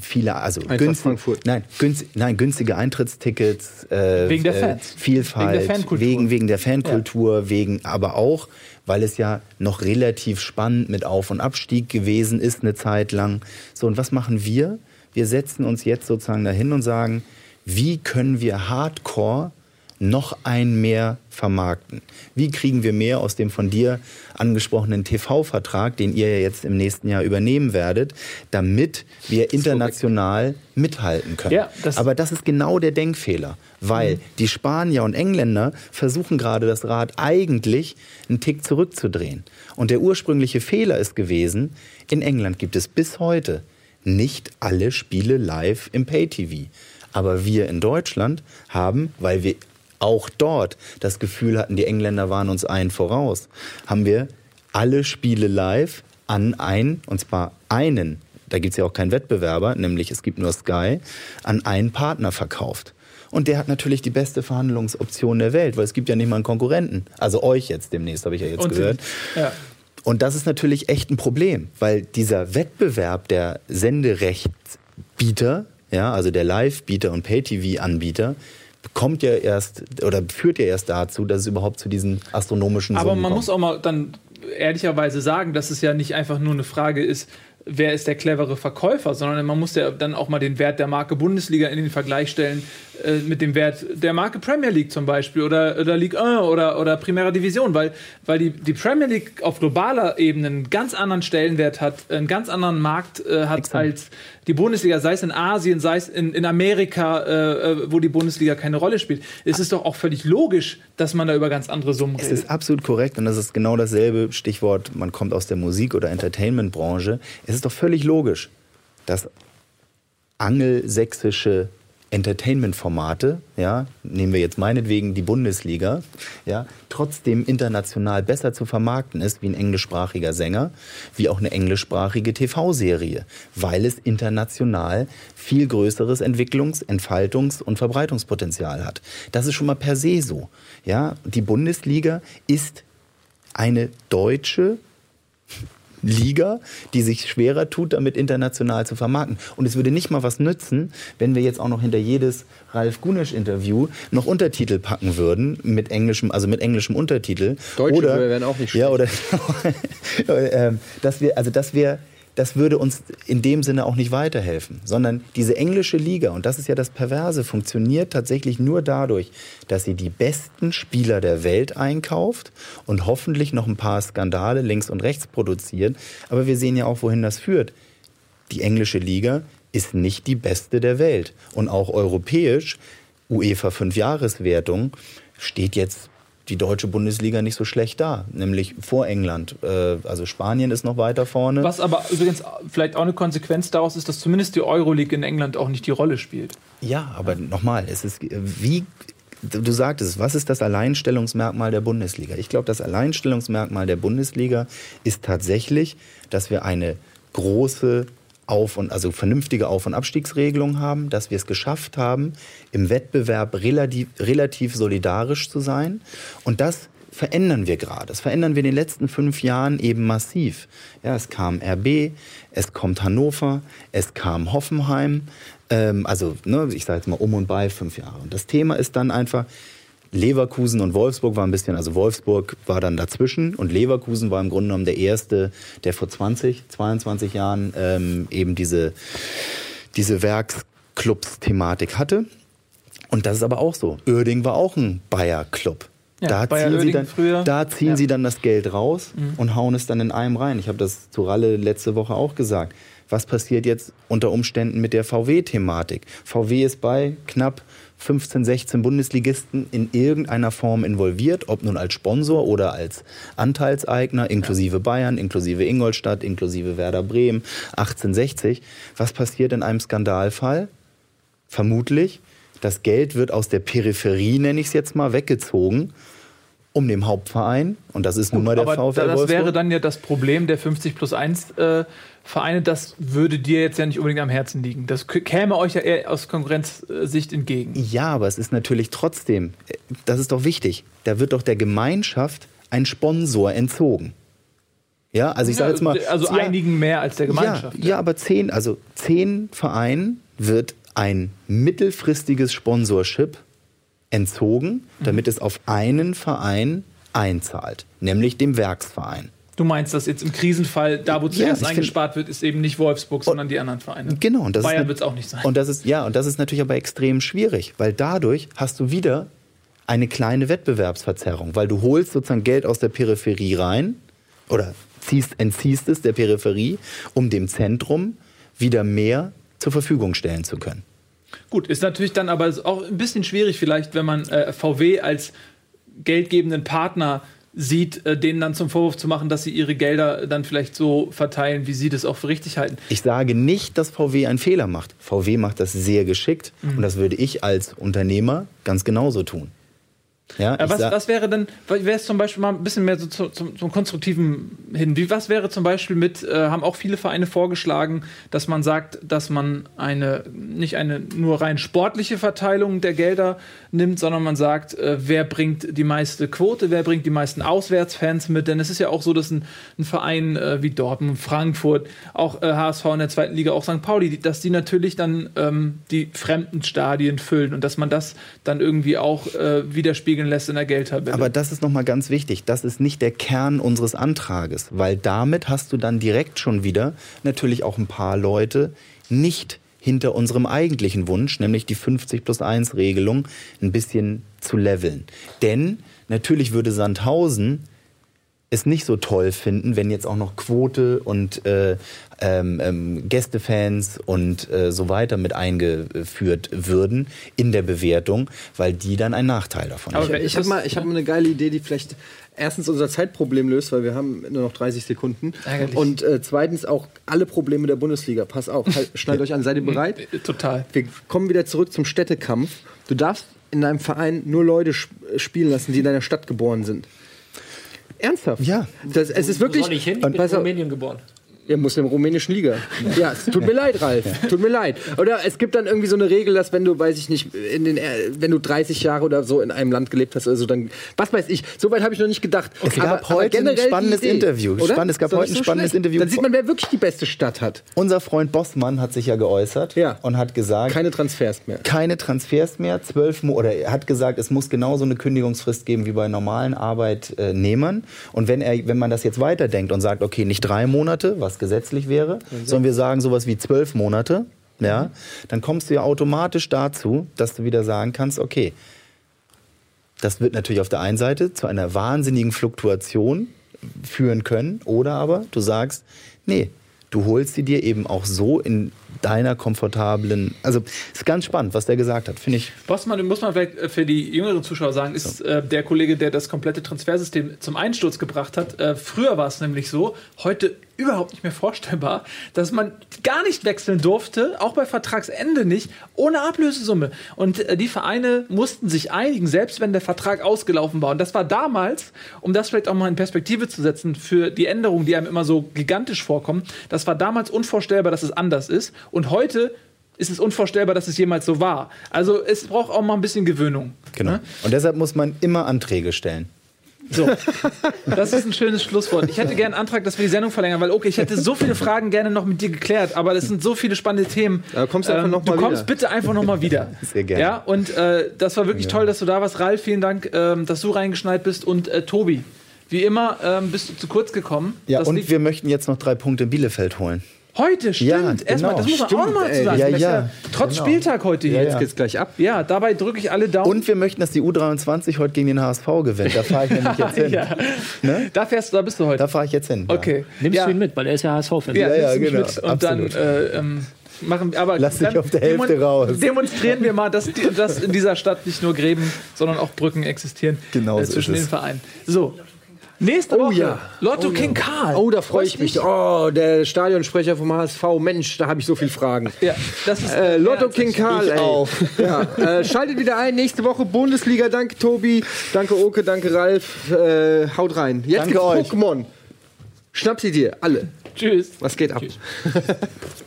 viele, also günstig, nein, günst, nein, günstige Eintrittstickets, äh, Wegen der äh, Fans. Vielfalt, Wegen der Fankultur. wegen, wegen der Fankultur, wegen, aber auch, weil es ja noch relativ spannend mit Auf- und Abstieg gewesen ist eine Zeit lang. So, und was machen wir? Wir setzen uns jetzt sozusagen dahin und sagen, wie können wir Hardcore noch ein mehr vermarkten? Wie kriegen wir mehr aus dem von dir angesprochenen TV-Vertrag, den ihr ja jetzt im nächsten Jahr übernehmen werdet, damit wir international mithalten können? Ja, das- Aber das ist genau der Denkfehler, weil die Spanier und Engländer versuchen gerade das Rad eigentlich einen Tick zurückzudrehen. Und der ursprüngliche Fehler ist gewesen, in England gibt es bis heute nicht alle Spiele live im Pay-TV. Aber wir in Deutschland haben, weil wir auch dort das Gefühl hatten, die Engländer waren uns einen voraus, haben wir alle Spiele live an einen, und zwar einen, da gibt es ja auch keinen Wettbewerber, nämlich es gibt nur Sky, an einen Partner verkauft. Und der hat natürlich die beste Verhandlungsoption der Welt, weil es gibt ja nicht mal einen Konkurrenten. Also euch jetzt demnächst, habe ich ja jetzt Und gehört. ja. Und das ist natürlich echt ein Problem, weil dieser Wettbewerb der Senderechtsbieter, ja, also der Live-Bieter und Pay-TV-Anbieter, kommt ja erst oder führt ja erst dazu, dass es überhaupt zu diesen astronomischen Aber Summen man kommt. muss auch mal dann ehrlicherweise sagen, dass es ja nicht einfach nur eine Frage ist, wer ist der clevere Verkäufer, sondern man muss ja dann auch mal den Wert der Marke Bundesliga in den Vergleich stellen äh, mit dem Wert der Marke Premier League zum Beispiel oder, oder Ligue 1 oder, oder Primera Division, weil, weil die, die Premier League auf globaler Ebene einen ganz anderen Stellenwert hat, einen ganz anderen Markt äh, hat Exakt. als die Bundesliga, sei es in Asien, sei es in, in Amerika, äh, äh, wo die Bundesliga keine Rolle spielt. Es ist doch auch völlig logisch, dass man da über ganz andere Summen Es redet. ist absolut korrekt und das ist genau dasselbe Stichwort, man kommt aus der Musik- oder Entertainment-Branche. Es ist doch völlig logisch, dass angelsächsische Entertainment-Formate, ja, nehmen wir jetzt meinetwegen die Bundesliga, ja, trotzdem international besser zu vermarkten ist wie ein englischsprachiger Sänger, wie auch eine englischsprachige TV-Serie, weil es international viel größeres Entwicklungs-, Entfaltungs- und Verbreitungspotenzial hat. Das ist schon mal per se so. Ja, die Bundesliga ist eine deutsche Liga, die sich schwerer tut, damit international zu vermarkten. Und es würde nicht mal was nützen, wenn wir jetzt auch noch hinter jedes Ralf Gunesch-Interview noch Untertitel packen würden, mit englischem, also mit englischem Untertitel. Deutsche oder, wären auch nicht Ja, oder, ähm, dass wir, also dass wir, das würde uns in dem Sinne auch nicht weiterhelfen, sondern diese englische Liga, und das ist ja das Perverse, funktioniert tatsächlich nur dadurch, dass sie die besten Spieler der Welt einkauft und hoffentlich noch ein paar Skandale links und rechts produziert. Aber wir sehen ja auch, wohin das führt. Die englische Liga ist nicht die beste der Welt. Und auch europäisch, UEFA Fünfjahreswertung, steht jetzt die deutsche Bundesliga nicht so schlecht da, nämlich vor England. Äh, Also Spanien ist noch weiter vorne. Was aber übrigens vielleicht auch eine Konsequenz daraus ist, dass zumindest die Euroleague in England auch nicht die Rolle spielt. Ja, aber nochmal, es ist wie du sagtest, was ist das Alleinstellungsmerkmal der Bundesliga? Ich glaube, das Alleinstellungsmerkmal der Bundesliga ist tatsächlich, dass wir eine große auf und also vernünftige Auf- und Abstiegsregelung haben, dass wir es geschafft haben, im Wettbewerb relativ, relativ solidarisch zu sein. Und das verändern wir gerade. Das verändern wir in den letzten fünf Jahren eben massiv. Ja, es kam RB, es kommt Hannover, es kam Hoffenheim. Ähm, also, ne, ich sage jetzt mal um und bei fünf Jahre. Und das Thema ist dann einfach, Leverkusen und Wolfsburg war ein bisschen, also Wolfsburg war dann dazwischen und Leverkusen war im Grunde genommen der erste, der vor 20, 22 Jahren ähm, eben diese, diese Werksclubs-Thematik hatte. Und das ist aber auch so. Oerding war auch ein Bayer-Club. Ja, da, Bayer ziehen sie dann, da ziehen Ja. sie dann das Geld raus und hauen es dann in einem rein. Ich habe das zu Ralle letzte Woche auch gesagt. Was passiert jetzt unter Umständen mit der VW-Thematik? VW ist bei knapp 15, 16 Bundesligisten in irgendeiner Form involviert, ob nun als Sponsor oder als Anteilseigner, inklusive Bayern, inklusive Ingolstadt, inklusive Werder Bremen, 1860. Was passiert in einem Skandalfall? Vermutlich, das Geld wird aus der Peripherie, nenne ich es jetzt mal, weggezogen, um dem Hauptverein, und das ist nun mal der aber VfL das Wolfsburg. wäre dann ja das Problem der 50 plus 1 äh, Vereine. Das würde dir jetzt ja nicht unbedingt am Herzen liegen. Das käme euch ja eher aus Konkurrenzsicht entgegen. Ja, aber es ist natürlich trotzdem, äh, das ist doch wichtig, da wird doch der Gemeinschaft ein Sponsor entzogen. Ja, also ich sage jetzt mal. also ja, einigen mehr als der Gemeinschaft. Ja, ja, aber zehn, also zehn Vereinen wird ein mittelfristiges Sponsorship entzogen, damit es auf einen Verein einzahlt, nämlich dem Werksverein. Du meinst, dass jetzt im Krisenfall, da wo Ja, zuerst ich eingespart wird, ist eben nicht Wolfsburg, sondern die anderen Vereine. Genau, und das Bayern ist, wird es auch nicht sein. Und das ist ja, und das ist natürlich aber extrem schwierig, weil dadurch hast du wieder eine kleine Wettbewerbsverzerrung, weil du holst sozusagen Geld aus der Peripherie rein oder ziehst, entziehst es der Peripherie, um dem Zentrum wieder mehr zur Verfügung stellen zu können. Gut, ist natürlich dann aber auch ein bisschen schwierig, vielleicht, wenn man äh, VW als geldgebenden Partner sieht, äh, denen dann zum Vorwurf zu machen, dass sie ihre Gelder dann vielleicht so verteilen, wie sie das auch für richtig halten. Ich sage nicht, dass VW einen Fehler macht. VW macht das sehr geschickt und das würde ich als Unternehmer ganz genauso tun. Ja, Äh, was, sag- was wäre denn, wäre es zum Beispiel mal ein bisschen mehr so zu, zum, zum Konstruktiven hin? Wie, was wäre zum Beispiel mit, äh, haben auch viele Vereine vorgeschlagen, dass man sagt, dass man eine, nicht eine nur rein sportliche Verteilung der Gelder nimmt, sondern man sagt, äh, wer bringt die meiste Quote, wer bringt die meisten Auswärtsfans mit? Denn es ist ja auch so, dass ein, ein Verein äh, wie Dortmund, Frankfurt, auch äh, HSV in der zweiten Liga, auch St. Pauli, die, dass die natürlich dann ähm, die fremden Stadien füllen und dass man das dann irgendwie auch äh, widerspiegeln lässt in der Geldtabelle. Aber das ist nochmal ganz wichtig. Das ist nicht der Kern unseres Antrages, weil damit hast du dann direkt schon wieder natürlich auch ein paar Leute nicht hinter unserem eigentlichen Wunsch, nämlich die 50 plus 1 Regelung, ein bisschen zu leveln. Denn natürlich würde Sandhausen es nicht so toll finden, wenn jetzt auch noch Quote und äh, ähm, ähm, Gästefans und äh, so weiter mit eingeführt würden in der Bewertung, weil die dann einen Nachteil davon Aber hätten. wer- Ich habe mal, ich hab mal eine geile Idee, die vielleicht erstens unser Zeitproblem löst, weil wir haben nur noch 30 Sekunden. Ärgerlich. Und äh, zweitens auch alle Probleme der Bundesliga. Pass auf, halt, schnallt euch an, seid ihr bereit? Äh, Total. Wir kommen wieder zurück zum Städtekampf. Du darfst in deinem Verein nur Leute sp spielen lassen, die in deiner Stadt geboren sind. Ernsthaft? Ja. Das, es ist wirklich. Soll ich hin? Ich bin in Rumänien geboren. Ihr muss in der rumänischen Liga. Ja, es tut mir leid, Ralf. Tut mir leid. Oder es gibt dann irgendwie so eine Regel, dass wenn du, weiß ich nicht, in den, äh, wenn du 30 Jahre oder so in einem Land gelebt hast, also dann, was weiß ich, so weit habe ich noch nicht gedacht. Es gab heute ein spannendes Interview. oder? Spannend, es gab doch heute ein spannendes schlecht. Interview. Dann sieht man, wer wirklich die beste Stadt hat. Unser Freund Bossmann hat sich ja geäußert Ja. und hat gesagt, Keine Transfers mehr. keine Transfers mehr, zwölf Mo oder er hat gesagt, es muss genauso eine Kündigungsfrist geben wie bei normalen Arbeitnehmern. Und wenn er, wenn man das jetzt weiterdenkt und sagt, okay, nicht drei Monate, was gesetzlich wäre, sondern wir sagen sowas wie zwölf Monate, ja, dann kommst du ja automatisch dazu, dass du wieder sagen kannst, okay, das wird natürlich auf der einen Seite zu einer wahnsinnigen Fluktuation führen können, oder aber du sagst, nee, du holst sie dir eben auch so in deiner komfortablen, also ist ganz spannend, was der gesagt hat, finde ich. Bossmann, muss man vielleicht äh, für die jüngeren Zuschauer sagen, ist äh, der Kollege, der das komplette Transfersystem zum Einsturz gebracht hat. Äh, früher war es nämlich so, heute überhaupt nicht mehr vorstellbar, dass man gar nicht wechseln durfte, auch bei Vertragsende nicht, ohne Ablösesumme. Und äh, die Vereine mussten sich einigen, selbst wenn der Vertrag ausgelaufen war. Und das war damals, um das vielleicht auch mal in Perspektive zu setzen, für die Änderungen, die einem immer so gigantisch vorkommen, das war damals unvorstellbar, dass es anders ist. Und heute ist es unvorstellbar, dass es jemals so war. Also es braucht auch mal ein bisschen Gewöhnung. Genau. Ne? Und deshalb muss man immer Anträge stellen. So, das ist ein schönes Schlusswort. Ich hätte gerne einen Antrag, dass wir die Sendung verlängern, weil okay, ich hätte so viele Fragen gerne noch mit dir geklärt, aber das sind so viele spannende Themen. Ähm, Ja, kommst du einfach noch du kommst wieder. bitte einfach noch mal wieder. Sehr gerne. Ja, und äh, das war wirklich toll, dass du da warst. Ralf, vielen Dank, ähm, dass du reingeschneit bist und äh, Tobi. Wie immer ähm, bist du zu kurz gekommen. Ja, das und wir möchten jetzt noch drei Punkte in Bielefeld holen. Heute, stimmt. Ja, Erstmal, genau. das muss man auch Stimmt, noch mal ey. zu sagen. Ja, ja, Trotz genau. Spieltag heute hier. Ja, Jetzt ja. geht's gleich ab. Ja, dabei drücke ich alle Daumen. Und wir möchten, dass die U23 heute gegen den HSV gewinnt. Da fahre ich nämlich jetzt hin. ja. Ne? Da fährst du, da bist du heute. Da fahre ich jetzt hin. ja. Okay. Nimmst ja. du ihn mit, weil er ist ja HSV-Fan. Ja, Ja, genau. mit. Und Absolut. dann äh, ähm, machen wir aber Lass dich auf der Hälfte raus. Demonstrieren wir mal, dass, die, dass in dieser Stadt nicht nur Gräben, sondern auch Brücken existieren Genau äh, so zwischen ist den es. Vereinen. So. Nächste Oh Woche ja. Lotto King Karl. Oh, da freue ich mich. Oh, der Stadionsprecher vom HSV. Mensch, da habe ich so viele Fragen. Ja, das ist Äh, Lotto King Karl, ey. auch. Ja, äh, schaltet wieder ein. Nächste Woche Bundesliga. Danke, Tobi. Danke, Oke. Danke, Ralf. Äh, haut rein. Jetzt Danke gibt's euch. Pokémon. Schnapp sie dir. Alle. Tschüss. Was geht ab?